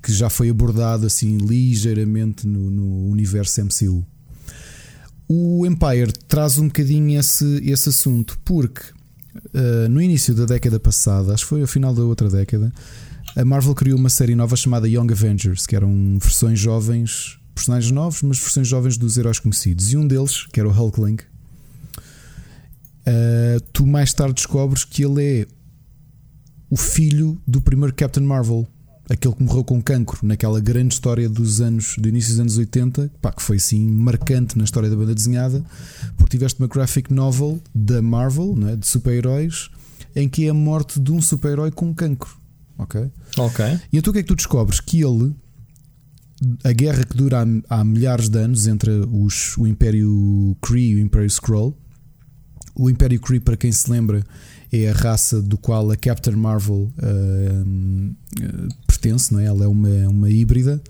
que já foi abordado assim ligeiramente no, no universo MCU. O Empire traz um bocadinho esse, esse assunto, porque uh, no início da década passada, acho que foi ao final da outra década, a Marvel criou uma série nova chamada Young Avengers, que eram versões jovens, personagens novos, mas versões jovens dos heróis conhecidos. E um deles, que era o Hulkling, uh, tu mais tarde descobres que ele é o filho do primeiro Captain Marvel, aquele que morreu com cancro naquela grande história dos anos do início dos anos 80, pá, que foi assim marcante na história da banda desenhada, porque tiveste uma graphic novel da Marvel, é, de super-heróis, em que é a morte de um super-herói com cancro. Ok? Ok. E então o que é que tu descobres? Que ele, a guerra que dura há, há milhares de anos entre os, o Império Kree e o Império Skrull, o Império Kree, para quem se lembra, é a raça do qual a Captain Marvel uh, uh, pertence, não é? ela é uma, uma híbrida.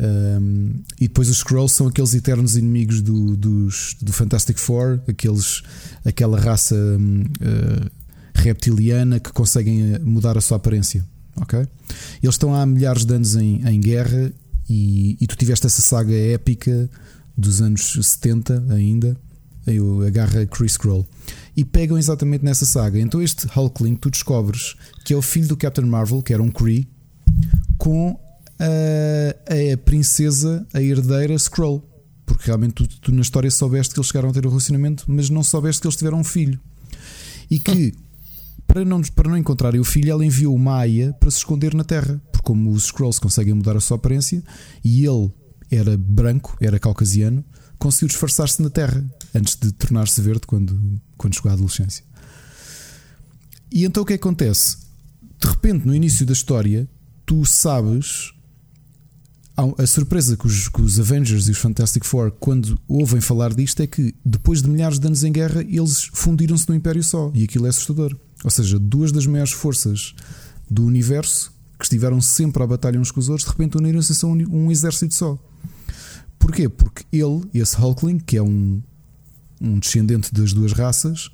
Um, e depois os Skrulls são aqueles eternos inimigos do, dos, do Fantastic Four, aqueles, aquela raça uh, reptiliana que conseguem mudar a sua aparência. Okay? Eles estão há milhares de anos em, em guerra e, e tu tiveste essa saga épica dos anos 70 ainda, a garra Chris Skrull e pegam exatamente nessa saga. Então, este Hulkling, tu descobres que é o filho do Captain Marvel, que era um Kree, com a, a princesa, a herdeira Skrull. Porque realmente tu, tu, na história soubeste que eles chegaram a ter um relacionamento, mas não soubeste que eles tiveram um filho. E que, para não, para não encontrarem o filho, ela enviou uma aia para se esconder na Terra. Porque, como os Skrulls conseguem mudar a sua aparência, e ele era branco, era caucasiano, conseguiu disfarçar-se na Terra antes de tornar-se verde quando, quando chegou à adolescência. E então o que acontece? De repente, no início da história, tu sabes. A surpresa que os, que os Avengers e os Fantastic Four, quando ouvem falar disto, é que depois de milhares de anos em guerra, eles fundiram-se num império só. E aquilo é assustador. Ou seja, duas das maiores forças do universo, que estiveram sempre à batalha uns com os outros, de repente uniram-se são um, um exército só. Porquê? Porque ele, esse Hulkling, que é um, um descendente das duas raças,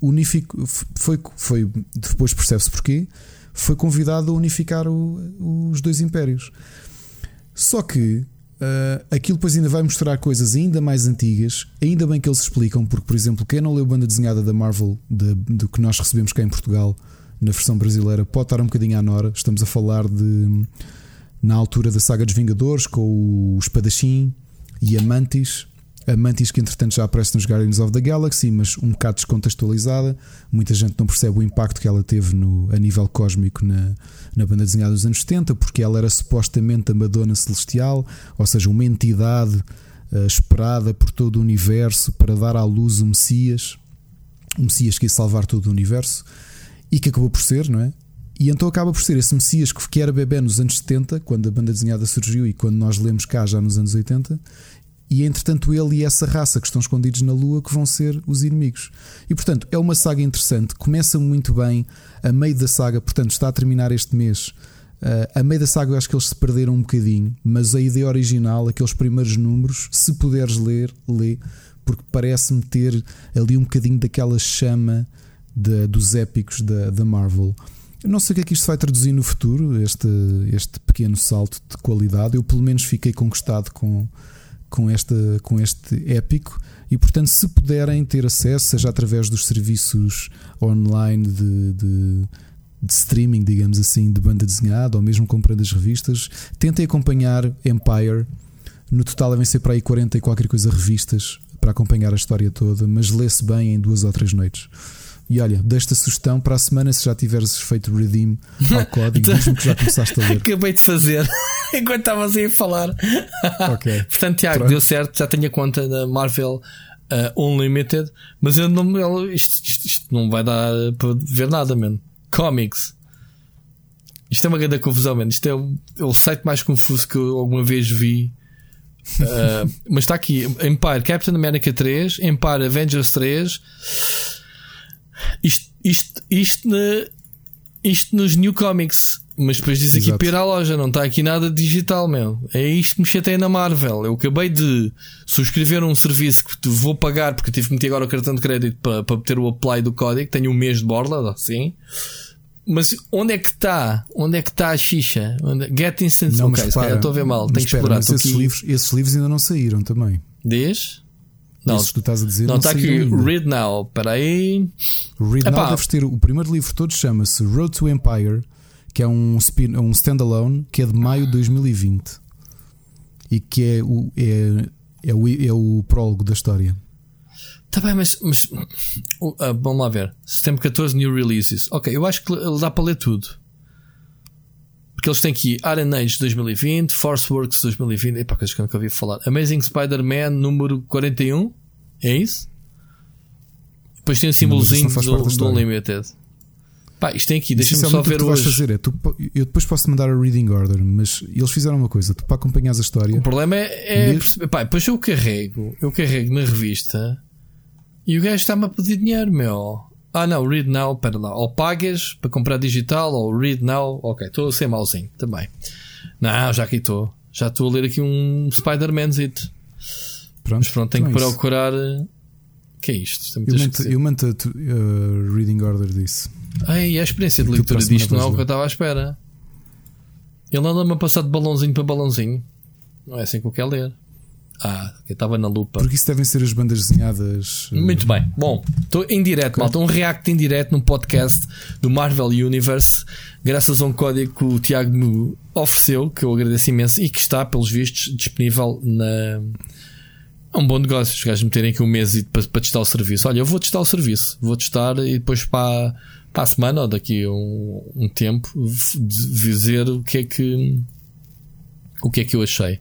unifico, foi, foi depois percebe-se porquê, foi convidado a unificar o, os dois impérios. Só que uh, aquilo depois ainda vai mostrar coisas ainda mais antigas, ainda bem que eles explicam, porque, por exemplo, quem não leu a banda desenhada da Marvel, de, do que nós recebemos cá em Portugal, na versão brasileira, pode estar um bocadinho à Nora. Estamos a falar de na altura da saga dos Vingadores, com o espadachim, e a Mantis. A Mantis, que entretanto já aparece nos Guardians of the Galaxy, mas um bocado descontextualizada. Muita gente não percebe o impacto que ela teve no, a nível cósmico na, na banda desenhada dos anos 70, porque ela era supostamente a Madonna Celestial, ou seja, uma entidade uh, esperada por todo o universo para dar à luz o Messias, o Messias que ia salvar todo o universo, e que acabou por ser, não é? E então acaba por ser esse Messias que era bebê nos anos 70, quando a banda desenhada surgiu e quando nós lemos cá já nos anos 80, e entretanto ele e essa raça que estão escondidos na Lua que vão ser os inimigos. E portanto é uma saga interessante, começa muito bem, a meio da saga, portanto está a terminar este mês. Uh, a meio da saga eu acho que eles se perderam um bocadinho, mas a ideia original, aqueles primeiros números, se puderes ler, lê, porque parece-me ter ali um bocadinho daquela chama de, dos épicos da, da Marvel. Eu não sei o que é que isto vai traduzir no futuro, este, este pequeno salto de qualidade. Eu, pelo menos, fiquei conquistado com, com, este, com este épico. E, portanto, se puderem ter acesso, seja através dos serviços online de, de, de streaming, digamos assim, de banda desenhada, ou mesmo comprando as revistas, tentem acompanhar Empire. No total devem ser para aí 40 e qualquer coisa revistas para acompanhar a história toda, mas lê-se bem em duas ou três noites. E olha, desta sugestão para a semana, se já tiveres feito redeem ao *laughs* código, diz-me que já começaste a ler. Acabei de fazer *laughs* enquanto estavas aí a falar. *laughs* Portanto, Tiago, Pronto. deu certo, já tenho a conta da Marvel uh, Unlimited, mas eu não, isto, isto, isto, não vai dar para ver nada, mano. Comics. Isto é uma grande confusão, mano. Isto é o, é o site mais confuso que eu alguma vez vi. Uh, *laughs* mas está aqui Empire Captain America 3, Empire Avengers 3 isto, isto, isto, na, isto nos New Comics. Mas depois diz aqui para ir à loja, não está aqui nada digital, meu. É isto que me chateia na Marvel. Eu acabei de subscrever um serviço que vou pagar porque tive que meter agora o cartão de crédito para, para ter o apply do código. Tenho um mês de borla, sim. Mas onde é que está? Onde é que está a xixa? Onde... Get Instant Não, Ok, mas se calhar repara, estou a ver mal. Tenho que explorar. mas esses, aqui. livros, esses livros ainda não saíram também. Diz? Não, Esses que tu estás a dizer não não, está aqui. ainda. Read Now. Espera aí. Read Epá. Now deves ter o primeiro livro todo chama-se Road to Empire, que é um, spin, um standalone que é de maio de 2020 e que é o, é, é o, é o prólogo da história. Tá bem, mas, mas uh, vamos lá ver. Setembro 14 New Releases. Ok, eu acho que dá para ler tudo. Porque eles têm aqui Iron Age 2020, Forceworks 2020, epá, coisas que eu nunca ouvi falar. Amazing Spider-Man número 41. É isso? Depois tem o símbolozinho do, do. Unlimited. Pá, isto tem aqui, deixa-me só Essencialmente, o que ver tu vais hoje. fazer é, tu, eu depois posso mandar a reading order, mas eles fizeram uma coisa, tu para acompanhares a história, O problema é, é perceber, pá, depois eu carrego, eu carrego na revista e o gajo está-me a pedir dinheiro, meu. Ah não, read now, pera lá. Ou pagas para comprar digital, ou read now. Ok, estou a ser mauzinho também. Não, já aqui estou. Já estou a ler aqui um Spider-Manzito. pronto, Mas pronto, tenho que então é isso. procurar. O que é isto? É Eu mando, eu mando a a reading order disso. Ai, a experiência de Tu leitura disto não é o que eu estava à espera. Ele anda-me a passar de balãozinho para balãozinho. Não é assim que eu quero ler. Ah, eu estava na lupa. Porque isso devem ser as bandas desenhadas. eh, Muito bem. Bom, estou em direto, malta. Um react em direto num podcast do Marvel Universe, graças a um código que o Tiago me ofereceu, que eu agradeço imenso e que está, pelos vistos, disponível na. É um bom negócio os gajos meterem aqui um mês para, para testar o serviço. Olha, eu vou testar o serviço, vou testar e depois para, para a semana ou daqui a um, um tempo dizer o que é que o que é que eu achei.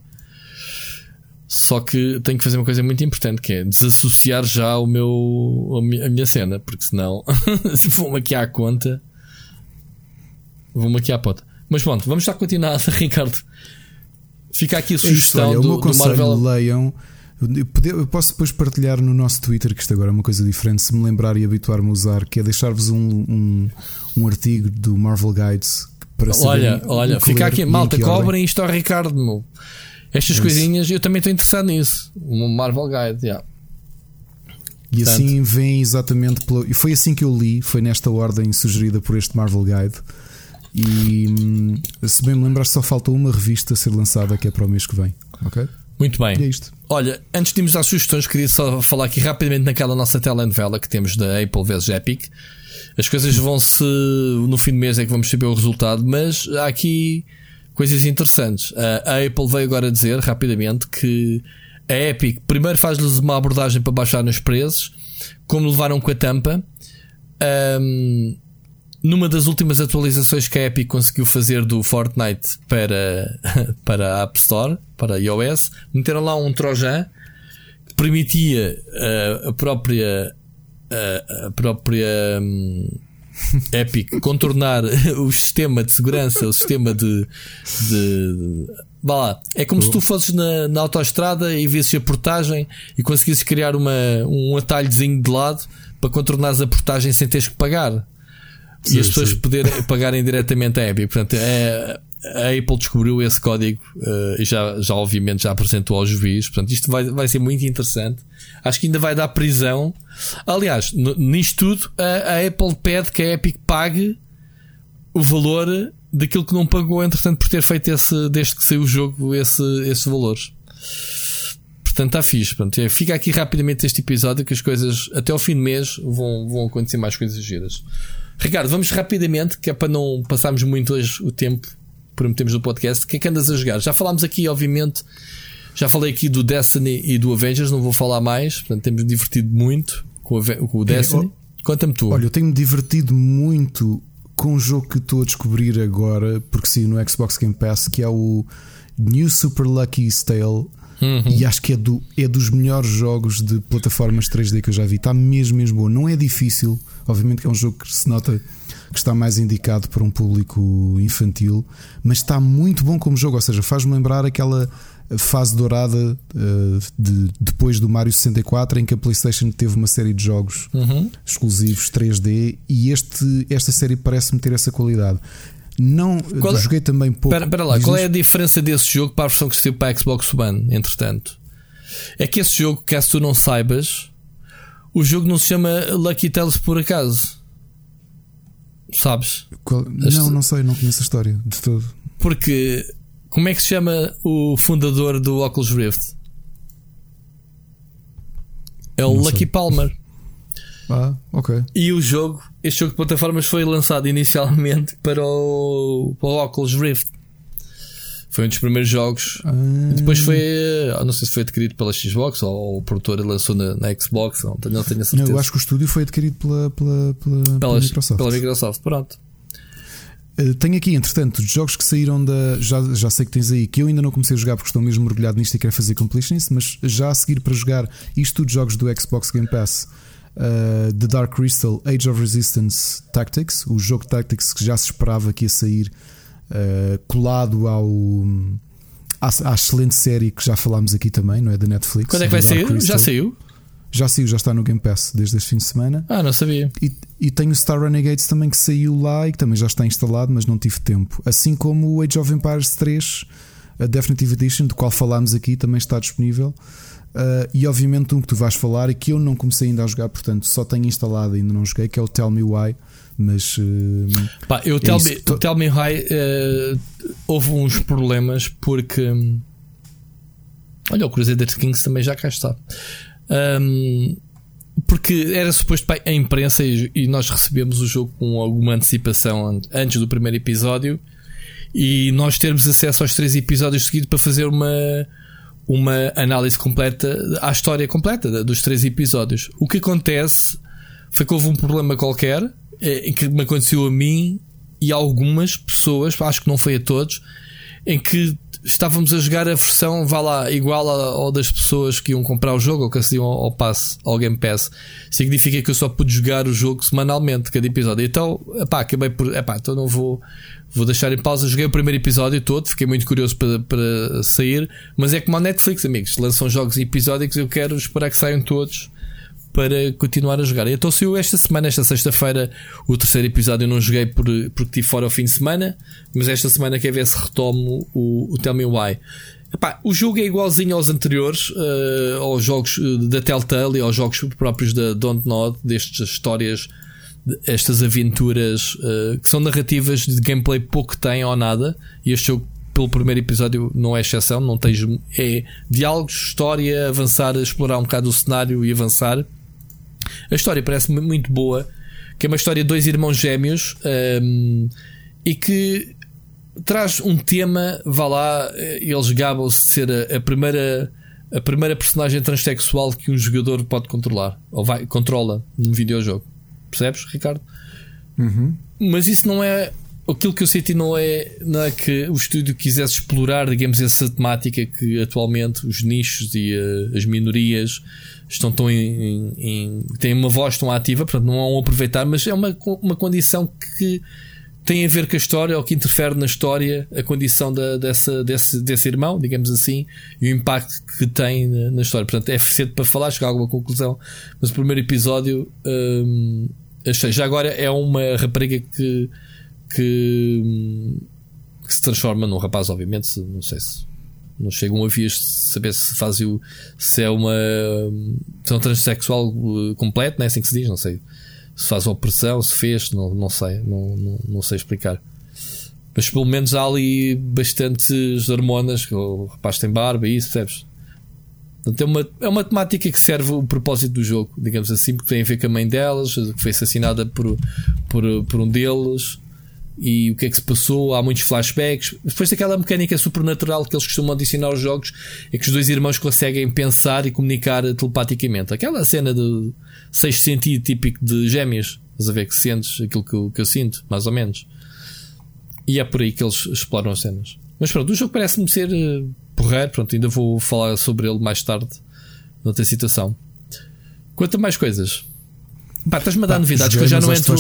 Só que tenho que fazer uma coisa muito importante que é desassociar já o meu, a, mi- a minha cena, porque senão *laughs* vou-me aqui à conta. Vou-me aqui à ponta. Mas pronto, vamos já continuar, *laughs* Ricardo. Fica aqui a É isso, sugestão olha, o do, meu do conselho, Marvel. leiam. Eu posso depois partilhar no nosso Twitter, que isto agora é uma coisa diferente, se me lembrar e habituar-me a usar, que é deixar-vos um, um, um artigo do Marvel Guides para Olha, olha, fica aqui, malta, cobrem isto ao Ricardo, meu. Estas isso. coisinhas, eu também estou interessado nisso. O Marvel Guide, yeah. E Portanto- assim vem exatamente pela. E foi assim que eu li, foi nesta ordem sugerida por este Marvel Guide. E hum, se bem me lembrar, só falta uma revista a ser lançada que é para o mês que vem. Ok? Muito bem. É isto. Olha, antes de irmos às sugestões, queria só falar aqui rapidamente naquela nossa telenovela que temos da Apple vs Epic. As coisas vão-se. No fim do mês é que vamos saber o resultado, mas há aqui coisas interessantes. A Apple veio agora dizer rapidamente que a Epic primeiro faz-lhes uma abordagem para baixar nos preços, como levaram com a tampa. Ahm, numa das últimas atualizações que a Epic conseguiu fazer do Fortnite para, *laughs* para a App Store, para iOS, meteram lá um Trojan que permitia ah, a própria a, a própria hum, *laughs* Epic contornar *laughs* o sistema de segurança, o sistema de, de vá lá. É como se tu fosses na, na autoestrada e visses a portagem e conseguisses criar uma, um atalhozinho de lado para contornares a portagem sem teres que pagar e Sim, as pessoas sim. poderem *laughs* pagarem diretamente a Epic. Portanto, é, a Apple descobriu esse código eh, e já, já, obviamente, já apresentou ao juiz. Portanto, isto vai, vai ser muito interessante. Acho que ainda vai dar prisão. Aliás, nisto tudo, a, a Apple pede que a Epic pague o valor daquilo que não pagou, entretanto, por ter feito esse, desde que saiu o jogo, esse, esses valores. Portanto, está fixe. Pronto, é, fica aqui rapidamente este episódio que as coisas, até ao fim do mês, vão, vão acontecer mais coisas giras. Ricardo, vamos rapidamente, que é para não passarmos muito hoje o tempo prometemos no podcast. O que é que andas a jogar? Já falámos aqui, obviamente, já falei aqui do Destiny e do Avengers, não vou falar mais. Portanto, temos divertido muito com o, Destiny. Conta-me tu. Olha, eu tenho-me divertido muito com um jogo que estou a descobrir agora, porque saiu no Xbox Game Pass, que é o New Super Lucky Tale. E acho que é, do, é dos melhores jogos de plataformas 3D que eu já vi. Está mesmo, mesmo bom. Não é difícil. Obviamente que é um jogo que se nota que está mais indicado para um público infantil, mas está muito bom como jogo. Ou seja, faz-me lembrar aquela fase dourada eh, de, depois do Mario 64 em que a PlayStation teve uma série de jogos Uhum. exclusivos 3D e este, esta série parece-me ter essa qualidade. Não Qual é- joguei também pouco. Espera lá, qual é a diferença desse jogo para a versão que saiu para a Xbox One, entretanto? É que esse jogo, caso tu não saibas, o jogo não se chama Lucky Tales por acaso. Sabes? Qual- Não, não sei, não conheço a história de todo. Porque como é que se chama o fundador do Oculus Rift? É o Não Lucky sei. Palmer. Ah, ok. E o jogo, este jogo de plataformas foi lançado inicialmente *laughs* para o, para o Oculus Rift. Foi um dos primeiros jogos. Ah, depois foi, eh, não sei se foi adquirido pela Xbox ou o produtor lançou na, na Xbox, não tenho, não tenho a não, certeza. eu acho que o estúdio foi adquirido pela, pela, pela, pela pela, Microsoft. pela Microsoft. Pronto. Uh, tenho aqui, entretanto, os jogos que saíram da. Já, já sei que tens aí, que eu ainda não comecei a jogar porque estou mesmo mergulhado nisto e quero fazer completionist, mas já a seguir para jogar isto tudo jogos do Xbox Game Pass. Uh, The Dark Crystal, Age of Resistance Tactics, o jogo Tactics que já se esperava que ia sair uh, colado ao. À, à excelente série que já falámos aqui também, não é? Da Netflix. Quando é que vai sair? Crystal. Já saiu? Já saiu, já está no Game Pass desde este fim de semana. Ah, não sabia. E, e tenho o Star Renegades também que saiu lá e que também já está instalado, mas não tive tempo. Assim como o Age of Empires 3, a Definitive Edition, do qual falámos aqui, também está disponível. Uh, e obviamente um que tu vais falar e que eu não comecei ainda a jogar, portanto só tenho instalado e ainda não joguei, que é o Tell Me Why. Mas uh, Pá, eu É tell, me, To- tell Me High eh, houve uns problemas porque olha, o Crusader Kings também já cá está. Hum, porque era suposto pá, a imprensa e, e nós recebemos o jogo com alguma antecipação an- antes do primeiro episódio e nós termos acesso aos três episódios seguidos para fazer uma uma análise completa à história completa dos três episódios. O que acontece foi que houve um problema qualquer eh, em que me aconteceu a mim e a algumas pessoas, acho que não foi a todos, em que estávamos a jogar a versão, vá lá, igual ao das pessoas que iam comprar o jogo ou que acediam ao, ao pass, ao Game Pass. Significa que eu só pude jogar o jogo semanalmente, cada episódio. Então, epá, acabei por, epá, então não vou, vou deixar em pausa. Joguei o primeiro episódio todo, fiquei muito curioso para, para sair, mas é como a Netflix, amigos, lançam jogos episódicos, eu quero esperar que saiam todos para continuar a jogar. Então saiu esta semana, esta sexta-feira, o terceiro episódio eu não joguei por, porque estive fora ao fim de semana, mas esta semana quer ver se retomo o, o Tell Me Why. Epá, o jogo é igualzinho aos anteriores, eh, aos jogos eh, da Telltale e aos jogos próprios da Don't Nod, destas histórias, estas aventuras eh, que são narrativas de gameplay pouco tem ou nada, e este jogo pelo primeiro episódio não é exceção, não tens é diálogos, história, avançar, explorar um bocado o cenário e avançar. A história parece-me muito boa, que é uma história de dois irmãos gêmeos hum, e que traz um tema, vá lá, eh, eles gabam-se de ser a, a primeira a primeira personagem transexual que um jogador pode controlar ou vai, controla num videojogo. Percebes, Ricardo? Mas isso não é aquilo que eu senti não é, não é que o estúdio quisesse explorar, digamos, essa temática que atualmente os nichos e eh, as minorias estão tão em, em- têm uma voz tão ativa, portanto não vão aproveitar, mas é uma, uma condição que tem a ver com a história ou que interfere na história a condição da, dessa, desse, desse irmão, digamos assim, e o impacto que tem na, na história. Portanto, é cedo para falar, chegar a alguma conclusão, mas o primeiro episódio hum. Já agora é uma rapariga que, que, que se transforma num rapaz, obviamente. Não sei se não chegam a vias de saber se faz o se é uma se é um transexual uh, completo, não é assim que se diz, não sei se faz opressão, se fez, não, não sei, não, não, não sei explicar. Mas pelo menos há ali bastantes hormonas, o rapaz tem barba e isso, percebes? Portanto, é uma, é uma temática que serve o propósito do jogo, digamos assim, porque tem a ver com a mãe delas, que foi assassinada por, por, por um deles, e o que é que se passou. Há muitos flashbacks. Depois daquela mecânica supernatural que eles costumam adicionar aos jogos, é que os dois irmãos conseguem pensar e comunicar telepaticamente. Aquela cena de sexto sentido típico de gêmeos, estás a ver que sentes aquilo que eu, que eu sinto, mais ou menos. E é por aí que eles exploram as cenas. Mas pronto, o jogo parece-me ser uh, porreiro. Pronto, ainda vou falar sobre ele mais tarde, noutra situação. Quanto a mais coisas, pá, estás-me a dar Pá, novidades que eu já não, entro,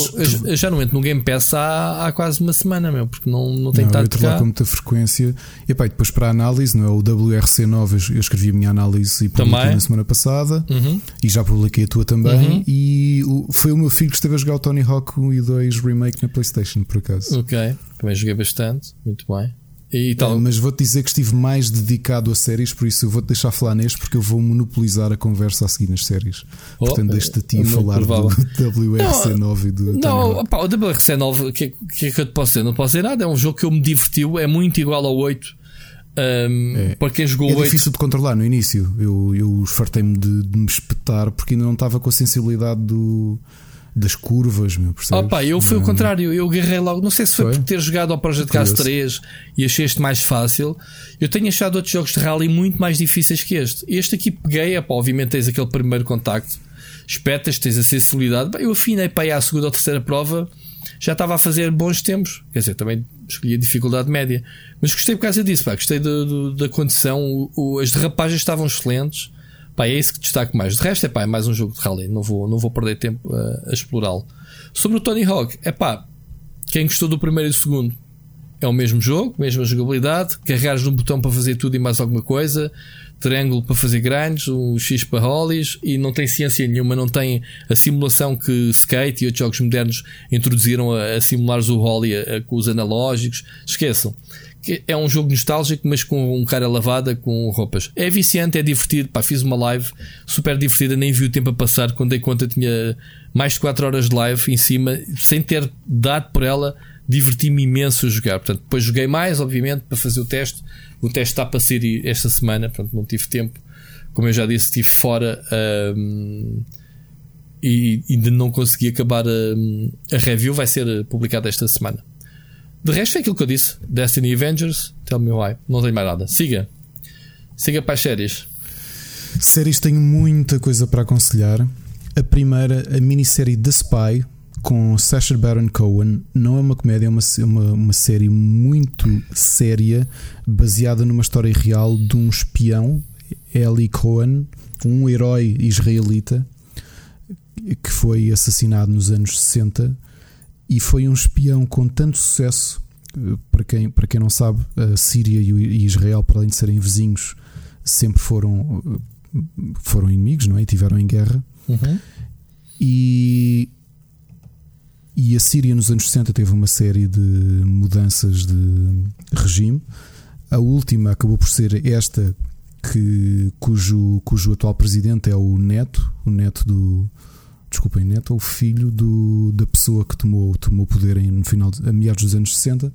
eu, já não entro no Game Pass há, há quase uma semana, meu, porque não, não tenho tanto entro lá cá. com muita frequência. E pá, e depois para a análise, não é? O WRC9, eu- eu escrevi a minha análise e publiquei Também. na semana passada. Uhum. E já publiquei a tua também. Uhum. E foi o meu filho que esteve a jogar o Tony Hawk 1 e 2 Remake na PlayStation, por acaso. Ok, também joguei bastante, muito bem. E tal. É, mas vou-te dizer que estive mais dedicado a séries, por isso eu vou-te deixar falar neste, porque eu vou monopolizar a conversa a seguir nas séries. Oh, Portanto, deixo-te a ti é falar provável. *laughs* do WRC9 e do. Não, o WRC9, o que, é- que é que eu te posso dizer? Não posso dizer nada. É um jogo que eu me divertiu, é muito igual ao 8. Ahm, É. Para quem jogou É o 8, difícil de controlar no início. Eu, eu fartei-me de, de me espetar porque ainda não estava com a sensibilidade do, das curvas, meu, percebes? Opa, eu fui o contrário, eu agarrei logo. Não sei se foi, Foi? por ter jogado ao Project Cars Curioso. 3 e achei este mais fácil. Eu tenho achado outros jogos de rally muito mais difíceis que este. Este aqui peguei, opa, obviamente tens aquele primeiro contacto, espetas, tens a sensibilidade. Bem, eu afinei para aí à segunda ou terceira prova, já estava a fazer bons tempos. Quer dizer, também escolhi a dificuldade média. Mas gostei por causa disso, pá, gostei do- do- da condição. O- o- as derrapagens estavam excelentes. Pá, é isso que destaco mais. De resto, é pá, é mais um jogo de rally. Não vou, não vou perder tempo a, a explorá-lo. Sobre o Tony Hawk, é pá, quem gostou do primeiro e do segundo é o mesmo jogo, mesma jogabilidade. Carregares num botão para fazer tudo e mais alguma coisa, triângulo para fazer grandes, um X para hollies e não tem ciência nenhuma, não tem a simulação que Skate e outros jogos modernos introduziram a, a simulares o a- com os analógicos. Esqueçam. É um jogo nostálgico, mas com um cara lavada com roupas. É viciante, é divertido. Pá, fiz uma live super divertida, nem vi o tempo a passar. Quando dei conta, tinha mais de 4 horas de live em cima, sem ter dado por ela. Diverti-me imenso a jogar. Portanto, depois joguei mais, obviamente, para fazer o teste. O teste está para ser esta semana, portanto, não tive tempo. Como eu já disse, estive fora hum, e ainda não consegui acabar hum, a review. Vai ser publicada esta semana. De resto, é aquilo que eu disse: Destiny Avengers, Tell Me Why. Não tenho mais nada. Siga, siga para as séries. Séries tenho muita coisa para aconselhar. A primeira, a minissérie The Spy, com Sacha Baron Cohen, não é uma comédia, é uma, uma, uma série muito séria, baseada numa história real de um espião, Eli Cohen, um herói israelita, que foi assassinado nos anos 60 e foi um espião com tanto sucesso. eh, Para quem, para quem não sabe, a Síria e Israel, para além de serem vizinhos, sempre foram, eh, foram inimigos, não é? E tiveram em guerra. E, e a Síria nos anos 60 teve uma série de mudanças de regime. A última acabou por ser esta que, cujo, cujo atual presidente é o neto, o neto do. Desculpem, neto, é o filho do, da pessoa que tomou, tomou poder em, no final, de- a meados dos anos 60.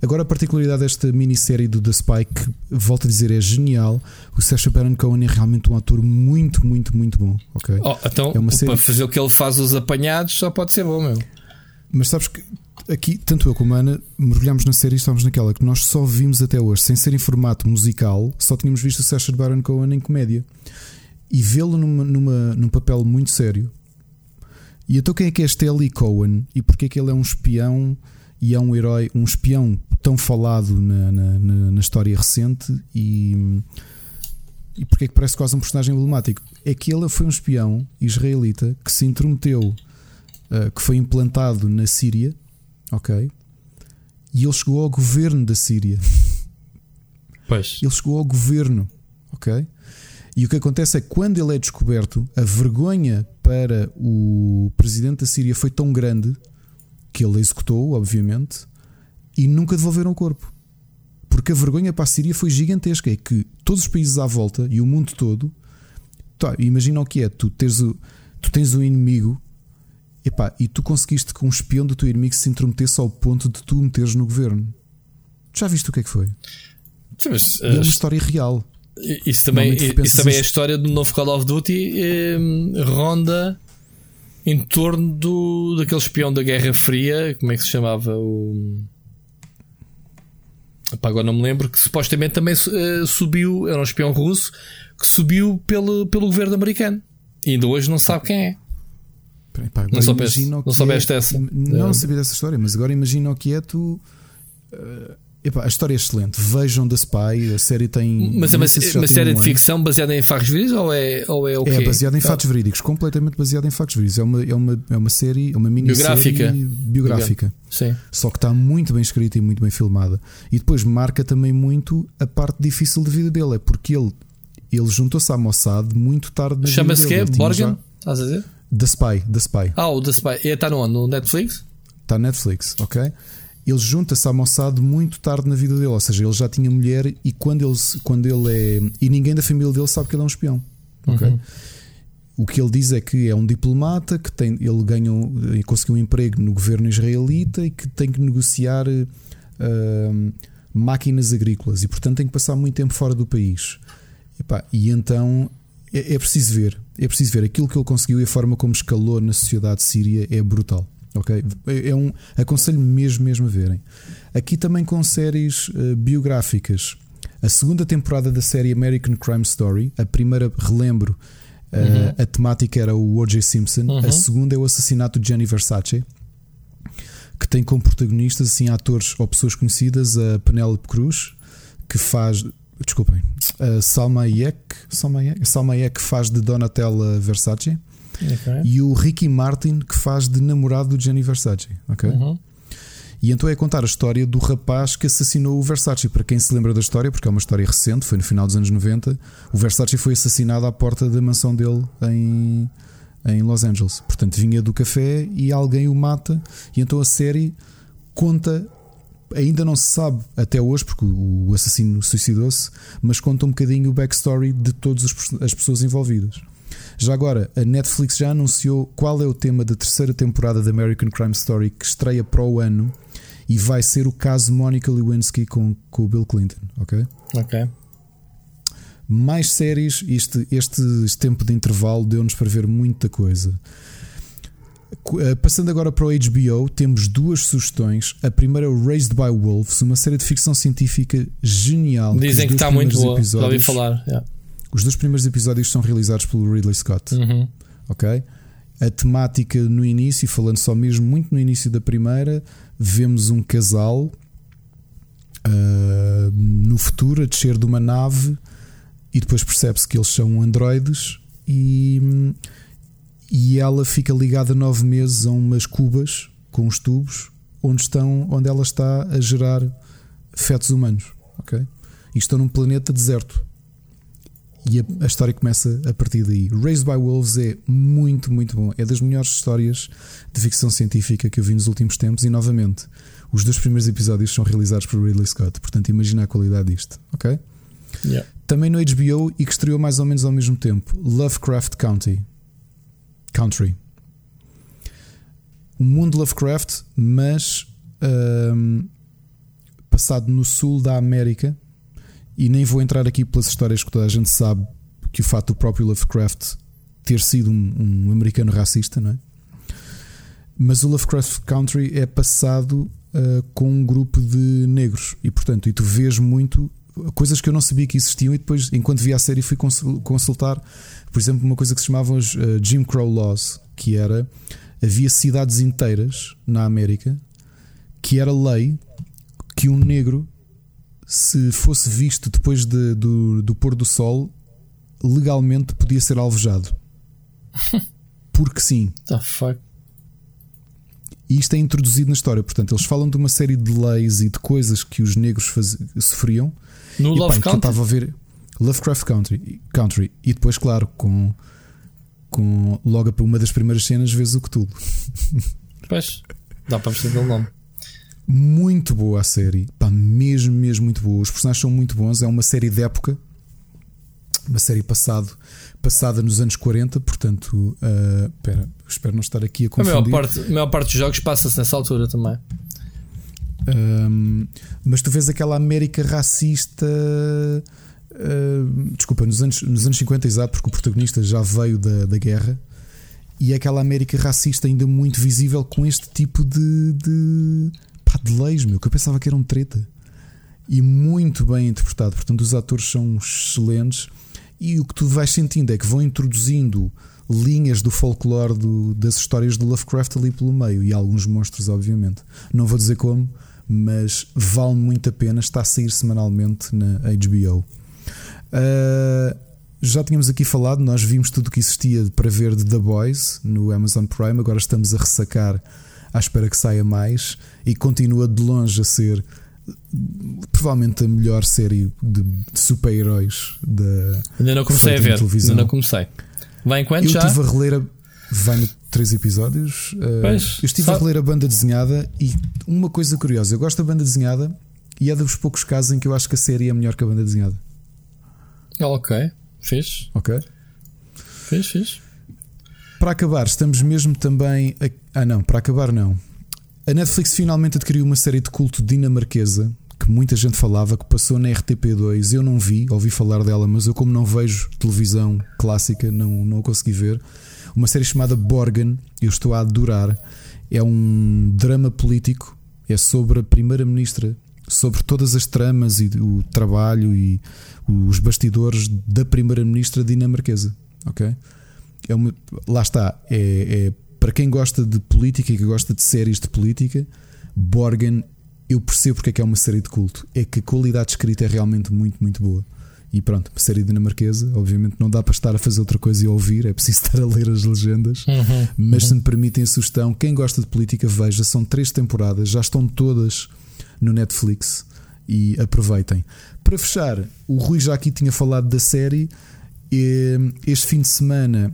Agora, a particularidade desta minissérie do The Spy, que volto a dizer, é genial. O Sacha Baron Cohen é realmente um ator muito, muito, muito bom. ok? Oh, então, É uma para série- fazer o que ele faz, os apanhados, só pode ser bom, meu. Mas sabes que aqui, tanto eu como a Ana, mergulhámos na série e estávamos naquela que nós só vimos até hoje, sem ser em formato musical, só tínhamos visto o Sacha Baron Cohen em comédia. E vê-lo numa, numa, num papel muito sério. E então quem é que é este Eli Cohen? E porquê é que ele é um espião e é um herói, um espião tão falado na, na, na- história recente e, e porquê é que parece quase um personagem emblemático? É que ele foi um espião israelita que se intrometeu uh, que foi implantado na Síria, ok? E ele chegou ao governo da Síria. Pois. Ele chegou ao governo, ok? E o que acontece é que quando ele é descoberto, a vergonha para o presidente da Síria foi tão grande que ele executou, obviamente, e nunca devolveram o corpo. Porque a vergonha para a Síria foi gigantesca. É que todos os países à volta e o mundo todo, tá, imagina o que é: tu, teres o, tu tens um inimigo epá, e tu conseguiste que um espião do teu inimigo se intrometesse ao ponto de tu meteres no governo. Já viste o que é que foi? Sim, mas, é uma eh, história real. Isso também, Normalmente isso também é a história do novo Call of Duty eh, ronda em torno do, daquele espião da Guerra Fria, como é que se chamava? O... Epá, agora não me lembro, que supostamente também eh, subiu, era um espião russo que subiu pelo, pelo governo americano. E ainda hoje não sabe quem é. Não soubeste- não soubeste é- essa? Não É. sabia dessa história, mas agora imagina o que é tu. eh, epá, a história é excelente. Vejam The Spy, a série tem. Mas é uma, uma série um de ficção baseada em factos verídicos ou é, ou é o quê? É baseada em Ah, fatos verídicos, completamente baseada em fatos verídicos. É uma, é uma, é uma série, é uma minissérie Biográfica. biográfica. Sim. Só que está muito bem escrita e muito bem filmada. E depois marca também muito a parte difícil de vida dele. É porque ele, ele juntou-se à Mossad muito tarde Chama-se. Ele tinha Borgen? Estás a dizer? The Spy, The Spy. Ah, o The Spy. Está no, no Netflix? Está Netflix, ok? Ele junta-se ao Mossad muito tarde na vida dele, ou seja, ele já tinha mulher e quando ele, quando ele é. E ninguém da família dele sabe que ele é um espião. Uhum. O que ele diz é que é um diplomata, que tem, ele ganhou e conseguiu um emprego no governo israelita e que tem que negociar uh, máquinas agrícolas e, portanto, tem que passar muito tempo fora do país. E, pá, e então é, é, preciso ver, é preciso ver aquilo que ele conseguiu e a forma como escalou na sociedade síria é brutal. Ok, é, é um aconselho mesmo mesmo a verem. Aqui também com séries uh, biográficas. A segunda temporada da série American Crime Story, a primeira relembro Uhum. a temática era o O.J. Simpson. Uhum. A segunda é o assassinato de Gianni Versace, que tem como protagonistas assim, atores ou pessoas conhecidas a Penélope Cruz, que faz. Desculpem, a Salma Hayek, Salma Hayek, Salma Hayek faz de Donatella Versace. Okay. E o Ricky Martin que faz de namorado de Gianni Versace. Ok? Uhum. E então é contar a história do rapaz que assassinou o Versace. Para quem se lembra da história, porque é uma história recente, foi no final dos anos 90, o Versace foi assassinado à porta da mansão dele em, em Los Angeles. Portanto, vinha do café e alguém o mata. E então a série conta. Ainda não se sabe até hoje, porque o assassino suicidou-se, mas conta um bocadinho o backstory de todas as pessoas envolvidas. Já agora, a Netflix já anunciou qual é o tema da terceira temporada da American Crime Story que estreia para o ano e vai ser o caso Monica Lewinsky com, com o Bill Clinton, ok? Ok. Mais séries, este, este, este tempo de intervalo deu-nos para ver muita coisa. Eh, passando agora para o HBO, temos duas sugestões. A primeira é o Raised by Wolves, uma série de ficção científica genial. Dizem que está muito boa, já ouvi falar. Yeah. Os dois primeiros episódios são realizados pelo Ridley Scott. Uhum. Ok? A temática no início, falando só mesmo muito no início da primeira, vemos um casal uh, no futuro a descer de uma nave e depois percebe-se que eles são androides e, e ela fica ligada nove meses a umas cubas com os tubos onde estão onde ela está a gerar fetos humanos, ok? E estão num planeta deserto. E a, a, história começa a partir daí. Raised by Wolves é muito, muito bom. É das melhores histórias de ficção científica que eu vi nos últimos tempos. E novamente, os dois primeiros episódios são realizados por Ridley Scott. Portanto, imagina a qualidade disto, ok? Yeah. Também no HBO e que estreou mais ou menos ao mesmo tempo: Lovecraft County. Country. O mundo Lovecraft, mas um, passado no sul da América e nem vou entrar aqui pelas histórias que toda a gente sabe que o fato do próprio Lovecraft ter sido um, um americano racista, não é? Mas o Lovecraft Country é passado uh, com um grupo de negros e, portanto, e tu vês muito coisas que eu não sabia que existiam e depois, enquanto vi a série, fui consultar, por exemplo, uma coisa que se chamava os uh, Jim Crow Laws, que era havia cidades inteiras na América que era lei que um negro se fosse visto depois de, do, do pôr do sol, legalmente podia ser alvejado. *laughs* Porque sim. The fuck? E isto é introduzido na história. Portanto, eles falam de uma série de leis e de coisas que os negros faz... sofriam. No e, Love pá, estava a ver Lovecraft Country, Country. E depois, claro, com, com logo uma das primeiras cenas, vês o que tudo. *laughs* Pois, dá para perceber o nome. Muito boa a série, pá, mesmo, mesmo muito boa. Os personagens são muito bons. É uma série de época, uma série passado, passada nos anos 40. Portanto, uh, pera, espero não estar aqui a confundir. A maior parte, a maior parte dos jogos passa-se nessa altura também. Um, mas tu vês aquela América racista. Uh, desculpa, nos anos, nos anos 50, exato, porque o protagonista já veio da, da guerra e é aquela América racista ainda muito visível com este tipo de, de, pá, de leis, meu, que eu pensava que era um treta. E muito bem interpretado. Portanto, os atores são excelentes. E o que tu vais sentindo é que vão introduzindo linhas do folclore do, das histórias de Lovecraft ali pelo meio. E alguns monstros, obviamente. Não vou dizer como, mas vale muito a pena. Está a sair semanalmente na HBO. Uh, ah, já tínhamos aqui falado, nós vimos tudo o que existia para ver de The Boys no Amazon Prime. Agora estamos a ressacar à espera que saia mais e continua de longe a ser provavelmente a melhor série de, de super-heróis da ainda não comecei a ver televisão. ainda não comecei vai em quanto eu já? estive a reler a, vai no três episódios. Uh, Pois, eu estive sabe- a reler a banda desenhada e uma coisa curiosa: eu gosto da banda desenhada e é dos poucos casos em que eu acho que a série é melhor que a banda desenhada. Ok, fixe, Ok? fixe, fixe. Para acabar, estamos mesmo também. A... Ah, não, para acabar, não. A Netflix finalmente adquiriu uma série de culto dinamarquesa que muita gente falava, que passou na RTP2. Eu não vi, ouvi falar dela, mas eu, como não vejo televisão clássica, não, não a consegui ver. Uma série chamada Borgen, eu estou a adorar. É um drama político, é sobre a Primeira-Ministra, sobre todas as tramas e o trabalho e os bastidores da Primeira-Ministra dinamarquesa. Ok? É uma, lá está, é, é para quem gosta de política e que gosta de séries de política, Borgen, eu percebo porque é que é uma série de culto. É que a qualidade de escrita é realmente muito, muito boa. E pronto, uma série dinamarquesa, obviamente não dá para estar a fazer outra coisa e a ouvir, é preciso *laughs* estar a ler as legendas. Uhum, Mas se me permitem a sugestão, quem gosta de política, veja, são três temporadas, já estão todas no Netflix e aproveitem. Para fechar, o Rui já aqui tinha falado da série. Este fim de semana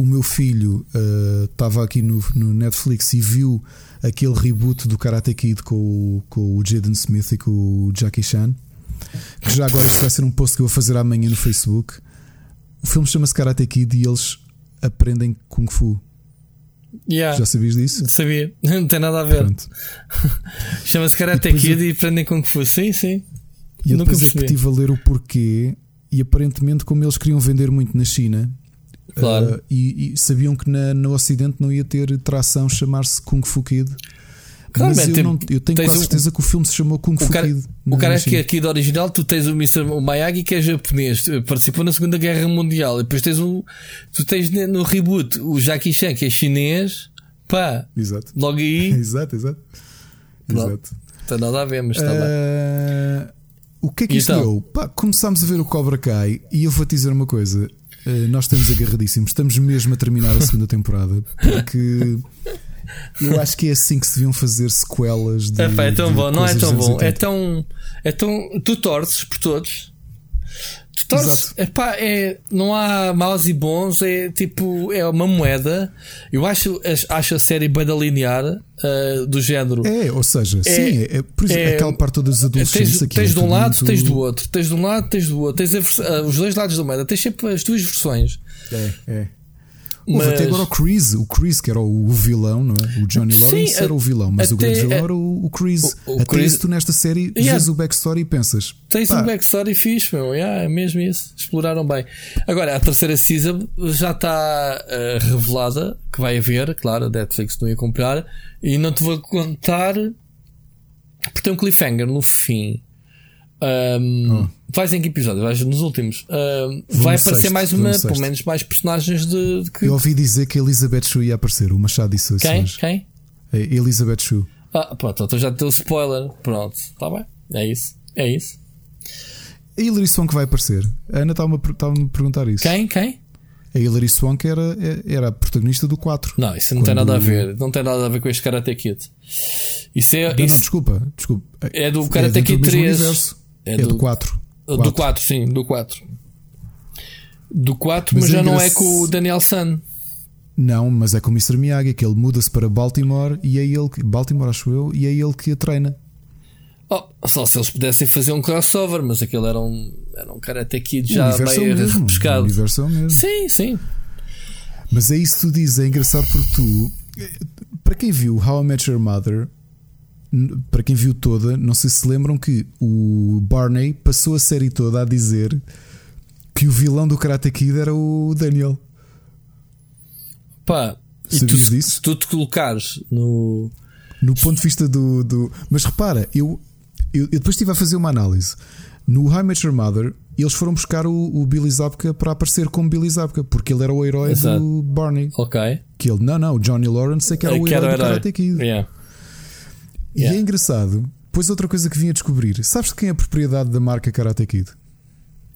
o meu filho eh, estava aqui no, no Netflix e viu aquele reboot do Karate Kid com o, com o Jaden Smith e com o Jackie Chan. Que já agora isto vai ser um post que eu vou fazer amanhã no Facebook. O filme chama-se Karate Kid e eles aprendem Kung Fu. Yeah, Já sabias disso? sabia, *laughs* não tem nada a ver. *laughs* Chama-se Karate Kid e aprendem que foi. Sim, sim. E eu Nunca depois é que percebi. estive a ler o porquê. E aparentemente, como eles queriam vender muito na China, Claro. eh, e, e sabiam que na- no Ocidente não ia ter tração chamar-se Kung Fu Kid. Claro, mas eu, tem- não- eu tenho quase um- certeza que o filme se chamou Kung Fu O cara, Kid. o cara é que aqui do original, tu tens o Mr. Miyagi que é japonês, participou na Segunda Guerra Mundial, e depois tens o. Tu tens no reboot o Jackie Chan que é chinês, pá, Exato. logo aí, *laughs* Exato, exato. Pronto. Exato. tem nada a ver, mas está bem. Eh, o que é que isto então? deu? Pá, começámos a ver o Cobra Kai e eu vou te dizer uma coisa. Eh, nós estamos agarradíssimos, estamos mesmo a terminar a segunda temporada porque eu acho que é assim que se deviam fazer sequelas de. Epá, é tão de bom, não é tão bom, é 80. tão. É tão. Tu torces por todos. Exato. Epá, é, não há maus e bons, é tipo. É uma moeda. Eu acho, acho a série bem linear ah, do género. É, ou seja, sim, é, é- por exemplo, é- aquela parte dos adolescentes Tens, aqui. tens é de um lado, muito- tens do outro. Tens de um lado, tens do outro. Tens a ah, os dois lados da moeda. Tens sempre as tuas versões. É, é. Houve Mas- até agora o Chris, o Chris, que era o, vilão, não é? O Johnny Sim, Lawrence era o vilão, mas o grande vilão era o, o Chris. O- o até Chris- isso tu nesta série Yeah. vês o backstory e pensas. Tens pá, um backstory fixe, meu. Yeah, é mesmo isso. Exploraram bem. Agora, a terceira season já está ah, revelada que vai haver. Claro, a Netflix não ia comprar. E não te vou contar. Porque tem um cliffhanger no fim. Ahm, Vais em que episódio? Vais nos últimos. Vou vai aparecer sexto, mais uma, pelo menos mais personagens de, de que. Eu ouvi dizer que a Elizabeth Shue ia aparecer, o Machado disse isso Quem? hoje. Quem? A Elizabeth Shue. Ah, pronto, então já deu spoiler. Pronto, está bem. É isso. É isso. A Hilary Swank vai aparecer. A Ana estava-me a a perguntar isso. Quem? Quem? A Hilary Swank era, era a protagonista do 4. Não, isso não tem nada a ver. Não tem nada a ver com este Karate Kid. Isso é. Não, isso não, desculpa, desculpa. É do Karate dentro Kid do mesmo 3. universo. É É, do- do 4. Do 4, sim, do 4. Do 4, Mas mas, é já não é com o Daniel San. Não, mas é com o Mr. Miyagi que ele muda-se para Baltimore e é ele que. Baltimore, acho eu, e é ele que a treina. Oh, só se eles pudessem fazer um crossover, mas aquele era um, era um Karate Kid já é meio mesmo. O repescado. universo é mesmo. Sim, sim. Mas é isso que tu dizes, é engraçado porque tu, para quem viu How I Met Your Mother, para quem viu toda, não sei se se lembram que o Barney passou a série toda a dizer que o vilão do Karate Kid era o Daniel. Pá, tu, Sabias se, disso? se tu te colocares no. No ponto de vista do. do... Mas repara, eu, eu, eu depois estive a fazer uma análise. No Met Your Mother, eles foram buscar o, o Billy Zabka para aparecer como Billy Zabka, porque ele era o herói Exato. do Barney. Ok. Que ele, não, não, o Johnny Lawrence é que era o Que herói do Karate Kid. Yeah. E Yeah. é engraçado. Pois outra coisa que vim a descobrir: sabes de quem é a propriedade da marca Karate Kid?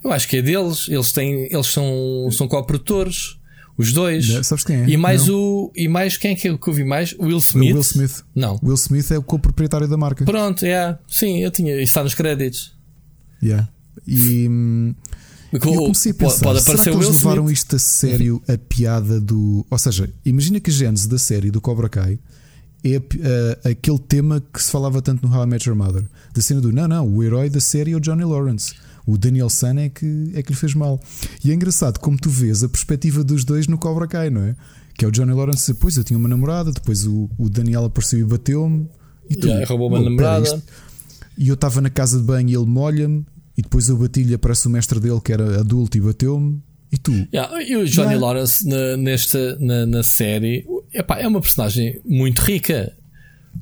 Eu acho que é deles. Eles têm, eles são, são co-produtores. Os dois. Não, sabes quem é? E mais Não. o. E mais quem é que eu, vi mais? Will O Smith. Will Smith. Não. Will Smith é o co-proprietário da marca. Pronto, yeah. sim, eu tinha. Isso está nos créditos. Yeah. E, hum, eu comecei a pensar, pode, pode será que eles levaram Smith? isto a sério a piada do. Ou seja, imagina que a gênese da série do Cobra Kai é uh, aquele tema que se falava tanto no How I Met Your Mother. Da cena do não, não, o herói da série é o Johnny Lawrence. O Daniel San é que, é que lhe fez mal. E é engraçado como tu vês a perspectiva dos dois no Cobra Kai, não é? Que é o Johnny Lawrence, depois eu tinha uma namorada, depois o, o Daniel apareceu e bateu-me. E tu, yeah, roubou uma namorada. E eu estava na casa de banho e ele molha-me. E depois eu bati-lhe, aparece o mestre dele que era adulto e bateu-me. E tu? Yeah, e o Johnny Lawrence na, nesta, na, na série epá, é uma personagem muito rica.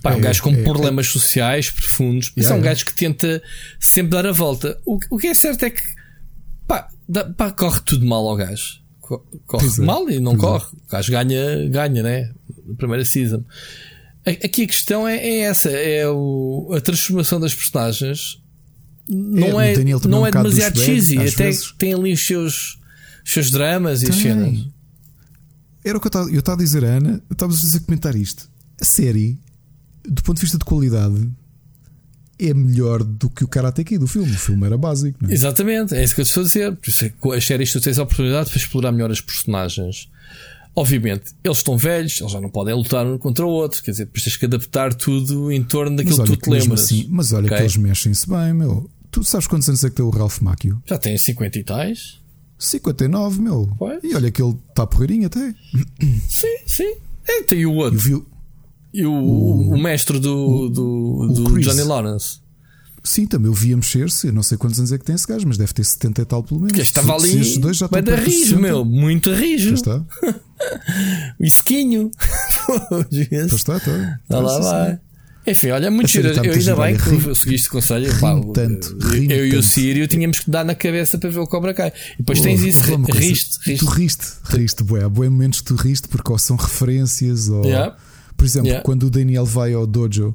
Pá, é um é, gajo com é, problemas é, sociais profundos, mas é um gajo que tenta sempre dar a volta. O, o que é certo é que pá, dá, pá, corre tudo mal ao gajo. Corre é, mal e não corre. O gajo ganha, ganha, né? Na primeira season. Aqui a questão é, é essa: é o, a transformação das personagens. Não é, não é, um demasiado cheesy, até vezes. tem ali os seus, os seus dramas tem. e as cenas. Era o que eu estava a dizer, Ana. Estávamos a comentar isto. A série do ponto de vista de qualidade, é melhor do que o Karate Kid do filme. O filme era básico. É? Exatamente, é isso que eu estou a dizer. Por isso é que as séries tu tens a oportunidade para explorar melhor as personagens. Obviamente, eles estão velhos, eles já não podem lutar um contra o outro. Quer dizer, depois tens que adaptar tudo em torno daquilo que tu te lembras. Assim, mas olha okay? que eles mexem-se bem, meu. Tu sabes quantos anos é que tem o Ralph Macchio? Já tem 50 e tais. 59, meu. Pois. E olha que ele está porreirinho até. Sim, sim. É, tem o outro. Vi, e o, o, o mestre do, do, do Johnny Lawrence. Sim, também eu via mexer-se. Eu não sei quantos anos é que tem esse gajo, mas deve ter 70 e tal pelo menos. Que estava ali. Estes dois já estão rijo, meu. Muito rijo. Já está. *laughs* o isquinho. *laughs* pois está, está. Está lá, vai. Enfim, olha, muito giro. Eu ainda bem que seguiste o conselho. Pá, tanto, eu, e o Sírio tínhamos que dar na cabeça para ver o Cobra Kai. E depois tens isso, riste, riste. Tu riste, riste, bué. Há bué momentos que tu riste porque ou são referências ou. Por exemplo, quando o Daniel vai ao dojo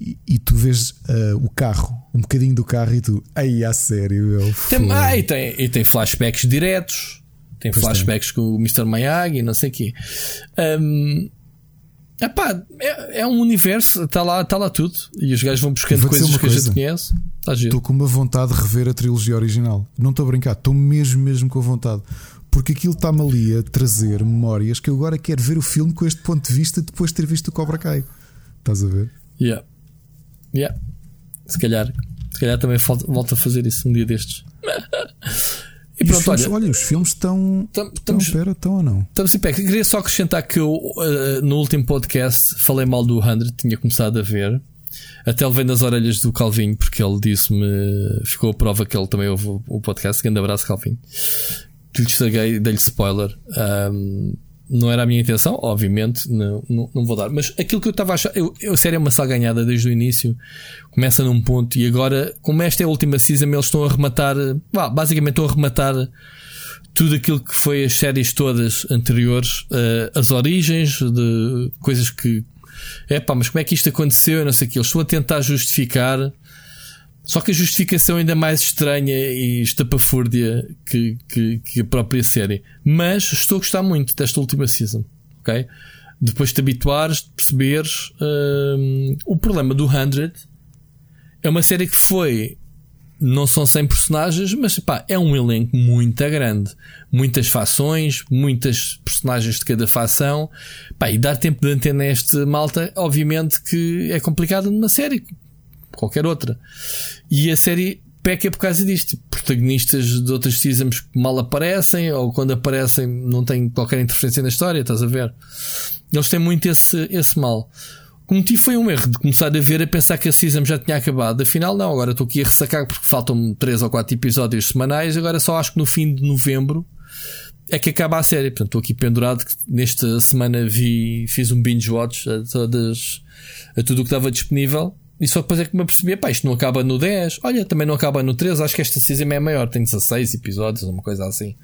e, e tu vês uh, o carro, um bocadinho do carro, e tu, aí a sério, tem, ah, e, tem, e tem flashbacks diretos, tem pois flashbacks tem. com o Mr. Miyagi, não sei o quê. Um, Epá, é, é um universo, está lá, tá lá tudo. E os gajos vão buscando coisas que coisa. a gente conhece. Estou com uma vontade de rever a trilogia original. Não estou a brincar, estou mesmo, mesmo com vontade porque aquilo está-me ali a trazer memórias que eu agora quero ver o filme com este ponto de vista depois de ter visto o Cobra Kai. Estás a ver? Yeah. Yeah. Se calhar, se calhar também volto a fazer isso um dia destes. *laughs* E, e pronto, filmes, olha, olha, os filmes estão. Estamos, espera, estão ou não? Estamos em pé. Queria só acrescentar que eu, uh, no último podcast, falei mal do 100, tinha começado a ver. Até levei nas orelhas do Calvinho, porque ele disse-me. Ficou a prova que ele também ouve o podcast. Grande abraço, Calvinho que lhe estraguei, dei-lhe spoiler. Um, não era a minha intenção, obviamente, não, não, não, vou dar. Mas aquilo que eu estava a achar, eu, eu sério é uma salganhada desde o início. Começa num ponto e agora, como esta é a última season, eles estão a rematar, bah, basicamente estão a rematar tudo aquilo que foi as séries todas anteriores, uh, as origens de coisas que, é pá, mas como é que isto aconteceu? Eu não sei o que. Eles estão a tentar justificar só que a justificação é ainda mais estranha e estapafúrdia que, que, que, a própria série. Mas estou a gostar muito desta última season. Ok? Depois de te habituares, de perceberes. Um, o problema do 100 é uma série que foi. Não são 100 personagens, mas pá, é um elenco muito grande. Muitas fações, muitas personagens de cada facção. Pá, e dar tempo de antena a este malta, obviamente que é complicado numa série qualquer outra. E a série peca por causa disto. Protagonistas de outras seasons que mal aparecem, ou quando aparecem não têm qualquer interferência na história, estás a ver? Eles têm muito esse, esse mal. Cometi foi um erro de começar a ver a pensar que a season já tinha acabado. Afinal, não, agora estou aqui a ressacar porque faltam 3 ou 4 episódios semanais. Agora só acho que no fim de novembro é que acaba a série. Portanto, estou aqui pendurado. Nesta semana vi, fiz um binge watch a, todas, a tudo o que estava disponível e só depois é que me apercebi, pá, isto não acaba no 10, olha, também não acaba no 13, acho que esta season é maior, tem 16 episódios, uma coisa assim.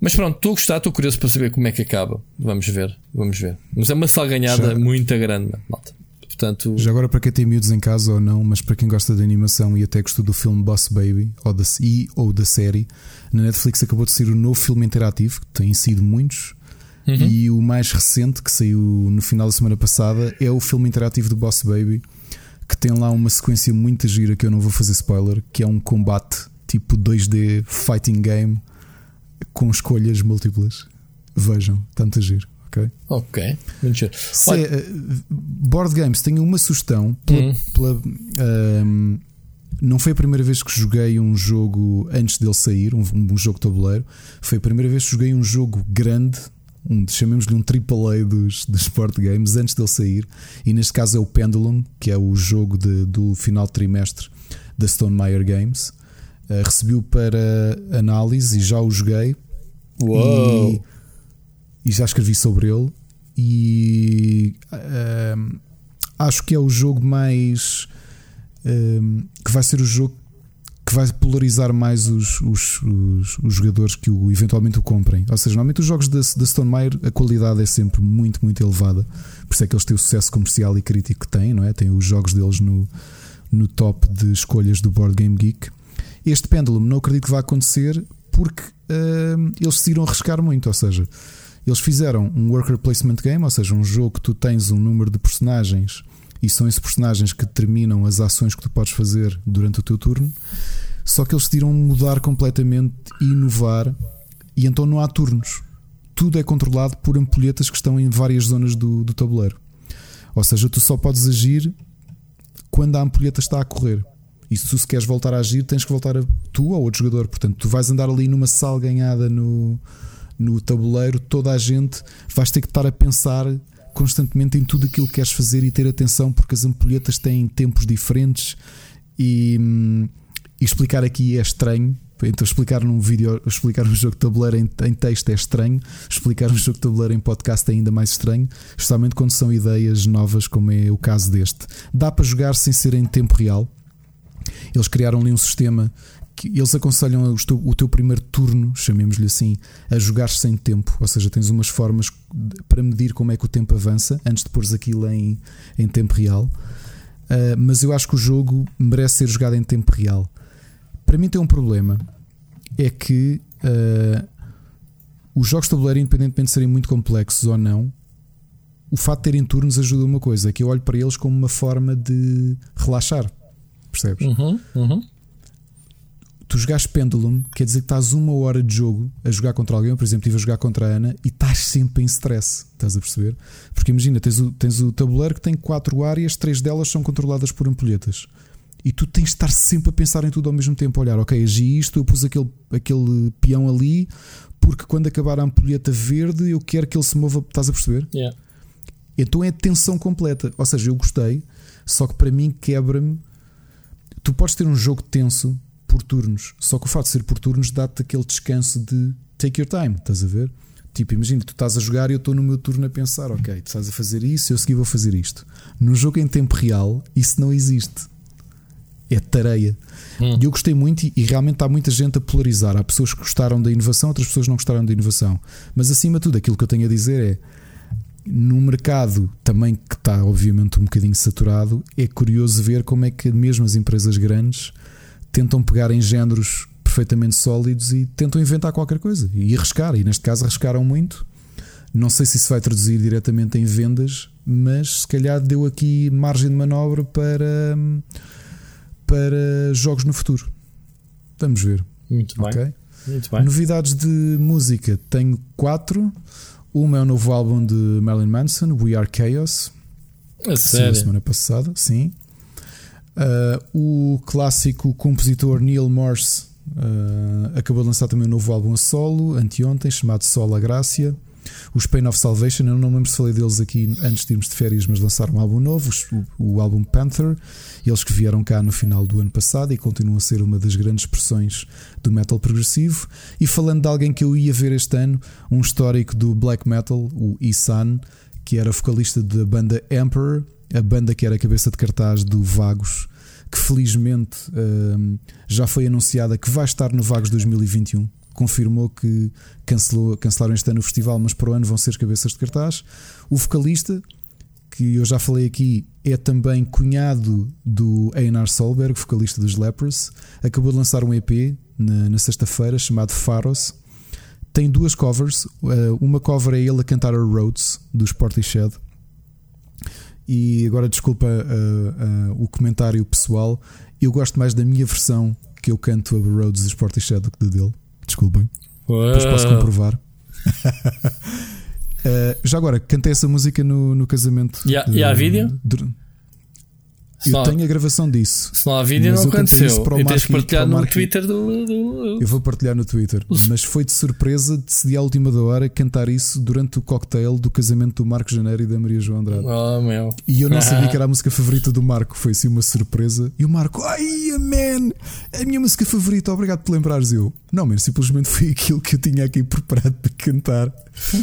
Mas pronto, estou a gostar, estou curioso para saber como é que acaba. Vamos ver, vamos ver. Mas é uma salganhada Já... muito grande, malta. Portanto... Já agora para quem tem miúdos em casa ou não, mas para quem gosta de animação e até gostou do filme Boss Baby ou da, e, ou da série, na Netflix acabou de sair o um novo filme interativo, que tem sido muitos, uhum. e o mais recente, que saiu no final da semana passada, é o filme interativo do Boss Baby, que tem lá uma sequência muito gira que eu não vou fazer spoiler, que é um combate tipo 2D fighting game com escolhas múltiplas. Vejam, tanto agir. Ok, ok, muito giro. Se, uh, board games, tenho uma sugestão. Pela, Hum. pela, um, não foi a primeira vez que joguei um jogo antes dele sair, um, um jogo tabuleiro. Foi a primeira vez que joguei um jogo grande, um, chamemos-lhe um AAA dos, dos board games, antes dele sair. E neste caso é o Pendulum, que é o jogo de- do final de trimestre da Stone Meyer Games. Uh, recebi-o para análise e já o joguei. Uou! E, e já escrevi sobre ele. E ahm, acho que é o jogo mais ahm, que vai ser o jogo que vai polarizar mais os, os, os, os jogadores que o, eventualmente o comprem. Ou seja, normalmente os jogos da, da Stone Meyer a qualidade é sempre muito, muito elevada. Por isso é que eles têm o sucesso comercial e crítico que têm, não é? Tem os jogos deles no, no top de escolhas do Board Game Geek. Este Pendulum não acredito que vai acontecer porque hum, eles decidiram arriscar muito. Ou seja, eles fizeram um worker placement game, ou seja, um jogo que tu tens um número de personagens e são esses personagens que determinam as ações que tu podes fazer durante o teu turno. Só que eles decidiram mudar completamente e inovar, e então não há turnos. Tudo é controlado por ampulhetas que estão em várias zonas do, do tabuleiro. Ou seja, tu só podes agir quando a ampulheta está a correr. E se tu se queres voltar a agir, tens que voltar a tu ou outro jogador. Portanto, tu vais andar ali numa sala ganhada no, no tabuleiro, toda a gente vais ter que estar a pensar constantemente em tudo aquilo que queres fazer e ter atenção, porque as ampulhetas têm tempos diferentes e, hum, e explicar aqui é estranho. Então, explicar num vídeo, explicar um jogo de tabuleiro em, em texto é estranho, explicar um jogo de tabuleiro em podcast é ainda mais estranho, especialmente quando são ideias novas, como é o caso deste. Dá para jogar sem ser em tempo real. Eles criaram ali um sistema que eles aconselham o teu, o teu primeiro turno, chamemos-lhe assim, a jogar sem tempo. Ou seja, tens umas formas para medir como é que o tempo avança antes de pôres aquilo em, em tempo real. Uh, mas eu acho que o jogo merece ser jogado em tempo real. Para mim tem um problema. É que uh, os jogos de tabuleiro, independentemente de serem muito complexos ou não, o fato de terem turnos ajuda uma coisa, que eu olho para eles como uma forma de relaxar. Percebes? Uhum, uhum. Tu jogaste Pendulum, quer dizer que estás uma hora de jogo a jogar contra alguém, eu, por exemplo, estive a jogar contra a Ana e estás sempre em stress, estás a perceber? Porque imagina, tens o, tens o tabuleiro que tem quatro áreas, três delas são controladas por ampulhetas. E tu tens de estar sempre a pensar em tudo ao mesmo tempo. Olhar, ok, agi isto, eu pus aquele, aquele peão ali, porque quando acabar a ampulheta verde, eu quero que ele se mova. Estás a perceber? Yeah. Então é tensão completa. Ou seja, eu gostei, só que para mim quebra-me. Tu podes ter um jogo tenso por turnos, só que o facto de ser por turnos dá-te aquele descanso de take your time, estás a ver? Tipo, imagina, tu estás a jogar e eu estou no meu turno a pensar, ok, tu estás a fazer isso, eu segui vou fazer isto. No jogo em tempo real, isso não existe. É tareia. Hum. E eu gostei muito e, e realmente há muita gente a polarizar. Há pessoas que gostaram da inovação, outras pessoas não gostaram da inovação. Mas acima de tudo, aquilo que eu tenho a dizer é num mercado também que está obviamente um bocadinho saturado, é curioso ver como é que mesmo as empresas grandes tentam pegar em géneros perfeitamente sólidos e tentam inventar qualquer coisa e arriscar. E neste caso arriscaram muito. Não sei se isso vai traduzir diretamente em vendas, mas se calhar deu aqui margem de manobra para, para jogos no futuro. Vamos ver. Muito bem. ok? Muito bem. Novidades de música, tenho quatro. Uma é o novo álbum de Marilyn Manson, We Are Chaos. A sério. semana passada, sim. Uh, o clássico compositor Neil Morse uh, acabou de lançar também um novo álbum a solo, anteontem, chamado Sol a Grácia. Os Pain of Salvation, eu não me lembro se falei deles aqui antes de irmos de férias, mas lançaram um álbum novo, o, o álbum Panther. Eles que vieram cá no final do ano passado e continuam a ser uma das grandes expressões do metal progressivo. E falando de alguém que eu ia ver este ano, um histórico do black metal, o Isan, que era vocalista da banda Emperor, a banda que era a cabeça de cartaz do Vagos, que felizmente hum, já foi anunciada que vai estar no Vagos 2021. Confirmou que cancelou, cancelaram este ano o festival, mas para o ano vão ser as cabeças de cartaz. O vocalista, que eu já falei aqui, é também cunhado do Einar Solberg, vocalista dos Lepers. Acabou de lançar um EP na, na sexta-feira chamado Faros. Tem duas covers. Uh, Uma cover é ele a cantar a Roads dos Portishead. E agora desculpa uh, uh, o comentário pessoal. Eu gosto mais da minha versão porque eu canto a Roads dos Portishead do que do dele. Desculpem. Uau. Depois posso comprovar. Uh, *laughs* já agora, cantei essa música no, no casamento. E há- e há vídeo? dur- Se Eu tenho a gravação disso. se não há vídeo, Mas não aconteceu. isso para o E tens Marco de e partilhar para o no Twitter do. do- Eu vou partilhar no Twitter. Mas foi de surpresa, decidi à última da hora cantar isso durante o cocktail do casamento do Marco Janeiro e da Maria João Andrade. Oh, meu. E eu não sabia *laughs* que era a música favorita do Marco, foi assim uma surpresa. E o Marco, ai, man, é a minha música favorita, obrigado por lembrares. Eu, não, man, simplesmente foi aquilo que eu tinha aqui preparado para cantar.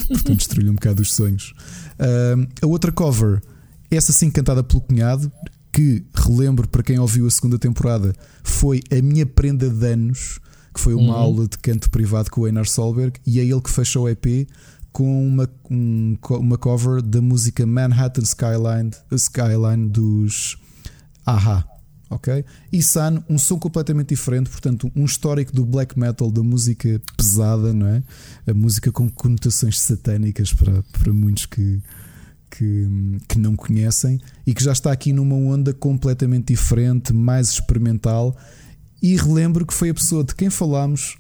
Portanto, destruiu um bocado os sonhos. Ahm, a outra cover, essa sim cantada pelo cunhado, que relembro para quem ouviu a segunda temporada, foi a minha prenda de anos, que foi uma aula de canto privado com o Einar Solberg, e é ele que fecha o EP com uma, um uma cover da música Manhattan Skyline, Skyline dos Aha. Ok? E Sun, um som completamente diferente, portanto, um histórico do black metal, da música pesada, não é? A música com conotações satânicas para, para muitos que, que, que não conhecem e que já está aqui numa onda completamente diferente, mais experimental. E relembro que foi a pessoa de quem falámos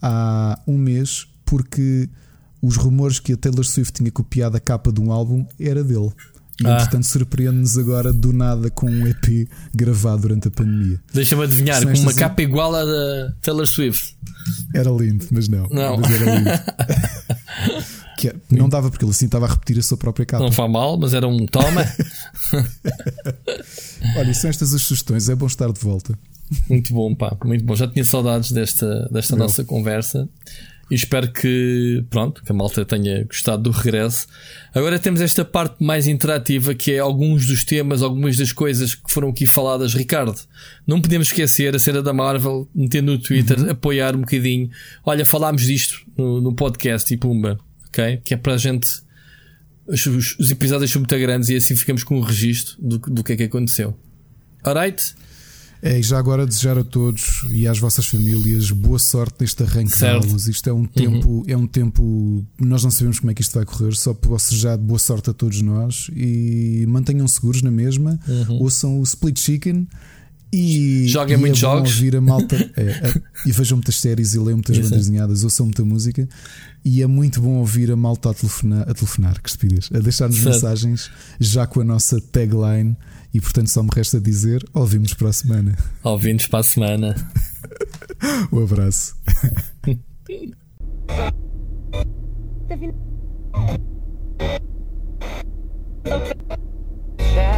há um mês, porque os rumores que a Taylor Swift tinha copiado a capa de um álbum era dele. E Ah. entretanto surpreende-nos agora do nada com um EP gravado durante a pandemia. Deixa-me adivinhar, com uma estas- capa igual à da Taylor Swift. Era lindo, mas não. Não. Mas era lindo. *laughs* Que é- não dava porque ele assim estava a repetir a sua própria capa. Não faz mal, mas era um toma. *laughs* Olha, são estas as sugestões, é bom estar de volta. Muito bom, pá, muito bom. Já tinha saudades desta, desta nossa conversa e espero que, pronto, que a malta tenha gostado do regresso. Agora temos esta parte mais interativa que é alguns dos temas, algumas das coisas que foram aqui faladas. Ricardo, não podemos esquecer a cena da Marvel, meter no Twitter, apoiar um bocadinho. Olha, falámos disto no, no podcast e pumba, ok? Que é para a gente. Os, os- os episódios são muito grandes e assim ficamos com um registro do, do que é que aconteceu. Alright? É, e já agora desejar a todos e às vossas famílias boa sorte neste arranque de Certo. aulas. Isto é um tempo, é um tempo, nós não sabemos como é que isto vai correr, só posso desejar boa sorte a todos nós e mantenham seguros na mesma, ouçam o Split Chicken e, Joguem e é muitos bom jogos. ouvir a malta *laughs* é, é, e vejam muitas séries e leiam muitas bandas desenhadas, ouçam muita música e é muito bom ouvir a malta a telefonar, a, telefonar, que estupidez, a deixar-nos mensagens já com a nossa tagline e portanto só me resta dizer ouvimos para a semana. Ouvintes para a semana. *laughs* Um abraço. *laughs* Tá.